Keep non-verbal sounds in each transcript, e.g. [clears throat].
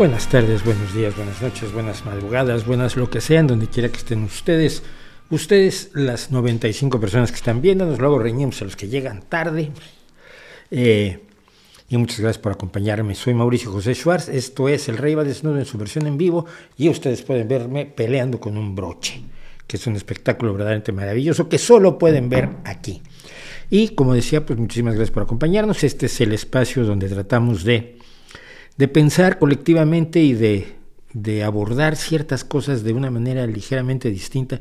Buenas tardes, buenos días, buenas noches, buenas madrugadas, buenas lo que sean, donde quiera que estén ustedes. Ustedes, las 95 personas que están viéndonos, luego reñimos a los que llegan tarde. Eh, y muchas gracias por acompañarme. Soy Mauricio José Schwartz. Esto es El Rey va desnudo en su versión en vivo. Y ustedes pueden verme peleando con un broche, que es un espectáculo verdaderamente maravilloso que solo pueden ver aquí. Y como decía, pues muchísimas gracias por acompañarnos. Este es el espacio donde tratamos de de pensar colectivamente y de, abordar ciertas cosas de una manera ligeramente distinta.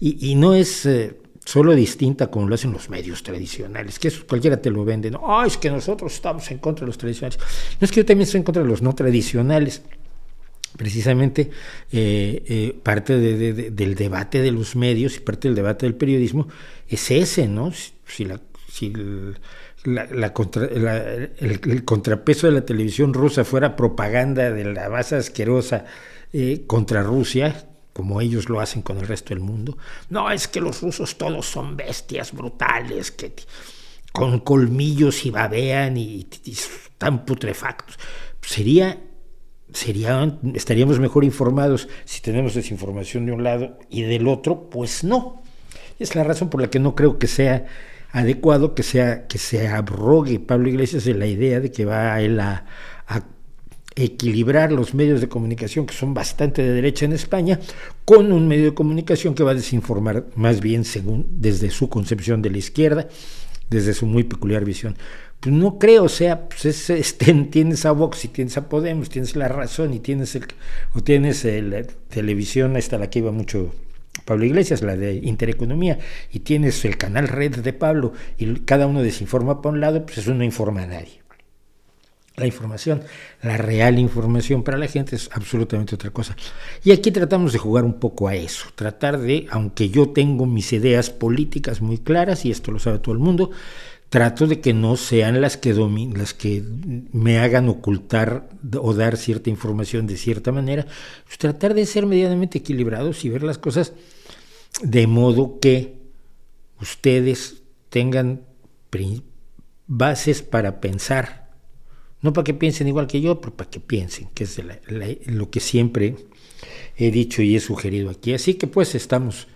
Y, no es eh, solo distinta como lo hacen los medios tradicionales, que eso cualquiera te lo vende. No, es que nosotros estamos en contra de los tradicionales. No es que yo también estoy en contra de los no tradicionales. Precisamente eh, eh, parte del debate de los medios y parte del debate del periodismo es ese, ¿no? La, el, contrapeso de la televisión rusa fuera propaganda de la más asquerosa eh, contra Rusia, como ellos lo hacen con el resto del mundo. No, es que los rusos todos son bestias brutales, que con colmillos y babean y, están putrefactos. Sería, sería, estaríamos mejor informados si tenemos desinformación de un lado y del otro, pues no. Es la razón por la que no creo que sea adecuado que, sea, que se abrogue Pablo Iglesias de la idea de que va él a, equilibrar los medios de comunicación que son bastante de derecha en España con un medio de comunicación que va a desinformar más bien según desde su concepción de la izquierda, desde su muy peculiar visión. Pues no creo, o sea, pues este, [laughs] tienes a Vox y tienes a Podemos, tienes la razón y tienes el, o tienes la televisión, esta la que iba mucho Pablo Iglesias, la de Intereconomía, y tienes el canal Red de Pablo, y cada uno desinforma por un lado, pues eso no informa a nadie. La información, la real información para la gente es absolutamente otra cosa. Y aquí tratamos de jugar un poco a eso, tratar de, aunque yo tengo mis ideas políticas muy claras, y esto lo sabe todo el mundo, trato de que no sean las que, las que me hagan ocultar o dar cierta información de cierta manera, pues tratar de ser medianamente equilibrados y ver las cosas de modo que ustedes tengan bases para pensar, no para que piensen igual que yo, pero para que piensen, que es lo que siempre he dicho y he sugerido aquí. Así que pues estamos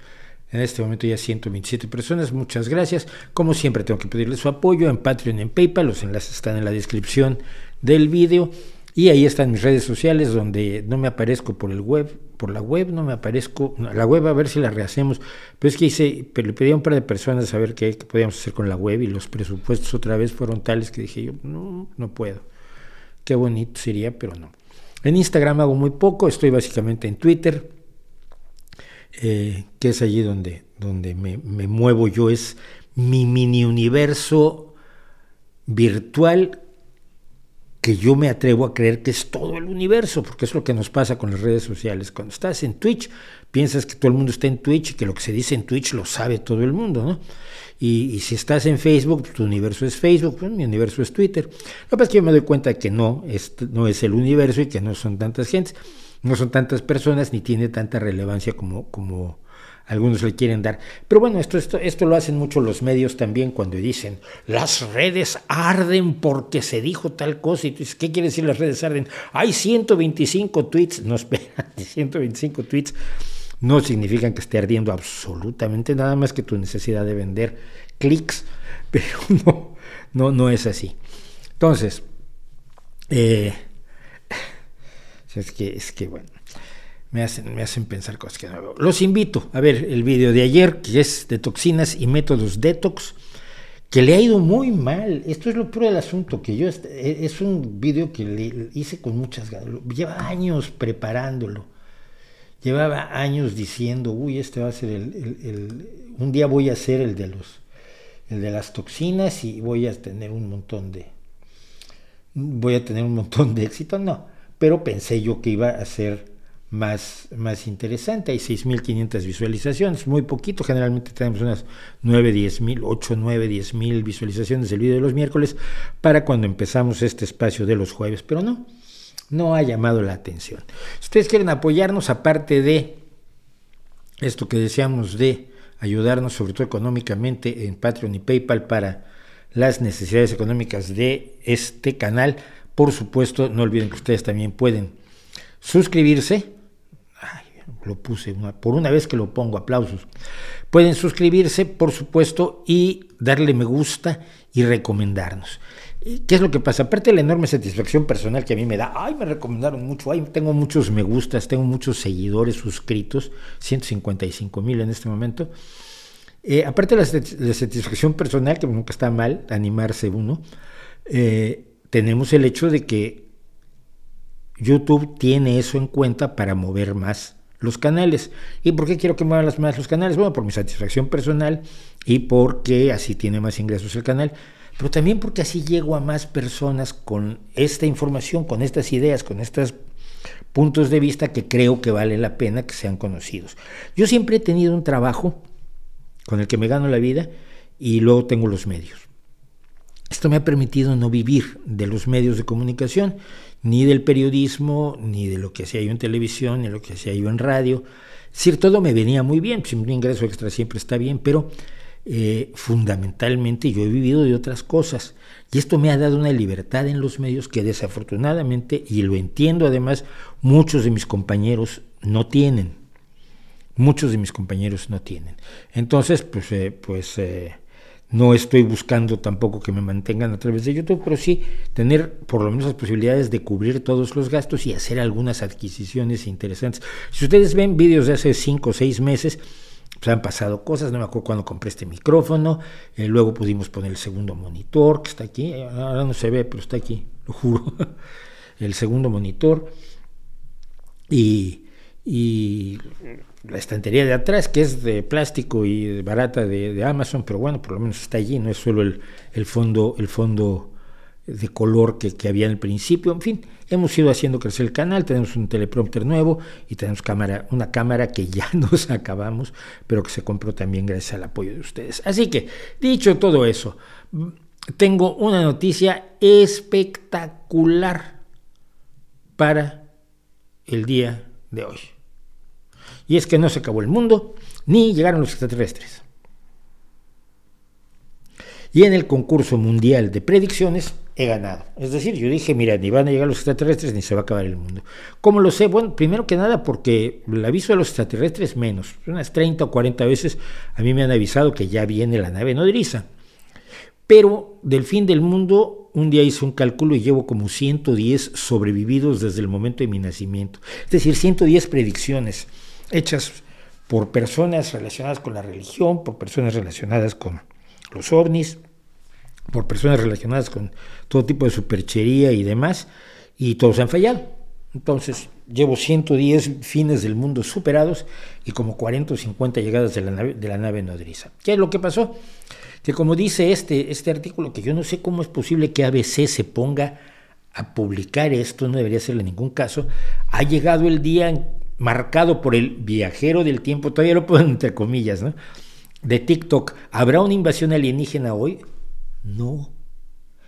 en este momento ya 127 personas, muchas gracias. Como siempre tengo que pedirles su apoyo en Patreon, en PayPal, los enlaces están en la descripción del vídeo. Y ahí están mis redes sociales donde no me aparezco por el web, por la web no me aparezco, la web a ver si la rehacemos, pero es que hice, le pedí a un par de personas a ver qué, qué, podíamos hacer con la web y los presupuestos otra vez fueron tales que dije yo, no, no puedo. Qué bonito sería, pero no. En Instagram hago muy poco, estoy básicamente en Twitter, eh, que es allí donde, donde me, muevo yo, es mi mini universo virtual que yo me atrevo a creer que es todo el universo, porque es lo que nos pasa con las redes sociales. Cuando estás en Twitch, piensas que todo el mundo está en Twitch y que lo que se dice en Twitch lo sabe todo el mundo, ¿no? Y, si estás en Facebook, tu universo es Facebook, pues, mi universo es Twitter. Lo que pasa es que yo me doy cuenta que no, es, no es el universo y que no son tantas gentes no son tantas personas ni tiene tanta relevancia como, algunos le quieren dar. Pero bueno, esto, esto, esto lo hacen mucho los medios también cuando dicen, las redes arden porque se dijo tal cosa. Y tú dices, ¿qué quiere decir las redes arden? Hay 125 tweets. No, [laughs] espera, 125 tweets no significan que esté ardiendo absolutamente nada más que tu necesidad de vender clics, [laughs] pero no, no, no es así. Entonces, eh, es que, es que bueno, me hacen, me hacen pensar cosas que no veo. Los invito a ver el video de ayer, que es de toxinas y métodos detox, que le ha ido muy mal. Esto es lo peor del asunto, que yo, e, es un video que le hice con muchas ganas. Lleva años preparándolo. Llevaba años diciendo, uy, este va a ser el, el, un día voy a hacer el de los, el de las toxinas y voy a tener un montón de, voy a tener un montón de éxito. No, pero pensé yo que iba a ser más, más interesante. Hay 6.500 visualizaciones, muy poquito. Generalmente tenemos unas 9, 10 mil, 8, 9, 10 mil visualizaciones del video de los miércoles para cuando empezamos este espacio de los jueves, pero no, no ha llamado la atención. Si ustedes quieren apoyarnos, aparte de esto que deseamos de ayudarnos, sobre todo económicamente, en Patreon y PayPal para las necesidades económicas de este canal, por supuesto, no olviden que ustedes también pueden suscribirse lo puse por una vez que lo pongo, aplausos. Pueden suscribirse, por supuesto, y darle me gusta y recomendarnos. ¿Qué es lo que pasa? Aparte de la enorme satisfacción personal que a mí me da, ay, me recomendaron mucho, ay, tengo muchos me gustas, tengo muchos seguidores suscritos, 155 mil en este momento. Eh, aparte de la, satisfacción personal, que nunca está mal animarse uno, eh, tenemos el hecho de que YouTube tiene eso en cuenta para mover más los canales. ¿Y por qué quiero que muevan más los canales? Bueno, por mi satisfacción personal y porque así tiene más ingresos el canal, pero también porque así llego a más personas con esta información, con estas ideas, con estos puntos de vista que creo que vale la pena que sean conocidos. Yo siempre he tenido un trabajo con el que me gano la vida y luego tengo los medios. Esto me ha permitido no vivir de los medios de comunicación ni del periodismo, ni de lo que hacía yo en televisión, ni de lo que hacía yo en radio. Decir, todo me venía muy bien, pues, un ingreso extra siempre está bien, pero eh, fundamentalmente yo he vivido de otras cosas. Y esto me ha dado una libertad en los medios que desafortunadamente, y lo entiendo además, muchos de mis compañeros no tienen. Muchos de mis compañeros no tienen. Entonces, pues, eh, pues eh, no estoy buscando tampoco que me mantengan a través de YouTube, pero sí tener por lo menos las posibilidades de cubrir todos los gastos y hacer algunas adquisiciones interesantes. Si ustedes ven vídeos de hace 5 o 6 meses, pues han pasado cosas, no me acuerdo cuando compré este micrófono, eh, luego pudimos poner el segundo monitor que está aquí, ahora no se ve, pero está aquí, lo juro, [laughs] el segundo monitor. Y, y la estantería de atrás, que es de plástico y barata de, Amazon, pero bueno, por lo menos está allí, no es solo el, el fondo, el fondo de color que, que, había en el principio. En fin, hemos ido haciendo crecer el canal, tenemos un teleprompter nuevo y tenemos cámara, una cámara que ya [laughs] nos acabamos, pero que se compró también gracias al apoyo de ustedes. Así que, dicho todo eso, tengo una noticia espectacular para el día de hoy. Y es que no se acabó el mundo, ni llegaron los extraterrestres. Y en el concurso mundial de predicciones he ganado. Es decir, yo dije, mira, ni van a llegar los extraterrestres ni se va a acabar el mundo. ¿Cómo lo sé? Bueno, primero que nada porque el aviso de los extraterrestres menos. Unas 30 o 40 veces a mí me han avisado que ya viene la nave nodriza. Pero del fin del mundo, un día hice un cálculo y llevo como 110 sobrevividos desde el momento de mi nacimiento. Es decir, 110 predicciones hechas por personas relacionadas con la religión, por personas relacionadas con los ovnis, por personas relacionadas con todo tipo de superchería y demás, y todos han fallado. Entonces, llevo 110 fines del mundo superados y como 40 o 50 llegadas de la nave, de la nave nodriza. ¿Qué es lo que pasó? Que como dice este, este artículo, que yo no sé cómo es posible que ABC se ponga a publicar esto, no debería serle ningún caso, ha llegado el día en marcado por el viajero del tiempo, todavía lo puedo entre comillas, ¿no? de TikTok, ¿habrá una invasión alienígena hoy? No.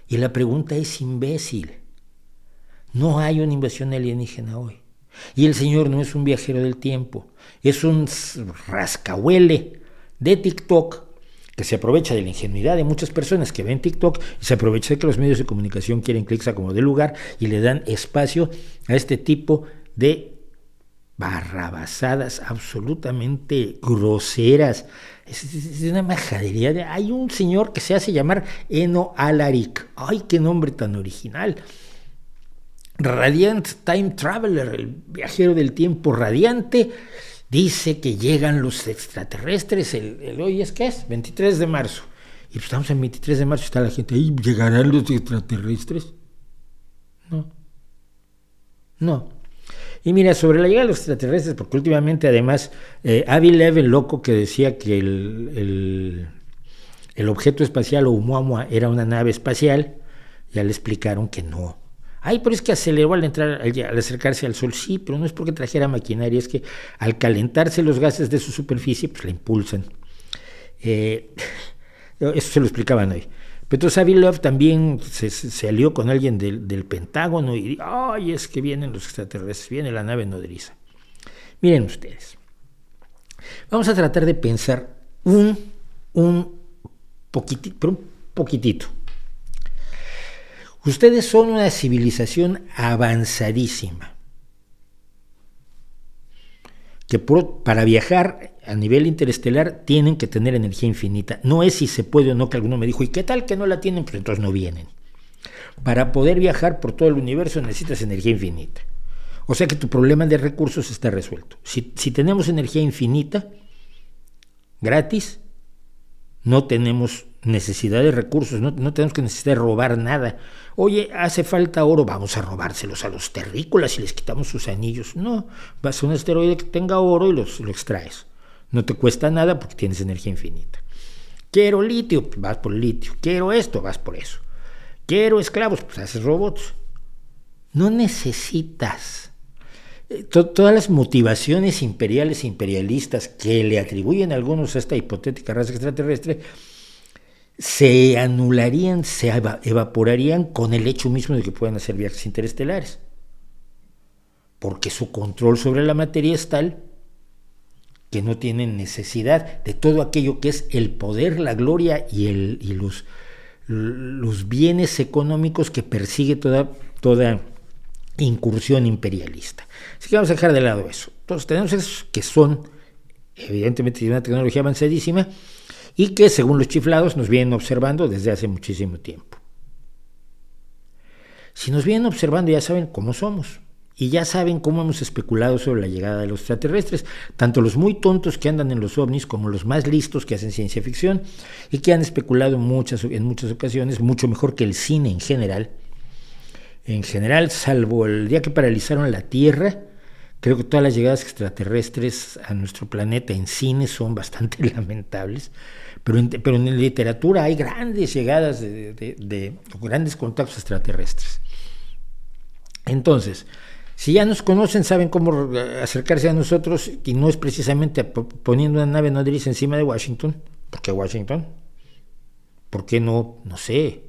Y la pregunta es imbécil. No hay una invasión alienígena hoy. Y el Señor no es un viajero del tiempo, es un rascahuele de TikTok que se aprovecha de la ingenuidad de muchas personas que ven TikTok y se aprovecha de que los medios de comunicación quieren clics a como de lugar y le dan espacio a este tipo de barrabasadas absolutamente groseras. Es, una majadería. hay un señor que se hace llamar Eno Alaric. ¡Ay, qué nombre tan original! Radiant Time Traveler, el viajero del tiempo radiante, dice que llegan los extraterrestres. El, hoy es que es 23 de marzo. Y pues estamos en 23 de marzo, está la gente ahí, ¿llegarán los extraterrestres? No. No. Y mira, sobre la llegada de los extraterrestres, porque últimamente además, eh, Avi el loco que decía que el, el, objeto espacial o Oumuamua era una nave espacial, ya le explicaron que no. Ay, pero es que aceleró al entrar, al acercarse al Sol. Sí, pero no es porque trajera maquinaria, es que al calentarse los gases de su superficie, pues la impulsan. Eh, [laughs] eso se lo explicaban hoy. Pero Avilov también se, alió con alguien del, del, Pentágono y ay, es que vienen los extraterrestres, viene la nave nodriza. Miren ustedes, vamos a tratar de pensar un, un poquitito, un poquitito. Ustedes son una civilización avanzadísima, que para viajar a nivel interestelar tienen que tener energía infinita. No es si se puede o no, que alguno me dijo, ¿y qué tal que no la tienen? Pues entonces no vienen. Para poder viajar por todo el universo necesitas energía infinita. O sea que tu problema de recursos está resuelto. Si, tenemos energía infinita, gratis, no tenemos necesidad de recursos, no, no tenemos que necesitar robar nada. Oye, hace falta oro, vamos a robárselos a los terrícolas y les quitamos sus anillos. No, vas a un asteroide que tenga oro y los, lo extraes. No te cuesta nada porque tienes energía infinita. Quiero litio, vas por litio. Quiero esto, vas por eso. Quiero esclavos, pues haces robots. No necesitas. Eh, todas las motivaciones imperiales e imperialistas que le atribuyen algunos a esta hipotética raza extraterrestre se anularían, se evaporarían con el hecho mismo de que puedan hacer viajes interestelares. Porque su control sobre la materia es tal que no tienen necesidad de todo aquello que es el poder, la gloria y, el, y los, los bienes económicos que persigue toda, toda incursión imperialista. Así que vamos a dejar de lado eso. Entonces tenemos esos que son evidentemente de una tecnología avanzadísima y que según los chiflados nos vienen observando desde hace muchísimo tiempo. Si nos vienen observando ya saben cómo somos. Y ya saben cómo hemos especulado sobre la llegada de los extraterrestres, tanto los muy tontos que andan en los ovnis como los más listos que hacen ciencia ficción y que han especulado muchas, en muchas ocasiones, mucho mejor que el cine en general. En general, salvo el día que paralizaron la Tierra, creo que todas las llegadas extraterrestres a nuestro planeta en cine son bastante [laughs] lamentables, pero en, pero en literatura hay grandes llegadas de, de grandes contactos extraterrestres. Entonces, si ya nos conocen, saben cómo acercarse a nosotros y no es precisamente poniendo una nave nodriza encima de Washington. ¿Por qué Washington? ¿Por qué no, no sé,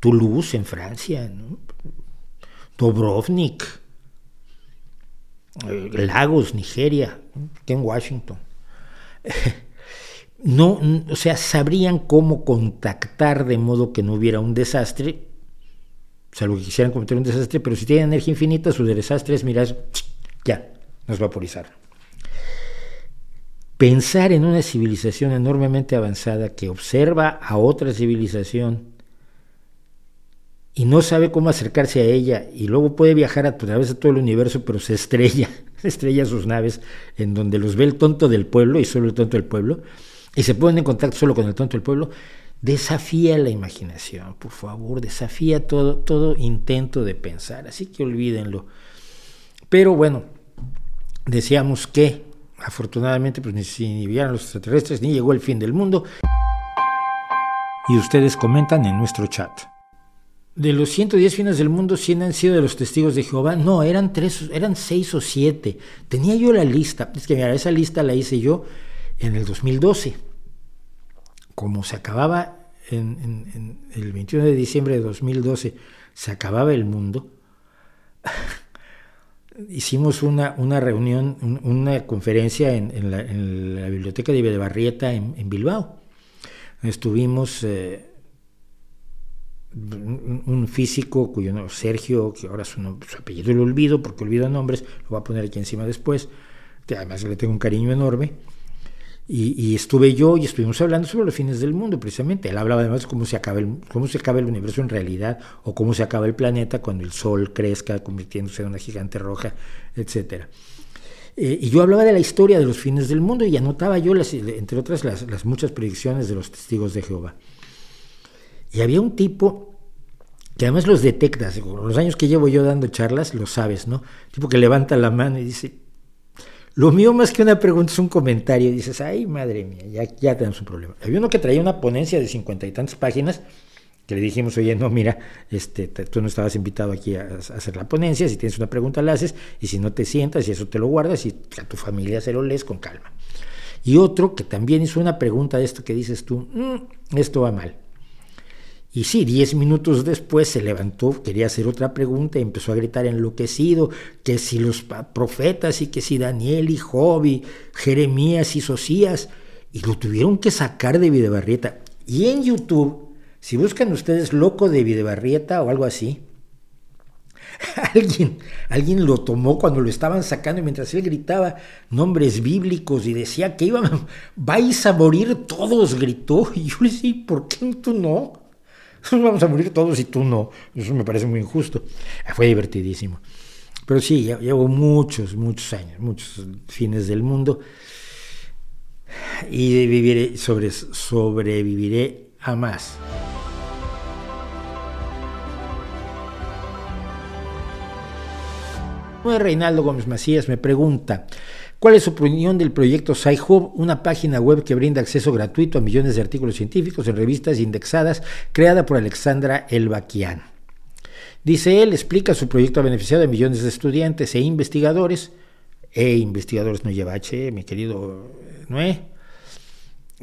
Toulouse en Francia? Dobrovnik, eh, Lagos, Nigeria, que en Washington. [laughs] No, o sea, sabrían cómo contactar de modo que no hubiera un desastre salvo que quisieran cometer un desastre, pero si tienen energía infinita, su desastre es, [tsk] ya, nos vaporizar. Pensar en una civilización enormemente avanzada que observa a otra civilización y no sabe cómo acercarse a ella y luego puede viajar a través de todo el universo, pero se estrella, [laughs] se estrella sus naves en donde los ve el tonto del pueblo y solo el tonto del pueblo, y se ponen en contacto solo con el tonto del pueblo, Desafía la imaginación, por favor, desafía todo, todo intento de pensar, así que olvídenlo. Pero bueno, decíamos que afortunadamente pues, ni vieron los extraterrestres ni llegó el fin del mundo. Y ustedes comentan en nuestro chat. De los 110 fines del mundo, 100 han sido de los testigos de Jehová. No, eran tres, eran seis o siete. Tenía yo la lista. Es que mira, esa lista la hice yo en el 2012 como se acababa el 21 de diciembre de 2012, se acababa el mundo, [laughs] hicimos una, una reunión, una conferencia en, la, biblioteca de Barrieta en, Bilbao. Estuvimos eh, un, físico cuyo nombre, Sergio, que ahora su, su, apellido lo olvido porque olvido nombres, lo voy a poner aquí encima después, que además le tengo un cariño enorme y, estuve yo y estuvimos hablando sobre los fines del mundo, precisamente. Él hablaba además de cómo se, acaba el, cómo se acaba el universo en realidad o cómo se acaba el planeta cuando el Sol crezca convirtiéndose en una gigante roja, etc. Eh, y yo hablaba de la historia de los fines del mundo y anotaba yo, las, entre otras, las, muchas predicciones de los testigos de Jehová. Y había un tipo que además los detectas, los años que llevo yo dando charlas, lo sabes, ¿no? Tipo que levanta la mano y dice, lo mío más que una pregunta es un comentario. dices, ay, madre mía, ya, tenemos un problema. Había uno que traía una ponencia de cincuenta y tantas páginas que le dijimos, oye, no, mira, este, tú no estabas invitado aquí a, hacer la ponencia, si tienes una pregunta la haces, y si no te sientas y eso te lo guardas y a tu familia se lo lees con calma. Y otro que también hizo una pregunta de esto que dices tú, mm, esto va mal. Y sí, diez minutos después se levantó, quería hacer otra pregunta y empezó a gritar enloquecido que si los profetas y que si Daniel y Job y Jeremías y Sosías, y lo tuvieron que sacar de Videbarrieta. Y en YouTube si buscan ustedes loco de Videbarrieta o algo así, [laughs] alguien, alguien lo tomó cuando lo estaban sacando y mientras él gritaba nombres bíblicos y decía que iban, [laughs] vais a morir todos, gritó. [laughs] Y yo le decía, ¿por qué tú no? Vamos a morir todos y tú no. Eso me parece muy injusto. Fue divertidísimo. Pero sí, llevo muchos, muchos años, muchos fines del mundo. Y viviré, sobre, sobreviviré a más. Reinaldo Gómez Macías me pregunta, ¿cuál es su opinión del proyecto SciHub, una página web que brinda acceso gratuito a millones de artículos científicos en revistas indexadas, creada por Alexandra Elbaquian? Dice él, explica su proyecto ha beneficiado a millones de estudiantes e investigadores, e investigadores no lleva H, mi querido Noé,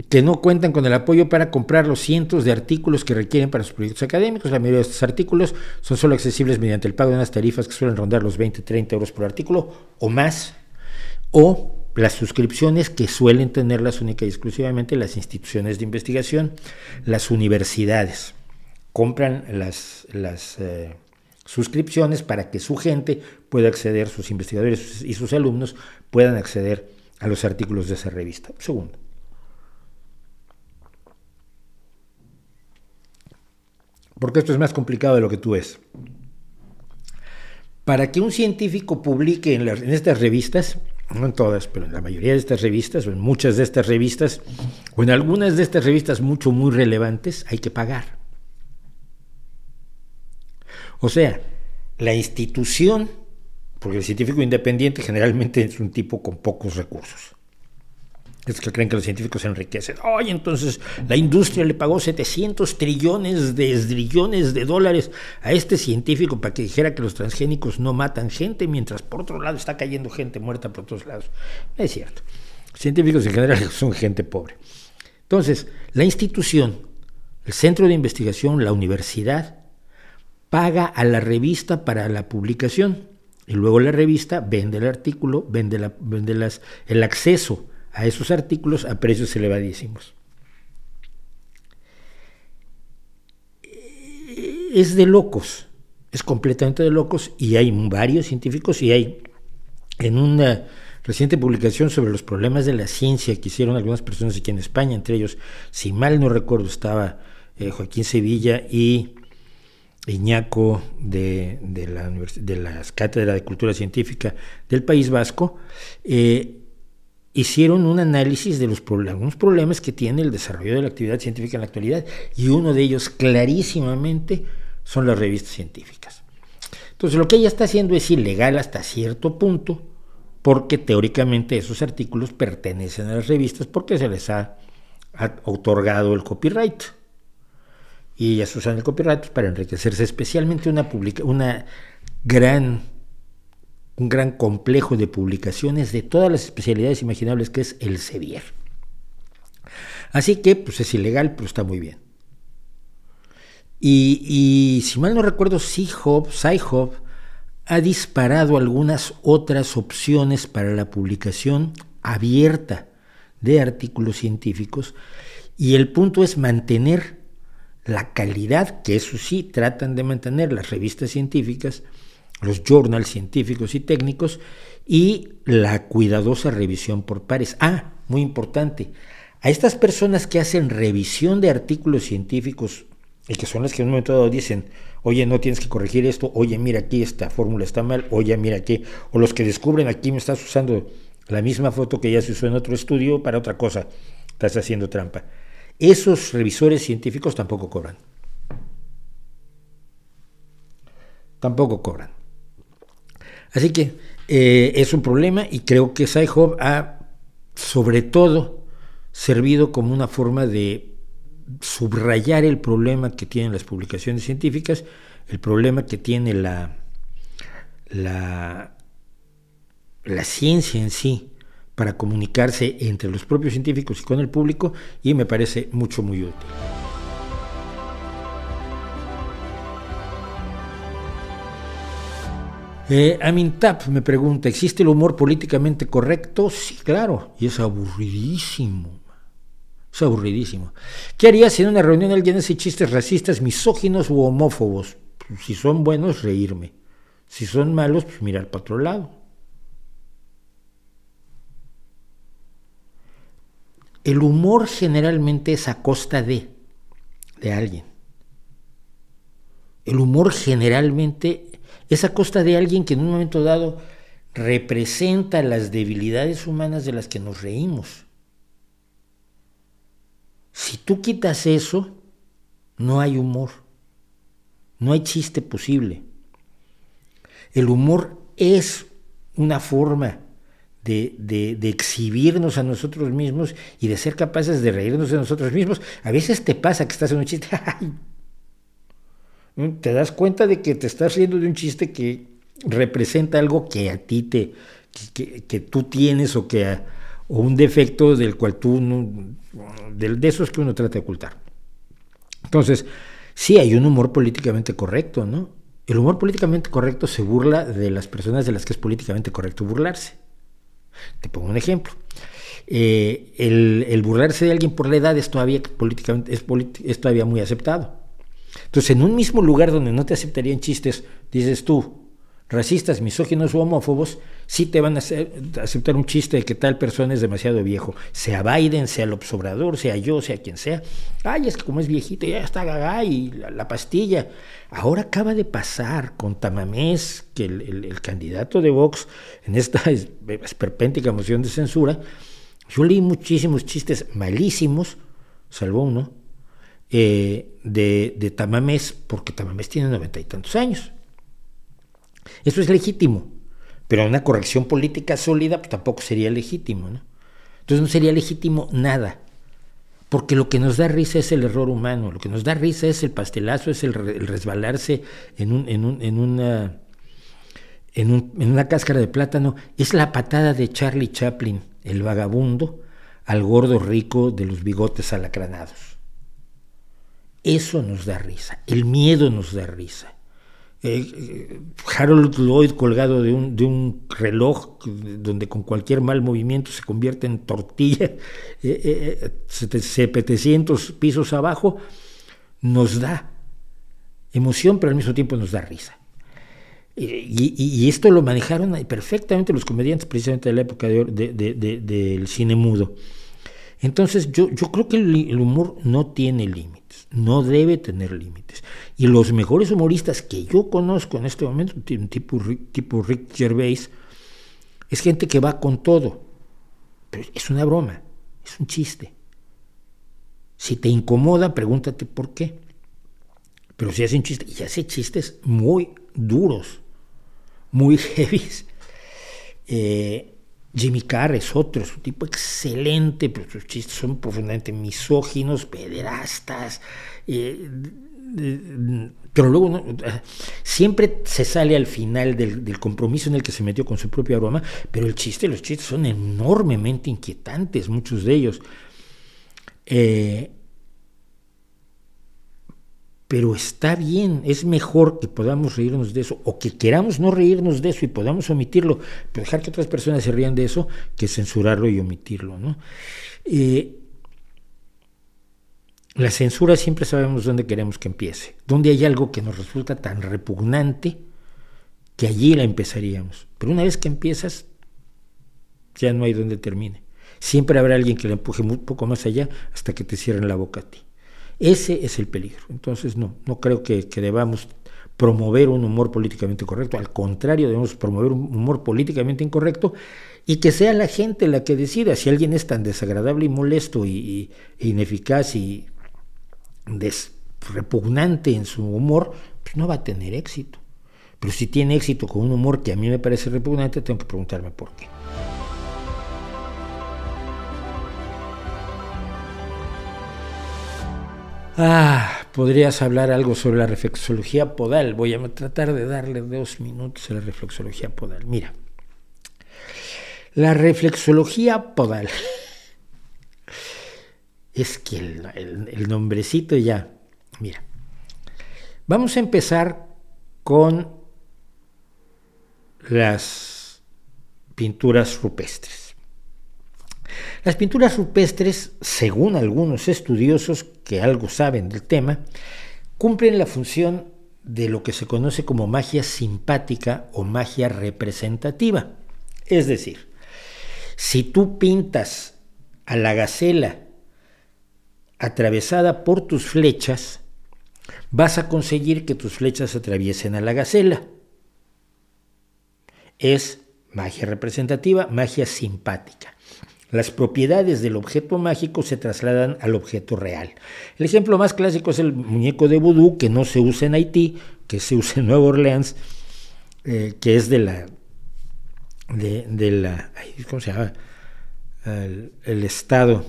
que no cuentan con el apoyo para comprar los cientos de artículos que requieren para sus proyectos académicos. La mayoría de estos artículos son solo accesibles mediante el pago de unas tarifas que suelen rondar los 20, 30 euros por artículo o más, o las suscripciones que suelen tenerlas única y exclusivamente las instituciones de investigación, las universidades. Compran las, las eh, suscripciones para que su gente pueda acceder, sus investigadores y sus alumnos puedan acceder a los artículos de esa revista. Segundo. porque esto es más complicado de lo que tú ves. Para que un científico publique en, estas revistas, no en todas, pero en la mayoría de estas revistas, o en muchas de estas revistas, o en algunas de estas revistas mucho, muy relevantes, hay que pagar. O sea, la institución, porque el científico independiente generalmente es un tipo con pocos recursos es que creen que los científicos se enriquecen. Oye, entonces la industria le pagó 700 trillones de trillones de dólares a este científico para que dijera que los transgénicos no matan gente, mientras por otro lado está cayendo gente muerta por todos lados. Es cierto. Científicos en general [laughs] son gente pobre. Entonces, la institución, el centro de investigación, la universidad, paga a la revista para la publicación. Y luego la revista vende el artículo, vende, la, vende las, el acceso a esos artículos a precios elevadísimos. Es de locos, es completamente de locos y hay varios científicos y hay en una reciente publicación sobre los problemas de la ciencia que hicieron algunas personas aquí en España, entre ellos, si mal no recuerdo, estaba eh, Joaquín Sevilla y Iñaco de, la, de las Cátedras de Cultura Científica del País Vasco, eh, hicieron un análisis de los algunos problemas que tiene el desarrollo de la actividad científica en la actualidad y uno de ellos clarísimamente son las revistas científicas. Entonces lo que ella está haciendo es ilegal hasta cierto punto porque teóricamente esos artículos pertenecen a las revistas porque se les ha, otorgado el copyright. Y ellas usan el copyright para enriquecerse, especialmente una, una gran un gran complejo de publicaciones de todas las especialidades imaginables que es el CEDIER. Así que pues es ilegal, pero está muy bien. Y, si mal no recuerdo, Sci-Hub ha disparado algunas otras opciones para la publicación abierta de artículos científicos y el punto es mantener la calidad, que eso sí tratan de mantener las revistas científicas, los journals científicos y técnicos y la cuidadosa revisión por pares. Ah, muy importante, a estas personas que hacen revisión de artículos científicos y que son las que en un momento dado dicen, oye, no tienes que corregir esto, oye, mira aquí esta fórmula está mal, oye, mira aquí, o los que descubren aquí me estás usando la misma foto que ya se usó en otro estudio para otra cosa, estás haciendo trampa. Esos revisores científicos tampoco cobran. Tampoco cobran. Así que eh, es un problema y creo que SciHub ha sobre todo servido como una forma de subrayar el problema que tienen las publicaciones científicas, el problema que tiene la, la, la ciencia en sí para comunicarse entre los propios científicos y con el público y me parece mucho muy útil. Eh, Amintap me pregunta, ¿existe el humor políticamente correcto? Sí, claro, y es aburridísimo. Es aburridísimo. ¿Qué harías si en una reunión alguien hace chistes racistas, misóginos u homófobos? Pues, si son buenos, reírme. Si son malos, pues mirar para otro lado. El humor generalmente es a costa de, de alguien. El humor generalmente es a costa de alguien que en un momento dado representa las debilidades humanas de las que nos reímos. Si tú quitas eso, no hay humor, no hay chiste posible. El humor es una forma de, de, exhibirnos a nosotros mismos y de ser capaces de reírnos de nosotros mismos. A veces te pasa que estás en un chiste, [laughs] te das cuenta de que te estás riendo de un chiste que representa algo que a ti te, que, tú tienes o que o un defecto del cual tú no, de, de esos que uno trata de ocultar. Entonces, sí hay un humor políticamente correcto, ¿no? El humor políticamente correcto se burla de las personas de las que es políticamente correcto burlarse. Te pongo un ejemplo. Eh, el, burlarse de alguien por la edad es todavía políticamente es todavía muy aceptado. Entonces, en un mismo lugar donde no te aceptarían chistes, dices tú, racistas, misóginos o homófobos, sí te van a, aceptar un chiste de que tal persona es demasiado viejo, sea Biden, sea el Obrador, sea yo, sea quien sea. Ay, es que como es viejito, ya está gaga y la, pastilla. Ahora acaba de pasar con Tamamés, que el, candidato de Vox en esta esperpéntica moción de censura, yo leí muchísimos chistes malísimos, salvo uno, eh, de, de Tamamés, porque Tamamés tiene noventa y tantos años. Eso es legítimo, pero una corrección política sólida pues, tampoco sería legítimo. ¿no? Entonces no sería legítimo nada, porque lo que nos da risa es el error humano, lo que nos da risa es el pastelazo, es el, resbalarse en, un, en, un, en, una, en, en una cáscara de plátano, es la patada de Charlie Chaplin, el vagabundo, al gordo rico de los bigotes alacranados. Eso nos da risa, el miedo nos da risa. Eh, Harold Lloyd colgado de un, de un, reloj donde con cualquier mal movimiento se convierte en tortilla, [laughs] eh, eh, 700 pisos abajo, nos da emoción, pero al mismo tiempo nos da risa. Y, esto lo manejaron perfectamente los comediantes precisamente de la época del cine mudo. Entonces yo, yo creo que el humor no tiene límites, no debe tener límites. Y los mejores humoristas que yo conozco en este momento, tipo, tipo Rick Gervais, es gente que va con todo. Pero es una broma, es un chiste. Si te incomoda, pregúntate por qué. Pero si hace un chiste, y hace chistes muy duros, muy [laughs] heavies. Eh, Jimmy Carr es otro, es un tipo excelente, pero sus chistes son profundamente misóginos, pederastas. Eh, pero luego siempre se sale al final del, compromiso en el que se metió con su propia broma, pero el chiste, los chistes son enormemente inquietantes, muchos de ellos. Eh, pero está bien, es mejor que podamos reírnos de eso, o que queramos no reírnos de eso y podamos omitirlo, pero dejar que otras personas se rían de eso, que censurarlo y omitirlo. ¿no? Eh, la censura siempre sabemos dónde queremos que empiece, dónde hay algo que nos resulta tan repugnante que allí la empezaríamos. Pero una vez que empiezas, ya no hay donde termine. Siempre habrá alguien que la empuje un poco más allá hasta que te cierren la boca a ti. Ese es el peligro. Entonces, no, no creo que, debamos promover un humor políticamente correcto. Al contrario, debemos promover un humor políticamente incorrecto y que sea la gente la que decida. Si alguien es tan desagradable y molesto y, e ineficaz y repugnante en su humor, pues no va a tener éxito. Pero si tiene éxito con un humor que a mí me parece repugnante, tengo que preguntarme por qué. Ah, podrías hablar algo sobre la reflexología podal. Voy a tratar de darle dos minutos a la reflexología podal. Mira, la reflexología podal [laughs] es que el, nombrecito ya, mira, vamos a empezar con las pinturas rupestres. Las pinturas rupestres, según algunos estudiosos que algo saben del tema, cumplen la función de lo que se conoce como magia simpática o magia representativa. Es decir, si tú pintas a la gacela atravesada por tus flechas, vas a conseguir que tus flechas atraviesen a la gacela. Es magia representativa, magia simpática. Las propiedades del objeto mágico se trasladan al objeto real. El ejemplo más clásico es el muñeco de vudú, que no se usa en Haití, que se usa en Nueva Orleans, eh, que es de la. ¿Cómo se llama? El, Estado.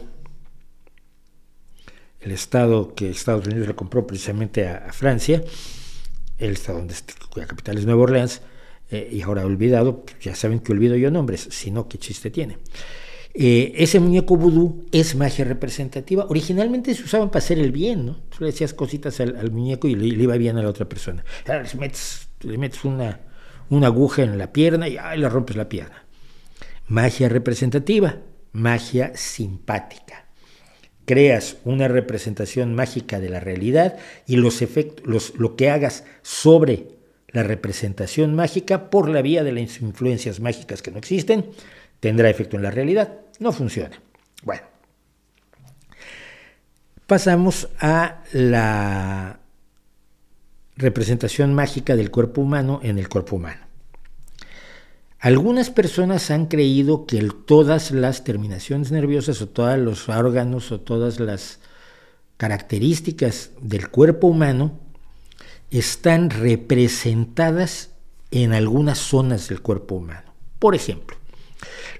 El Estado que Estados Unidos le compró precisamente a, Francia, el Estado donde, cuya capital es Nueva Orleans, eh, y ahora olvidado, ya saben que olvido yo nombres, si no, ¿qué chiste tiene? Eh, ese muñeco vudú es magia representativa. Originalmente se usaban para hacer el bien, ¿no? Tú le decías cositas al, muñeco y le, iba bien a la otra persona. le metes, le metes una, una, aguja en la pierna y le rompes la pierna. Magia representativa, magia simpática. Creas una representación mágica de la realidad y los efectos, lo que hagas sobre la representación mágica por la vía de las influencias mágicas que no existen, tendrá efecto en la realidad. No funciona. Bueno, pasamos a la representación mágica del cuerpo humano en el cuerpo humano. Algunas personas han creído que todas las terminaciones nerviosas o todos los órganos o todas las características del cuerpo humano están representadas en algunas zonas del cuerpo humano. Por ejemplo,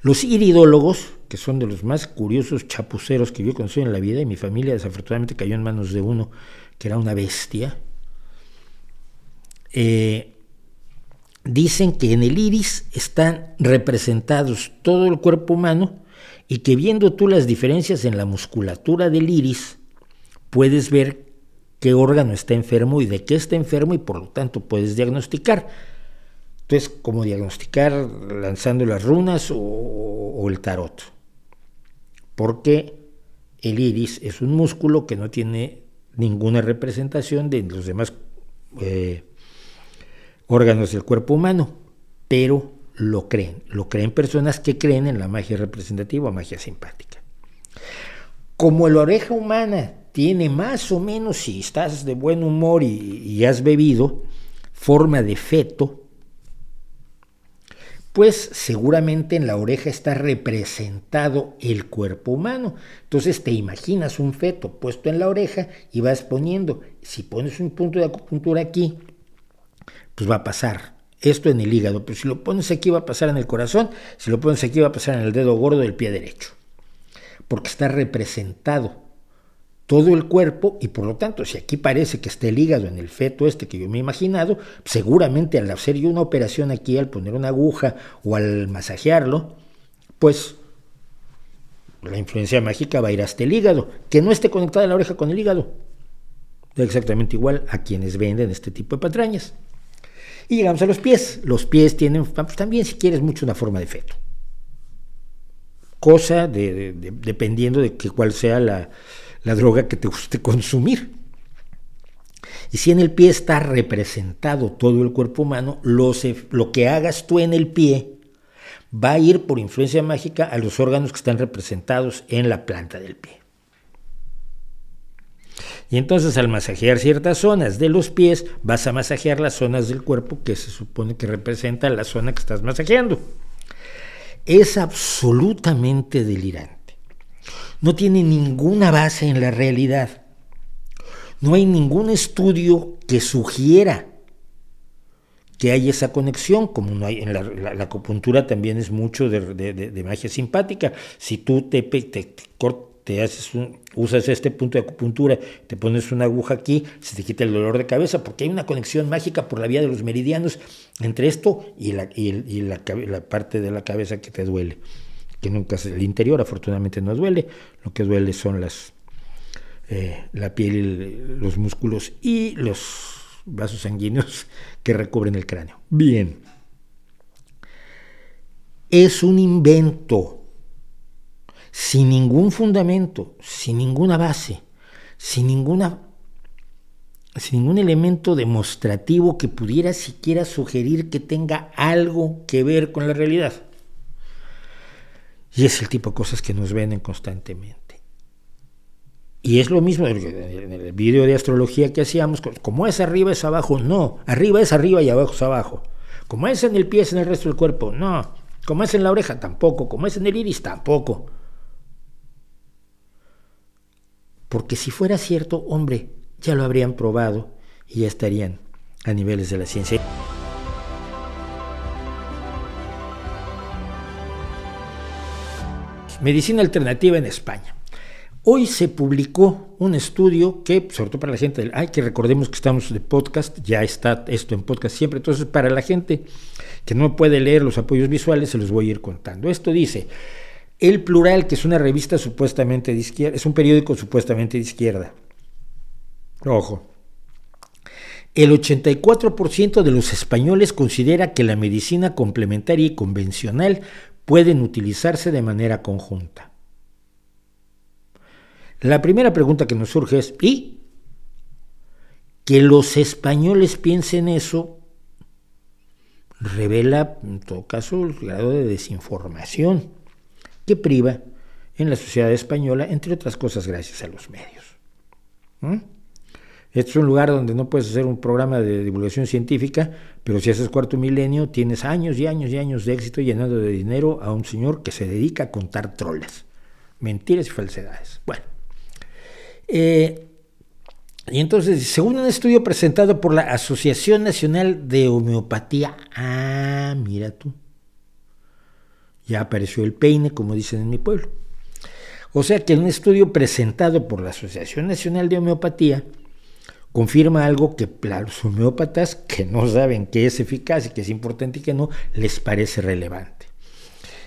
los iridólogos, que son de los más curiosos chapuceros que yo conocido en la vida, y mi familia desafortunadamente cayó en manos de uno que era una bestia, eh, dicen que en el iris están representados todo el cuerpo humano y que viendo tú las diferencias en la musculatura del iris, puedes ver qué órgano está enfermo y de qué está enfermo y por lo tanto puedes diagnosticar. Entonces, ¿cómo diagnosticar lanzando las runas o, el tarot? Porque el iris es un músculo que no tiene ninguna representación de los demás eh, órganos del cuerpo humano, pero lo creen. Lo creen personas que creen en la magia representativa magia simpática. Como la oreja humana tiene más o menos, si estás de buen humor y, y has bebido, forma de feto, pues seguramente en la oreja está representado el cuerpo humano. Entonces te imaginas un feto puesto en la oreja y vas poniendo, si pones un punto de acupuntura aquí, pues va a pasar esto en el hígado, pero si lo pones aquí va a pasar en el corazón, si lo pones aquí va a pasar en el dedo gordo del pie derecho, porque está representado todo el cuerpo y por lo tanto, si aquí parece que está el hígado en el feto este que yo me he imaginado, seguramente al hacer yo una operación aquí, al poner una aguja o al masajearlo, pues la influencia mágica va a ir hasta el hígado, que no esté conectada la oreja con el hígado. Exactamente igual a quienes venden este tipo de patrañas. Y llegamos a los pies. Los pies tienen pues, también, si quieres, mucho una forma de feto. Cosa de, dependiendo de que cuál sea la, la droga que te guste consumir. Y si en el pie está representado todo el cuerpo humano, lo, lo, que hagas tú en el pie va a ir por influencia mágica a los órganos que están representados en la planta del pie. Y entonces al masajear ciertas zonas de los pies, vas a masajear las zonas del cuerpo que se supone que representan la zona que estás masajeando. Es absolutamente delirante no tiene ninguna base en la realidad. No hay ningún estudio que sugiera que hay esa conexión, como no hay en la, acupuntura también es mucho de, magia simpática. Si tú te, te haces usas este punto de acupuntura, te pones una aguja aquí, se te quita el dolor de cabeza, porque hay una conexión mágica por la vía de los meridianos entre esto y, la, parte de la cabeza que te duele. Que nunca el interior afortunadamente no duele, lo que duele son las eh, la piel, los músculos y los vasos sanguíneos [laughs] que recubren el cráneo. Bien. Es un invento sin ningún fundamento, sin ninguna base, sin ninguna sin ningún elemento demostrativo que pudiera siquiera sugerir que tenga algo que ver con la realidad. Y es el tipo de cosas que nos venden constantemente. Y es lo mismo en el vídeo de astrología que hacíamos, como es arriba es abajo, no, arriba es arriba y abajo es abajo. Como es en el pie es en el resto del cuerpo, no. Como es en la oreja, tampoco. Como es en el iris, tampoco. porque si fuera cierto, hombre, ya lo habrían probado y ya estarían a niveles de la ciencia. Medicina alternativa en España. Hoy se publicó un estudio que, sobre todo para la gente, ay, que recordemos que estamos de podcast, ya está esto en podcast siempre, entonces para la gente que no puede leer los apoyos visuales, se los voy a ir contando. Esto dice, el Plural, que es una revista supuestamente de izquierda, es un periódico supuestamente de izquierda. Ojo. El 84% de los españoles considera que la medicina complementaria y convencional pueden utilizarse de manera conjunta. La primera pregunta que nos surge es, ¿y? Que los españoles piensen eso revela, en todo caso, el grado de desinformación que priva en la sociedad española, entre otras cosas gracias a los medios. Este es un lugar donde no puedes hacer un programa de divulgación científica, pero si haces cuarto milenio, tienes años y años y años de éxito llenando de dinero a un señor que se dedica a contar troles, mentiras y falsedades. Bueno, eh, y entonces, según un estudio presentado por la Asociación Nacional de Homeopatía, ah, mira tú, ya apareció el peine, como dicen en mi pueblo. O sea que un estudio presentado por la Asociación Nacional de Homeopatía confirma algo que los homeópatas que no saben qué es eficaz y qué es importante y que no, les parece relevante.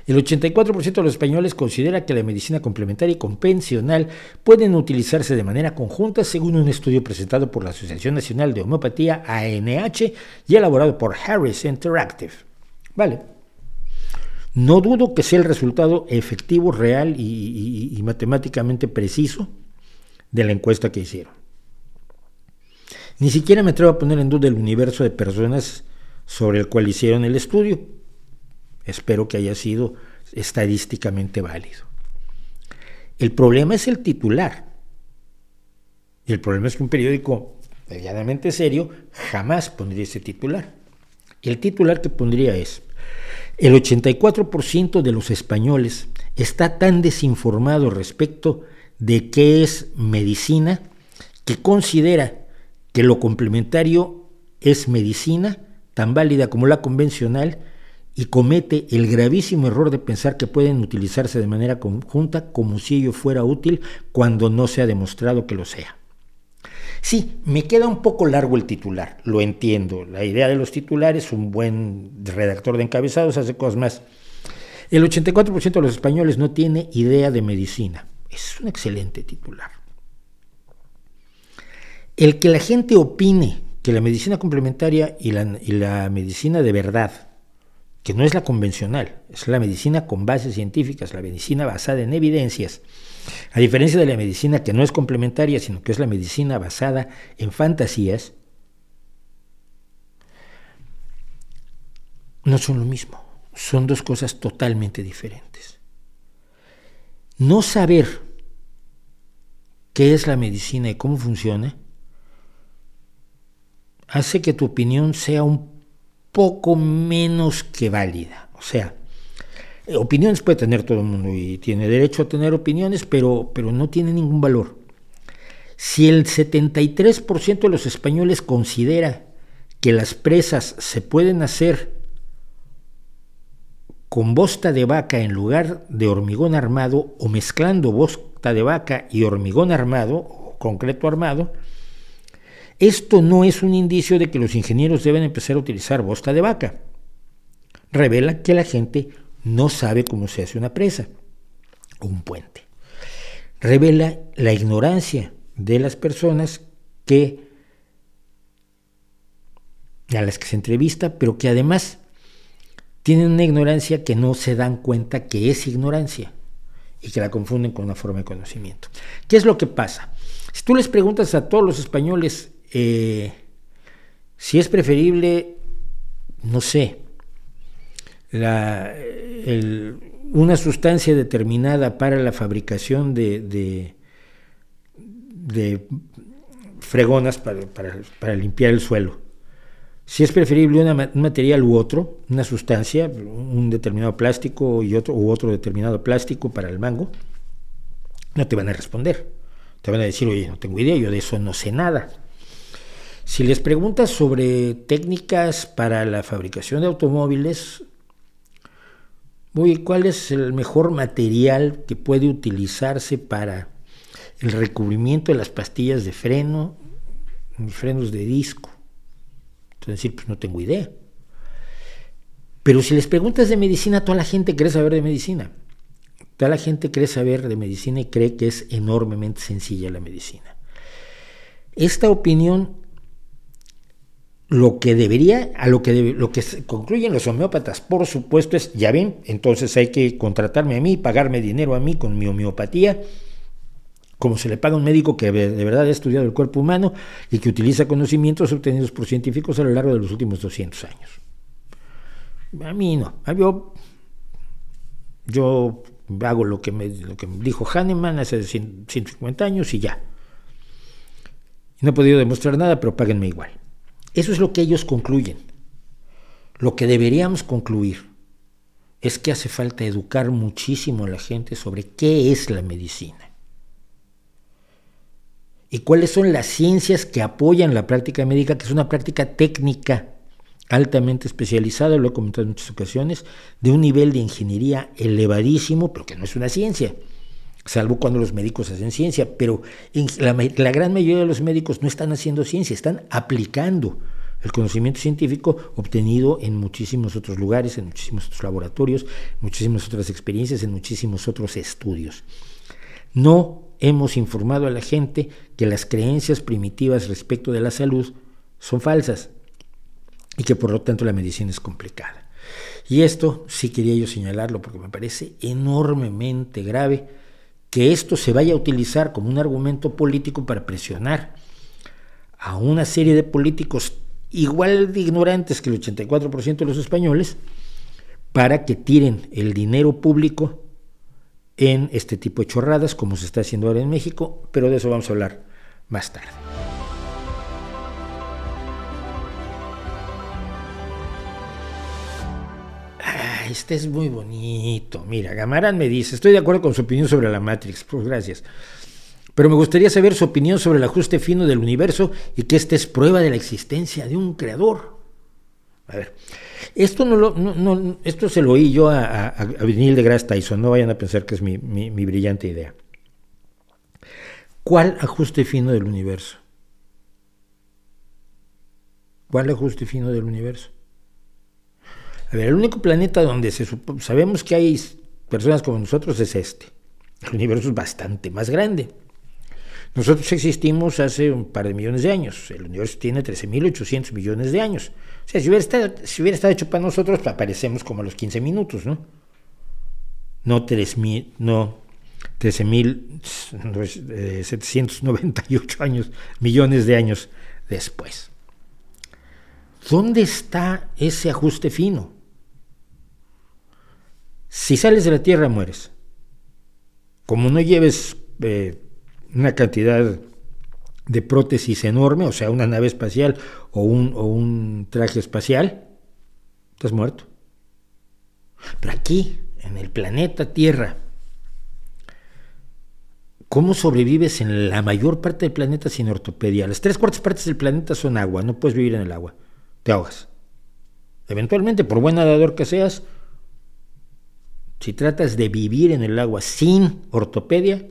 El 84% de los españoles considera que la medicina complementaria y convencional pueden utilizarse de manera conjunta según un estudio presentado por la Asociación Nacional de Homeopatía ANH y elaborado por Harris Interactive. Vale. No dudo que sea el resultado efectivo, real y, matemáticamente preciso de la encuesta que hicieron. Ni siquiera me atrevo a poner en duda el universo de personas sobre el cual hicieron el estudio. Espero que haya sido estadísticamente válido. El problema es el titular. Y el problema es que un periódico medianamente serio jamás pondría ese titular. El titular que pondría es, el 84% de los españoles está tan desinformado respecto de qué es medicina que considera que lo complementario es medicina tan válida como la convencional y comete el gravísimo error de pensar que pueden utilizarse de manera conjunta como si ello fuera útil cuando no se ha demostrado que lo sea. Sí, me queda un poco largo el titular, lo entiendo. La idea de los titulares, un buen redactor de encabezados hace cosas más. El 84% de los españoles no tiene idea de medicina. Es un excelente titular. El que la gente opine que la medicina complementaria y la, la medicina de verdad, que no es la convencional, es la medicina con bases científicas, la medicina basada en evidencias, a diferencia de la medicina que no es complementaria, sino que es la medicina basada en fantasías, no son lo mismo, son dos cosas totalmente diferentes. No saber qué es la medicina y cómo funciona hace que tu opinión sea un poco menos que válida. O sea, Opiniones puede tener todo el mundo y tiene derecho a tener opiniones, pero, pero no tiene ningún valor. Si el 73% de los españoles considera que las presas se pueden hacer con bosta de vaca en lugar de hormigón armado o mezclando bosta de vaca y hormigón armado o concreto armado, esto no es un indicio de que los ingenieros deben empezar a utilizar bosta de vaca. Revela que la gente no sabe cómo se hace una presa o un puente. Revela la ignorancia de las personas que a las que se entrevista, pero que además tienen una ignorancia que no se dan cuenta que es ignorancia y que la confunden con una forma de conocimiento. ¿Qué es lo que pasa? Si tú les preguntas a todos los españoles eh, si es preferible, no sé, una sustancia determinada para la fabricación de, fregonas para, limpiar el suelo, si es preferible un material u otro, una sustancia, un determinado plástico y otro, u otro determinado plástico para el mango, no te van a responder. Te van a decir, oye, no tengo idea, yo de eso no sé nada. Si les preguntas sobre técnicas para la fabricación de automóviles, ¿cuál es el mejor material que puede utilizarse para el recubrimiento de las pastillas de freno, frenos de disco? Entonces decir, pues no tengo idea. Pero si les preguntas de medicina, toda la gente cree saber de medicina. Toda la gente cree saber de medicina y cree que es enormemente sencilla la medicina. Esta opinión, lo que debería, a lo que, lo que concluyen los homeópatas, por supuesto, es, ya ven, entonces hay que contratarme a mí, pagarme dinero a mí con mi homeopatía, como se le paga a un médico que de verdad ha estudiado el cuerpo humano y que utiliza conocimientos obtenidos por científicos a lo largo de los últimos 200 años. A mí no. Yo, yo hago lo que, me, lo que dijo Hahnemann hace 150 años y ya. No he podido demostrar nada, pero páguenme igual. Eso es lo que ellos concluyen. Lo que deberíamos concluir es que hace falta educar muchísimo a la gente sobre qué es la medicina y cuáles son las ciencias que apoyan la práctica médica, que es una práctica técnica altamente especializada, lo he comentado en muchas ocasiones, de un nivel de ingeniería elevadísimo, pero que no es una ciencia, salvo cuando los médicos hacen ciencia, pero la, la gran mayoría de los médicos no están haciendo ciencia, están aplicando el conocimiento científico obtenido en muchísimos otros lugares, en muchísimos otros laboratorios, en muchísimas otras experiencias, en muchísimos otros estudios. No hemos informado a la gente que las creencias primitivas respecto de la salud son falsas y que por lo tanto la medicina es complicada. Y esto sí quería yo señalarlo porque me parece enormemente grave que esto se vaya a utilizar como un argumento político para presionar a una serie de políticos igual de ignorantes que el 84% de los españoles para que tiren el dinero público en este tipo de chorradas, como se está haciendo ahora en México, pero de eso vamos a hablar más tarde. Este es muy bonito. Mira, Gamarán me dice, estoy de acuerdo con su opinión sobre la Matrix, pues gracias. Pero me gustaría saber su opinión sobre el ajuste fino del universo y que esta es prueba de la existencia de un creador. A ver, esto, no, lo, esto se lo oí yo a, a, a de Grass Tyson, no vayan a pensar que es mi brillante idea. ¿Cuál ajuste fino del universo? ¿Cuál ajuste fino del universo? A ver, el único planeta donde se sabemos que hay personas como nosotros es este. El universo es bastante más grande. Nosotros existimos hace un par de millones de años. El universo tiene 13.800 millones de años. O sea, si hubiera, estado, si hubiera estado hecho para nosotros, aparecemos como a los 15 minutos, ¿no? No 3.000, no 13.798 eh, años, millones de años después. ¿Dónde está ese ajuste fino? Si sales de la Tierra, mueres. Como no lleves eh, una cantidad de prótesis enorme, o sea, una nave espacial o un, o un traje espacial, estás muerto. Pero aquí, en el planeta Tierra, ¿cómo sobrevives en la mayor parte del planeta sin ortopedia? Las tres cuartas partes del planeta son agua, no puedes vivir en el agua, te ahogas. Eventualmente, por buen nadador que seas, Si tratas de vivir en el agua sin ortopedia,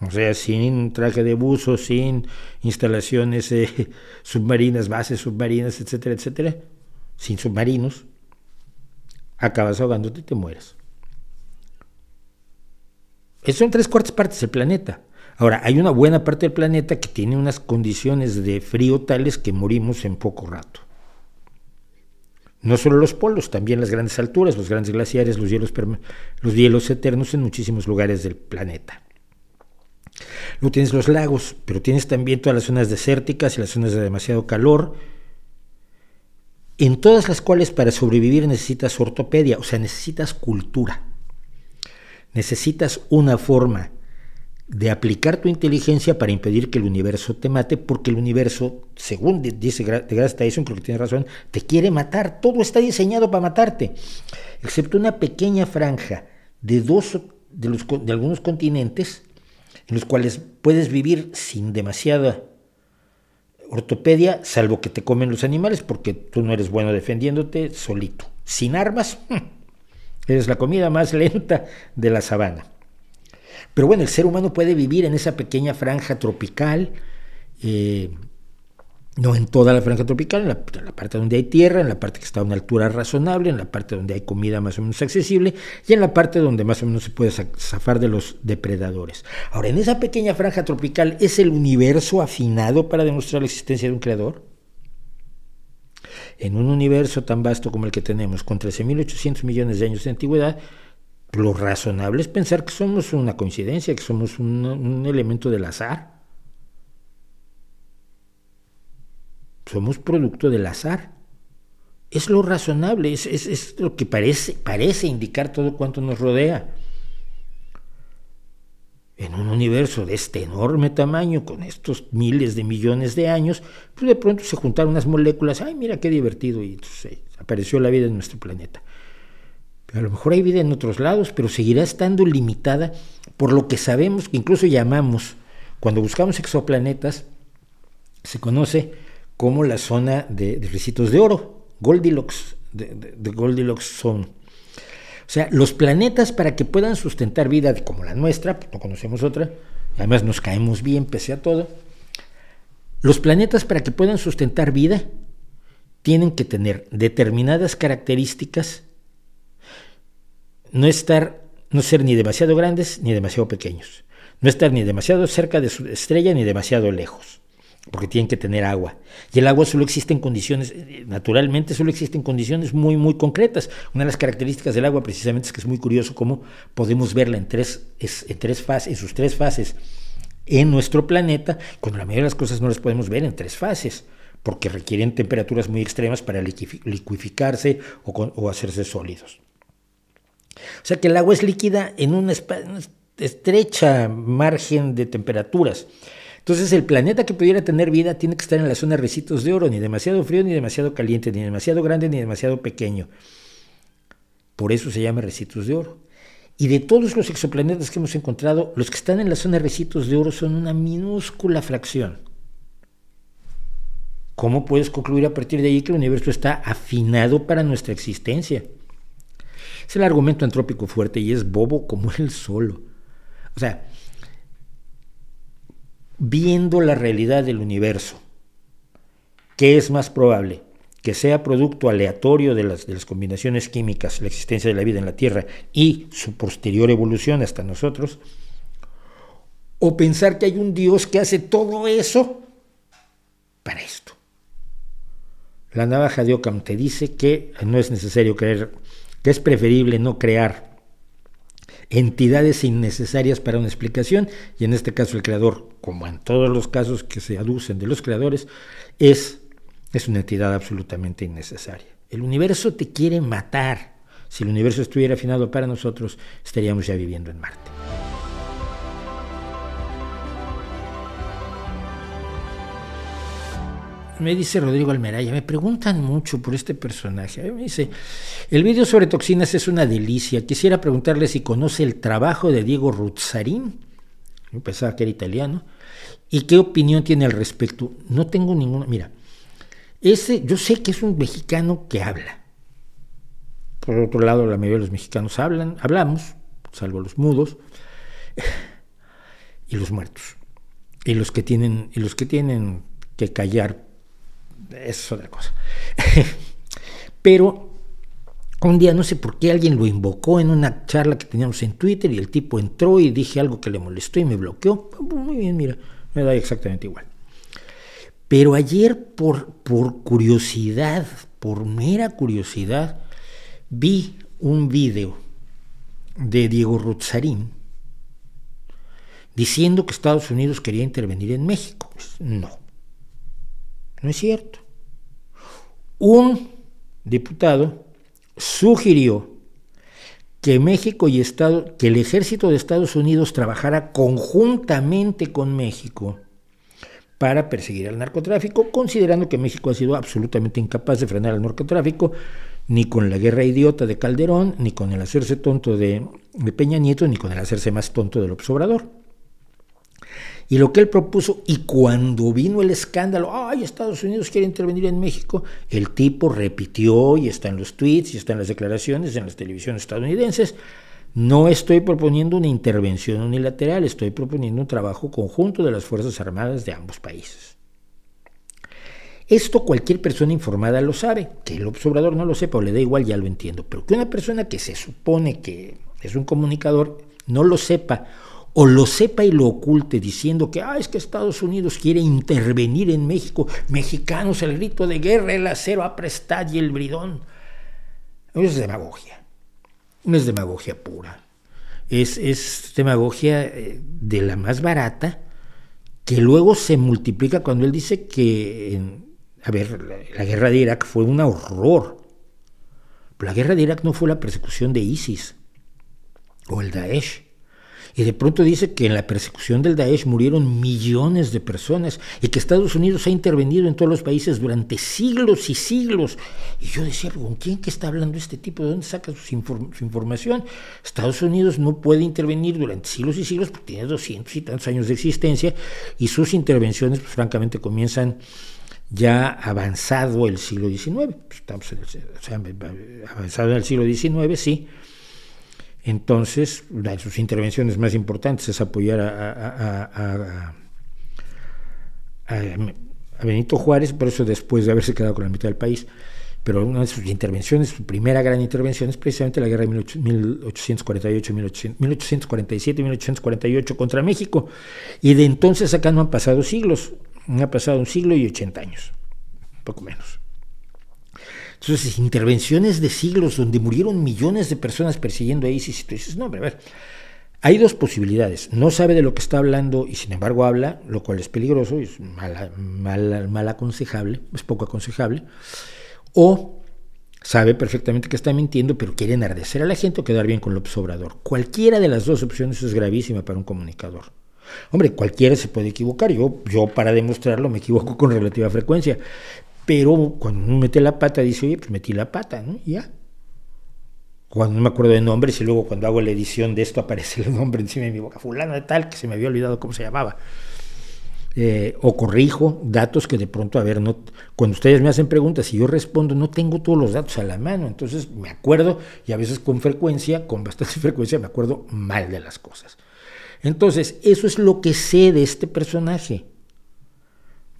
o sea, sin traje de buzo, sin instalaciones eh, [laughs] submarinas, bases submarinas, etcétera, etcétera, sin submarinos, acabas ahogándote y te mueres. Eso son tres cuartas partes del planeta. Ahora, hay una buena parte del planeta que tiene unas condiciones de frío tales que morimos en poco rato. No solo los polos, también las grandes alturas, los grandes glaciares, los hielos, los hielos eternos en muchísimos lugares del planeta. Luego tienes los lagos, pero tienes también todas las zonas desérticas y las zonas de demasiado calor, en todas las cuales para sobrevivir necesitas ortopedia, o sea, necesitas cultura. Necesitas una forma de aplicar tu inteligencia para impedir que el universo te mate, porque el universo, según dice DeGrasse Tyson, creo que tiene razón, te quiere matar, todo está diseñado para matarte, excepto una pequeña franja de dos de, los, de algunos continentes en los cuales puedes vivir sin demasiada ortopedia, salvo que te comen los animales, porque tú no eres bueno defendiéndote solito. Sin armas, [laughs] eres la comida más lenta de la sabana. Pero bueno, el ser humano puede vivir en esa pequeña franja tropical, eh, no en toda la franja tropical, en la, parte donde hay tierra, en la parte que está a una altura razonable, en la parte donde hay comida más o menos accesible y en la parte donde más o menos se puede zafar de los depredadores. Ahora, en esa pequeña franja tropical, ¿es el universo afinado para demostrar la existencia de un creador? En un universo tan vasto como el que tenemos, con 13.800 millones de años de antigüedad, lo razonable es pensar que somos una coincidencia, que somos un, elemento del azar. Somos producto del azar. Es lo razonable, es, lo que parece, parece indicar todo cuanto nos rodea. En un universo de este enorme tamaño, con estos miles de millones de años, pues de pronto se juntaron unas moléculas, ay, mira qué divertido, y apareció la vida en nuestro planeta. A lo mejor hay vida en otros lados, pero seguirá estando limitada por lo que sabemos, que incluso llamamos, cuando buscamos exoplanetas, se conoce como la zona de, de de oro, Goldilocks, de, Goldilocks Zone. O sea, los planetas para que puedan sustentar vida como la nuestra, no conocemos otra, además nos caemos bien pese a todo, los planetas para que puedan sustentar vida tienen que tener determinadas características no estar, no ser ni demasiado grandes ni demasiado pequeños, no estar ni demasiado cerca de su estrella ni demasiado lejos, porque tienen que tener agua. Y el agua solo existe en condiciones, naturalmente solo existen condiciones muy, muy concretas. Una de las características del agua precisamente es que es muy curioso cómo podemos verla en tres, en tres fases, en sus tres fases en nuestro planeta, cuando la mayoría de las cosas no las podemos ver en tres fases porque requieren temperaturas muy extremas para liquificarse o hacerse sólidos. O sea que el agua es líquida en una, estrecha margen de temperaturas. Entonces el planeta que pudiera tener vida tiene que estar en la zona de recitos de oro, ni demasiado frío, ni demasiado caliente, ni demasiado grande, ni demasiado pequeño. Por eso se llama recitos de oro. Y de todos los exoplanetas que hemos encontrado, los que están en la zona de recitos de oro son una minúscula fracción. ¿Cómo puedes concluir a partir de ahí que el universo está afinado para nuestra existencia? Es el argumento antrópico fuerte y es bobo como él solo. O sea, viendo la realidad del universo, ¿qué es más probable? Que sea producto aleatorio de las, combinaciones químicas, la existencia de la vida en la Tierra y su posterior evolución hasta nosotros, o pensar que hay un Dios que hace todo eso para esto. La navaja de Ockham te dice que no es necesario creer que es preferible no crear entidades innecesarias para una explicación, y en este caso el creador, como en todos los casos que se aducen de los creadores, es, es una entidad absolutamente innecesaria. El universo te quiere matar. Si el universo estuviera afinado para nosotros, estaríamos ya viviendo en Marte. Me dice Rodrigo Almeraya, me preguntan mucho por este personaje. Me dice, el vídeo sobre toxinas es una delicia. Quisiera preguntarle si conoce el trabajo de Diego Ruzzarín. Yo pensaba que era italiano. ¿Y qué opinión tiene al respecto? No tengo ninguna. Mira, ese, yo sé que es un mexicano que habla. Por otro lado, la mayoría de los mexicanos hablan, hablamos, salvo los mudos, [laughs] y los muertos. Y los que tienen, y los que tienen que callar, es otra cosa. [laughs] Pero un día no sé por qué alguien lo invocó en una charla que teníamos en Twitter y el tipo entró y dije algo que le molestó y me bloqueó. Muy bien, mira, me da exactamente igual. Pero ayer por, por curiosidad, por mera curiosidad, vi un video de Diego Rutzarín diciendo que Estados Unidos quería intervenir en México. Pues, no, no es cierto. Un diputado sugirió que México y Estado, que el ejército de Estados Unidos trabajara conjuntamente con México para perseguir al narcotráfico, considerando que México ha sido absolutamente incapaz de frenar al narcotráfico, ni con la guerra idiota de Calderón, ni con el hacerse tonto de, Peña Nieto, ni con el hacerse más tonto del Obrador. Y lo que él propuso, y cuando vino el escándalo, ay, Estados Unidos quiere intervenir en México, el tipo repitió, y está en los tweets, y está en las declaraciones, en las televisiones estadounidenses, no estoy proponiendo una intervención unilateral, estoy proponiendo un trabajo conjunto de las Fuerzas Armadas de ambos países. Esto cualquier persona informada lo sabe, que el observador no lo sepa o le da igual, ya lo entiendo, pero que una persona que se supone que es un comunicador no lo sepa o lo sepa y lo oculte diciendo que ah, es que Estados Unidos quiere intervenir en México, mexicanos, el grito de guerra, el acero a prestar y el bridón. Es demagogia no es demagogia pura, es, es demagogia eh, de la más barata, que luego se multiplica cuando él dice que, a ver, la, guerra de Irak fue un horror. Pero la guerra de Irak no fue la persecución de ISIS o el Daesh. Y de pronto dice que en la persecución del Daesh murieron millones de personas y que Estados Unidos ha intervenido en todos los países durante siglos y siglos. Y yo decía, ¿con quién que está hablando este tipo? ¿De dónde saca su, información? Estados Unidos no puede intervenir durante siglos y siglos porque tiene 200 y tantos años de existencia y sus intervenciones, pues, francamente, comienzan ya avanzado el siglo XIX. Estamos en el, avanzado en el siglo XIX, sí entonces, una de sus intervenciones más importantes es apoyar a, Benito Juárez, por eso después de haberse quedado con la mitad del país, pero una de sus intervenciones, su primera gran intervención es precisamente la guerra de 1848, 1847, 1848 contra México. Y de entonces acá no han pasado siglos, han pasado un siglo y ochenta años, poco menos. Entonces, intervenciones de siglos donde murieron millones de personas persiguiendo a ISIS, y tú dices, no, hombre, a ver, hay dos posibilidades. No sabe de lo que está hablando y sin embargo habla, lo cual es peligroso, es mal, mal, mal aconsejable, es poco aconsejable. O sabe perfectamente que está mintiendo, pero quiere enardecer a la gente o quedar bien con López Obrador. Cualquiera de las dos opciones es gravísima para un comunicador. Hombre, cualquiera se puede equivocar. Yo, yo para demostrarlo me equivoco con relativa frecuencia. Pero cuando uno mete la pata, dice, oye, pues metí la pata, ¿no? Y ya. Cuando no me acuerdo de nombres y luego cuando hago la edición de esto [laughs] aparece el nombre encima de mi boca, fulano de tal, que se me había olvidado cómo se llamaba. Eh, o corrijo datos que de pronto, a ver, no, cuando ustedes me hacen preguntas y yo respondo, no tengo todos los datos a la mano, entonces me acuerdo y a veces con frecuencia, con bastante [laughs] frecuencia, me acuerdo mal de las cosas. Entonces, eso es lo que sé de este personaje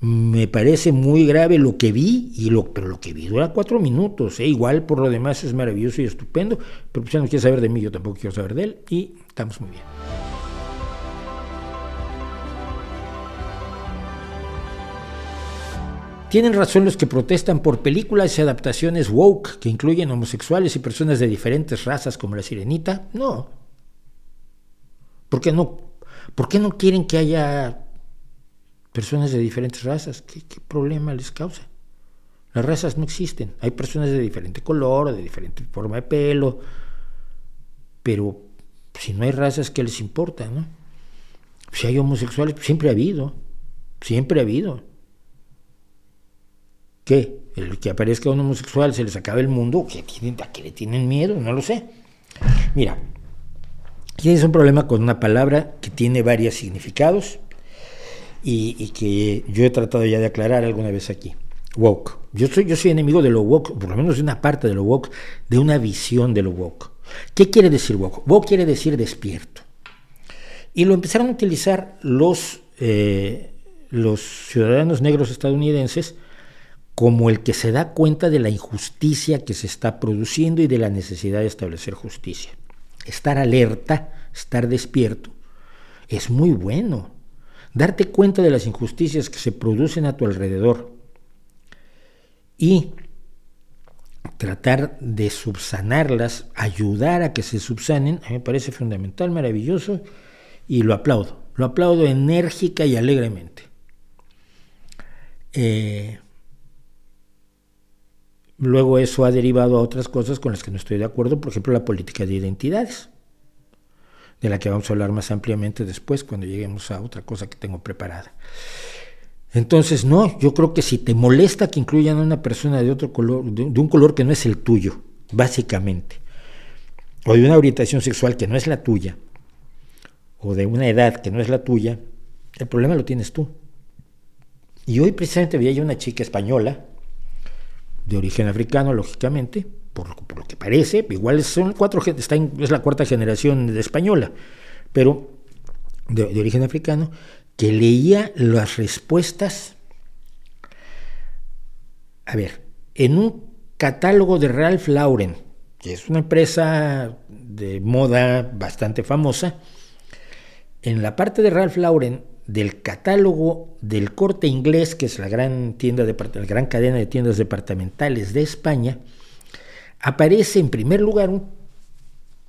me parece muy grave lo que vi, y lo, pero lo que vi dura cuatro minutos. ¿eh? Igual por lo demás es maravilloso y estupendo, pero pues ya no quiere saber de mí, yo tampoco quiero saber de él, y estamos muy bien. ¿Tienen razón los que protestan por películas y adaptaciones woke que incluyen homosexuales y personas de diferentes razas como la sirenita? No. ¿Por no? ¿Por qué no quieren que haya personas de diferentes razas. ¿Qué, problema les causa? Las razas no existen. Hay personas de diferente color, de diferente forma de pelo, pero si no hay razas, ¿qué les importa? No? Si hay homosexuales, siempre ha habido. Siempre ha habido. ¿Qué? El que aparezca un homosexual se les acaba el mundo. ¿A qué le tienen miedo? No lo sé. Mira, tienes un problema con una palabra que tiene varios significados y, que yo he tratado ya de aclarar alguna vez aquí. woke. Yo soy, yo soy enemigo de lo woke, por lo menos de una parte de lo woke, de una visión de lo woke. ¿Qué quiere decir woke? Woke quiere decir despierto. Y lo empezaron a utilizar los, eh, los ciudadanos negros estadounidenses como el que se da cuenta de la injusticia que se está produciendo y de la necesidad de establecer justicia. Estar alerta, estar despierto, es muy bueno. Darte cuenta de las injusticias que se producen a tu alrededor y tratar de subsanarlas, ayudar a que se subsanen, a mí me parece fundamental, maravilloso y lo aplaudo. Lo aplaudo enérgica y alegremente. Eh, luego eso ha derivado a otras cosas con las que no estoy de acuerdo, por ejemplo la política de identidades, de la que vamos a hablar más ampliamente después cuando lleguemos a otra cosa que tengo preparada. Entonces, no, yo creo que si te molesta que incluyan a una persona de otro color, de, un color que no es el tuyo, básicamente, o de una orientación sexual que no es la tuya, o de una edad que no es la tuya, el problema lo tienes tú. Y hoy precisamente veía yo una chica española, de origen africano, lógicamente, por, lo que parece, igual son cuatro, está es la cuarta generación de española, pero de origen africano, que leía las respuestas, a ver, en un catálogo de Ralph Lauren, que es una empresa de moda bastante famosa, en la parte de Ralph Lauren del catálogo del corte inglés, que es la gran, tienda de, la gran cadena de tiendas departamentales de España, aparece en primer lugar un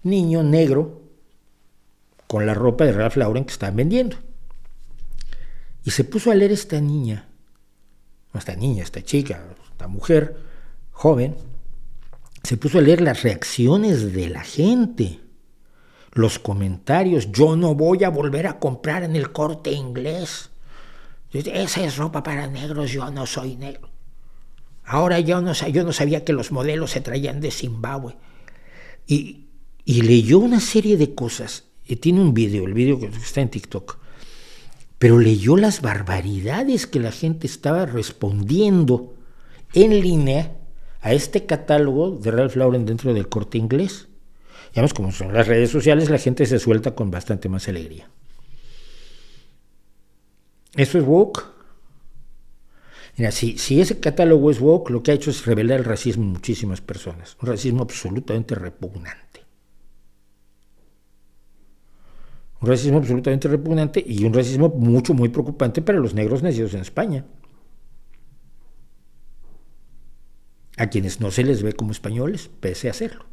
niño negro con la ropa de Ralph Lauren que están vendiendo. Y se puso a leer esta niña, esta niña, esta chica, esta mujer joven, se puso a leer las reacciones de la gente, los comentarios, yo no voy a volver a comprar en el corte inglés. Esa es ropa para negros, yo no soy negro. Ahora yo no, yo no sabía que los modelos se traían de Zimbabue. Y, leyó una serie de cosas. Y tiene un video, el video que está en TikTok, pero leyó las barbaridades que la gente estaba respondiendo en línea a este catálogo de Ralph Lauren dentro del corte inglés. Y además, como son las redes sociales, la gente se suelta con bastante más alegría. ¿Eso es woke? Mira, si, si ese catálogo es woke, lo que ha hecho es revelar el racismo en muchísimas personas. Un racismo absolutamente repugnante. Un racismo absolutamente repugnante y un racismo mucho, muy preocupante para los negros nacidos en España. A quienes no se les ve como españoles, pese a hacerlo.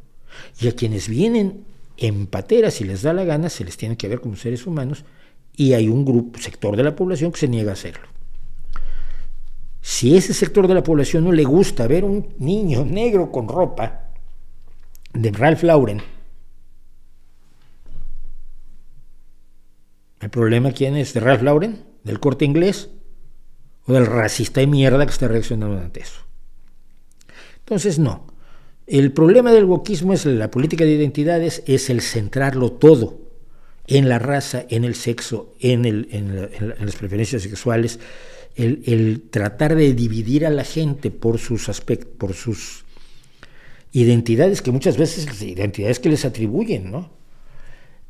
Y a quienes vienen en patera, si les da la gana, se les tiene que ver como seres humanos y hay un grupo, sector de la población que se niega a hacerlo. Si ese sector de la población no le gusta ver un niño negro con ropa de Ralph Lauren, ¿El problema quién es? ¿De Ralph Lauren? ¿Del corte inglés? ¿O del racista de mierda que está reaccionando ante eso? Entonces, no. El problema del wokismo es la política de identidades, es el centrarlo todo en la raza, en el sexo, en, en, las preferencias sexuales, el, tratar de dividir a la gente por sus aspectos, por sus identidades, que muchas veces identidades que les atribuyen, ¿no?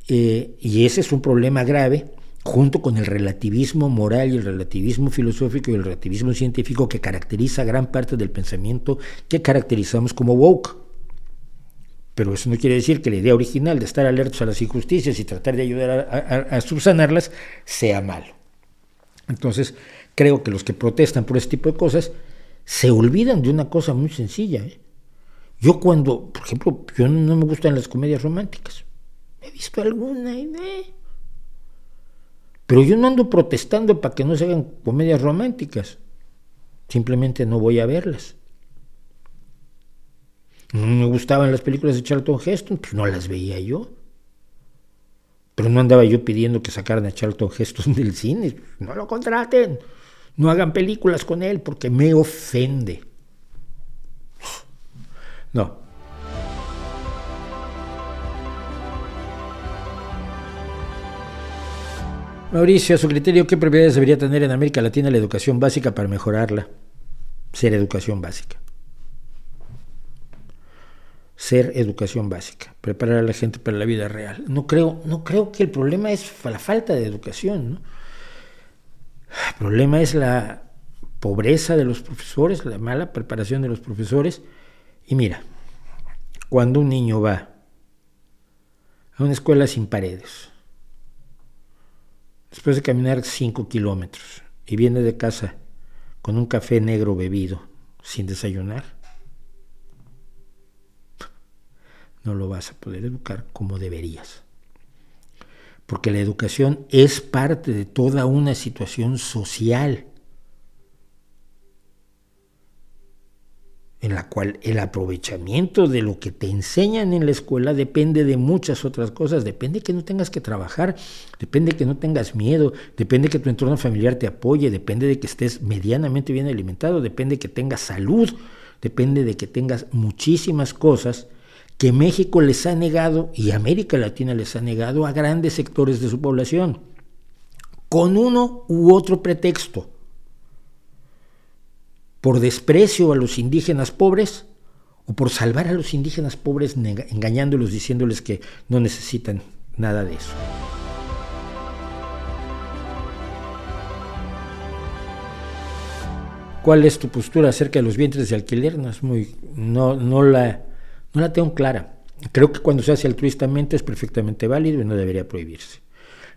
Eh, y ese es un problema grave junto con el relativismo moral y el relativismo filosófico y el relativismo científico que caracteriza gran parte del pensamiento que caracterizamos como woke. Pero eso no quiere decir que la idea original de estar alertos a las injusticias y tratar de ayudar a, subsanarlas sea malo. Entonces, creo que los que protestan por este tipo de cosas se olvidan de una cosa muy sencilla. ¿eh? Yo cuando, por ejemplo, yo no me gustan las comedias románticas. He visto alguna idea. Pero yo no ando protestando para que no se hagan comedias románticas. Simplemente no voy a verlas. No me gustaban las películas de Charlton Heston, pues no las veía yo. Pero no andaba yo pidiendo que sacaran a Charlton Heston [laughs] del cine. No lo contraten. No hagan películas con él porque me ofende. No, Mauricio, a su criterio, ¿qué propiedades debería tener en América Latina la educación básica para mejorarla? ser educación básica. Ser educación básica, preparar a la gente para la vida real. No creo, no creo que el problema es la falta de educación. El problema es la pobreza de los profesores, la mala preparación de los profesores. Y mira, cuando un niño va a una escuela sin paredes, después de caminar 5 kilómetros y viene de casa con un café negro bebido sin desayunar, no lo vas a poder educar como deberías. Porque la educación es parte de toda una situación social en la cual el aprovechamiento de lo que te enseñan en la escuela depende de muchas otras cosas, depende que no tengas que trabajar, depende que no tengas miedo, depende que tu entorno familiar te apoye, depende de que estés medianamente bien alimentado, depende que tengas salud, depende de que tengas muchísimas cosas que México les ha negado y América Latina les ha negado a grandes sectores de su población, con uno u otro pretexto por desprecio a los indígenas pobres o por salvar a los indígenas pobres engañándolos diciéndoles que no necesitan nada de eso. ¿Cuál es tu postura acerca de los vientres de alquiler? No, es muy, no, no, la, no la tengo clara. Creo que cuando se hace altruistamente es perfectamente válido y no debería prohibirse.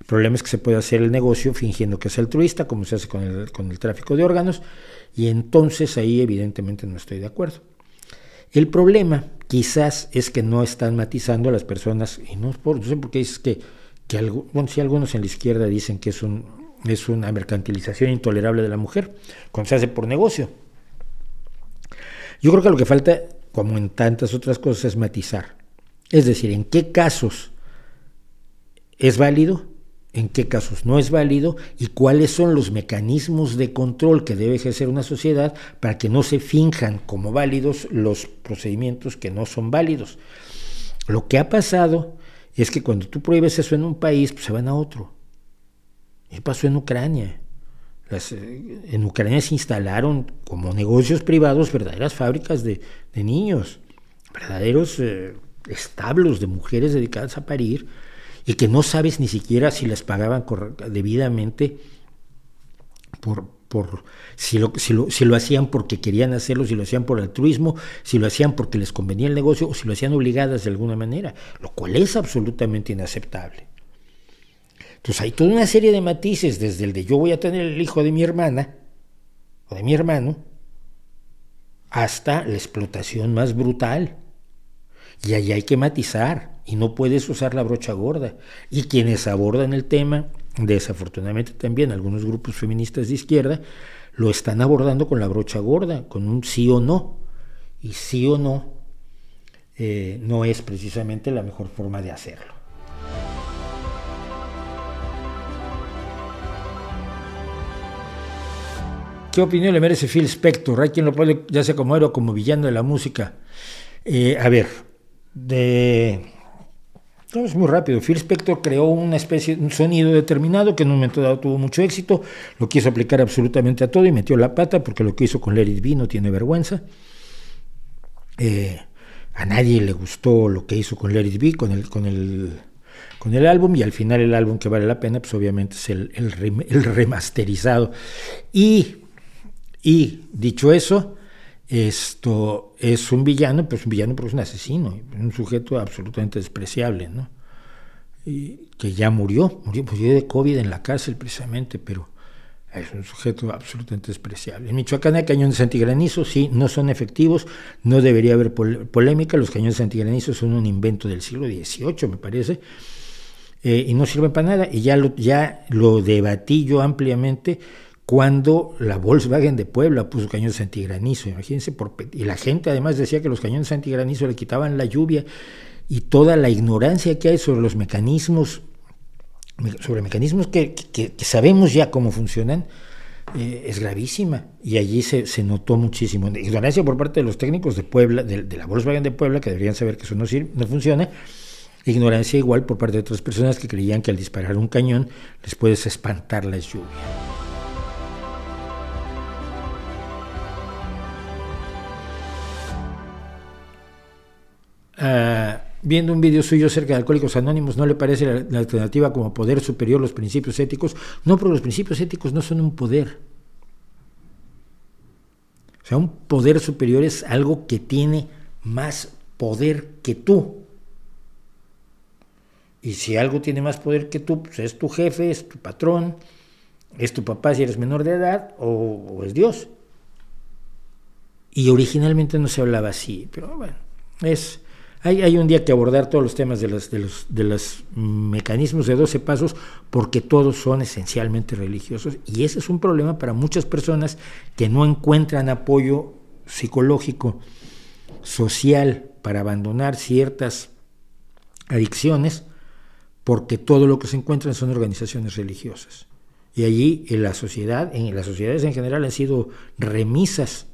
El problema es que se puede hacer el negocio fingiendo que es altruista, como se hace con el, con el tráfico de órganos, y entonces ahí evidentemente no estoy de acuerdo. El problema quizás es que no están matizando a las personas, y no, por, no sé por qué dices que, que bueno, si algunos en la izquierda dicen que es, un, es una mercantilización intolerable de la mujer, cuando se hace por negocio. Yo creo que lo que falta, como en tantas otras cosas, es matizar. Es decir, en qué casos es válido en qué casos no es válido y cuáles son los mecanismos de control que debe ejercer una sociedad para que no se finjan como válidos los procedimientos que no son válidos. Lo que ha pasado es que cuando tú prohíbes eso en un país, pues se van a otro. Y pasó en Ucrania. Eh, en Ucrania se instalaron como negocios privados verdaderas fábricas de, niños, verdaderos eh, establos de mujeres dedicadas a parir y que no sabes ni siquiera si les pagaban debidamente por, por si, lo, si, lo, si lo hacían porque querían hacerlo, si lo hacían por altruismo, si lo hacían porque les convenía el negocio o si lo hacían obligadas de alguna manera, lo cual es absolutamente inaceptable. Entonces hay toda una serie de matices, desde el de yo voy a tener el hijo de mi hermana o de mi hermano, hasta la explotación más brutal. Y ahí hay que matizar y no puedes usar la brocha gorda. Y quienes abordan el tema, desafortunadamente también algunos grupos feministas de izquierda, lo están abordando con la brocha gorda, con un sí o no. Y sí o no eh, no es precisamente la mejor forma de hacerlo. ¿Qué opinión le merece Phil Spector? Hay quien lo puede, ya sea como héroe como villano de la música. Eh, a ver, de es muy rápido. Phil Spector creó una especie, un sonido determinado que en un momento dado tuvo mucho éxito, lo quiso aplicar absolutamente a todo y metió la pata porque lo que hizo con Larry B no tiene vergüenza. Eh, a nadie le gustó lo que hizo con Larry B, con el, con el, con el álbum, y al final el álbum que vale la pena, pues obviamente es el, el remasterizado. Y, y dicho eso, esto es un villano, pero es un villano porque es un asesino, un sujeto absolutamente despreciable, ¿no? Y que ya murió, murió, murió de COVID en la cárcel precisamente, pero es un sujeto absolutamente despreciable. En Michoacán hay cañones antigranizo, sí, no son efectivos, no debería haber polémica, los cañones antigranizo son un invento del siglo XVIII, me parece, eh, y no sirven para nada, y ya lo, ya lo debatí yo ampliamente cuando la Volkswagen de Puebla puso cañones antigranizo, imagínense, por, y la gente además decía que los cañones antigranizo le quitaban la lluvia y toda la ignorancia que hay sobre los mecanismos, sobre mecanismos que, sabemos ya cómo funcionan, eh, es gravísima. Y allí se, notó muchísimo. Ignorancia por parte de los técnicos de Puebla, de, la Volkswagen de Puebla, que deberían saber que eso no, sirve, no funciona. Ignorancia igual por parte de otras personas que creían que al disparar un cañón les puedes espantar la lluvia. Ah, viendo un vídeo suyo acerca de Alcohólicos Anónimos, ¿no le parece la, alternativa como poder superior los principios éticos? No, pero los principios éticos no son un poder. O sea, un poder superior es algo que tiene más poder que tú. Y si algo tiene más poder que tú, pues es tu jefe, es tu patrón, es tu papá si eres menor de edad o, es Dios. Y originalmente no se hablaba así, pero bueno, es, hay, un día que abordar todos los temas de los, de, los, de los mecanismos de 12 pasos porque todos son esencialmente religiosos y ese es un problema para muchas personas que no encuentran apoyo psicológico, social para abandonar ciertas adicciones porque todo lo que se encuentran son organizaciones religiosas. Y allí en la sociedad, en las sociedades en general han sido remisas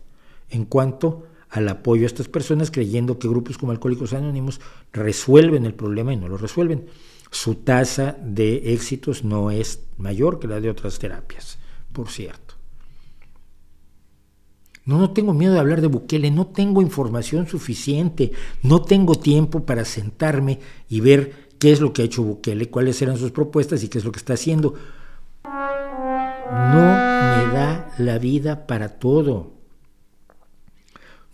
en cuanto al apoyo a estas personas, creyendo que grupos como Alcohólicos Anónimos resuelven el problema y no lo resuelven. Su tasa de éxitos no es mayor que la de otras terapias, por cierto. No, no tengo miedo de hablar de Bukele, no tengo información suficiente, no tengo tiempo para sentarme y ver qué es lo que ha hecho Bukele, cuáles eran sus propuestas y qué es lo que está haciendo. No me da la vida para todo.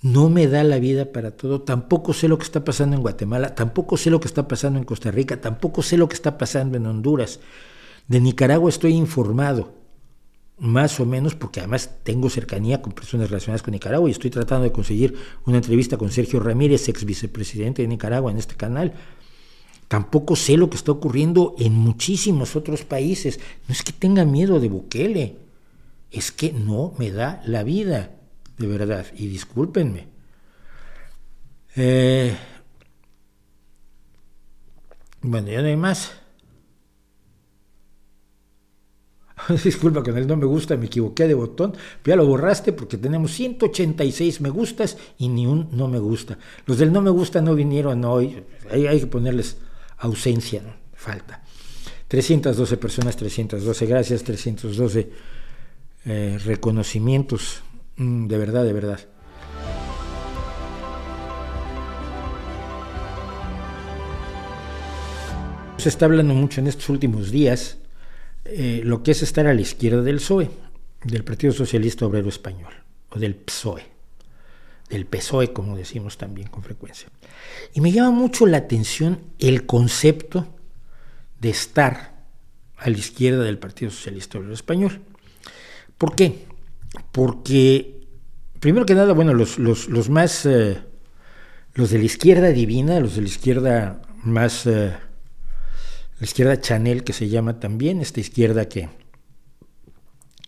No me da la vida para todo. Tampoco sé lo que está pasando en Guatemala, tampoco sé lo que está pasando en Costa Rica, tampoco sé lo que está pasando en Honduras. De Nicaragua estoy informado, más o menos, porque además tengo cercanía con personas relacionadas con Nicaragua y estoy tratando de conseguir una entrevista con Sergio Ramírez, ex vicepresidente de Nicaragua, en este canal Tampoco sé lo que está ocurriendo en muchísimos otros países. No es que tenga miedo de Bukele, es que no me da la vida, de verdad. Y discúlpenme. Eh, bueno, ya no hay más. [laughs] Disculpa, con el no me gusta me equivoqué de botón, ya lo borraste porque tenemos 186 me gustas y ni un no me gusta. Los del no me gusta no vinieron hoy, hay que ponerles ausencia, falta. 312 personas, 312 gracias, 312 eh, reconocimientos, de verdad, de verdad. Se está hablando mucho en estos últimos días eh, lo que es estar a la izquierda del PSOE, del Partido Socialista Obrero Español, o del PSOE del PSOE, como decimos también con frecuencia. Y me llama mucho la atención el concepto de estar a la izquierda del Partido Socialista Obrero Español. ¿Por qué? Porque, primero que nada, bueno, los, los, más, eh, los de la izquierda divina, los de la izquierda más, eh, la izquierda Chanel que se llama también, esta izquierda que,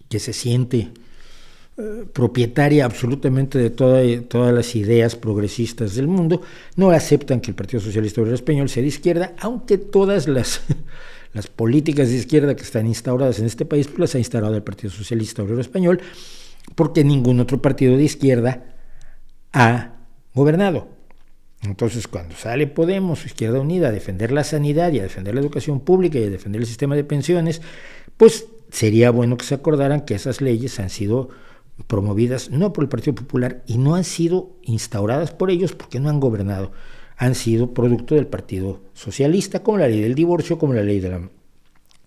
que se siente propietaria absolutamente de todas las ideas progresistas del mundo, no aceptan que el Partido Socialista Obrero Español sea de izquierda, aunque todas las, [laughs] las políticas de izquierda que están instauradas en este país pues las ha instaurado el Partido Socialista Obrero Español, porque ningún otro partido de izquierda ha gobernado. Entonces, cuando sale Podemos, Izquierda Unida, a defender la sanidad y a defender la educación pública y a defender el sistema de pensiones, pues sería bueno que se acordaran que esas leyes han sido promovidas no por el Partido Popular y no han sido instauradas por ellos porque no han gobernado, han sido producto del Partido Socialista, como la ley del divorcio, como la ley de la,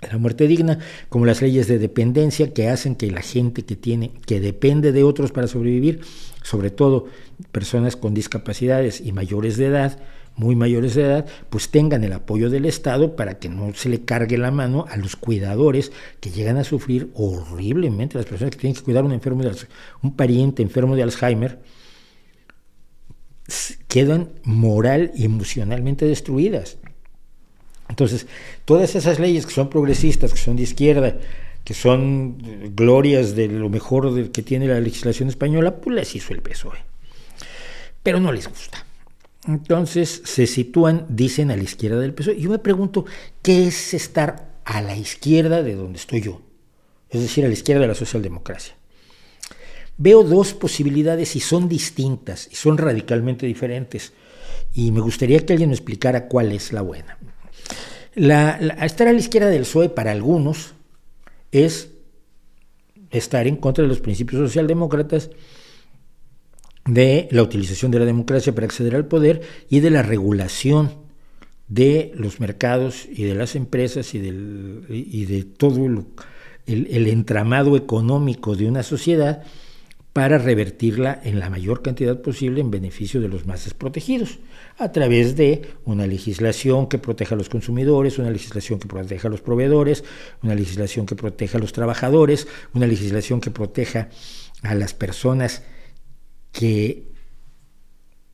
la muerte digna, como las leyes de dependencia que hacen que la gente que tiene, que depende de otros para sobrevivir, sobre todo personas con discapacidades y mayores de edad, muy mayores de edad, pues tengan el apoyo del Estado para que no se le cargue la mano a los cuidadores que llegan a sufrir horriblemente, las personas que tienen que cuidar a un, enfermo de, un pariente enfermo de Alzheimer, quedan moral y emocionalmente destruidas. Entonces, todas esas leyes que son progresistas, que son de izquierda, que son glorias de lo mejor que tiene la legislación española, pues las hizo el PSOE. Pero no les gusta. Entonces se sitúan, dicen, a la izquierda del PSOE. Yo me pregunto, ¿qué es estar a la izquierda de donde estoy yo? Es decir, a la izquierda de la socialdemocracia. Veo dos posibilidades y son distintas y son radicalmente diferentes. Y me gustaría que alguien me explicara cuál es la buena. La, estar a la izquierda del PSOE para algunos es estar en contra de los principios socialdemócratas de la utilización de la democracia para acceder al poder y de la regulación de los mercados y de las empresas y, del, y de todo el, el, entramado económico de una sociedad para revertirla en la mayor cantidad posible en beneficio de los más desprotegidos, a través de una legislación que proteja a los consumidores, una legislación que proteja a los proveedores, una legislación que proteja a los trabajadores, una legislación que proteja a las personas que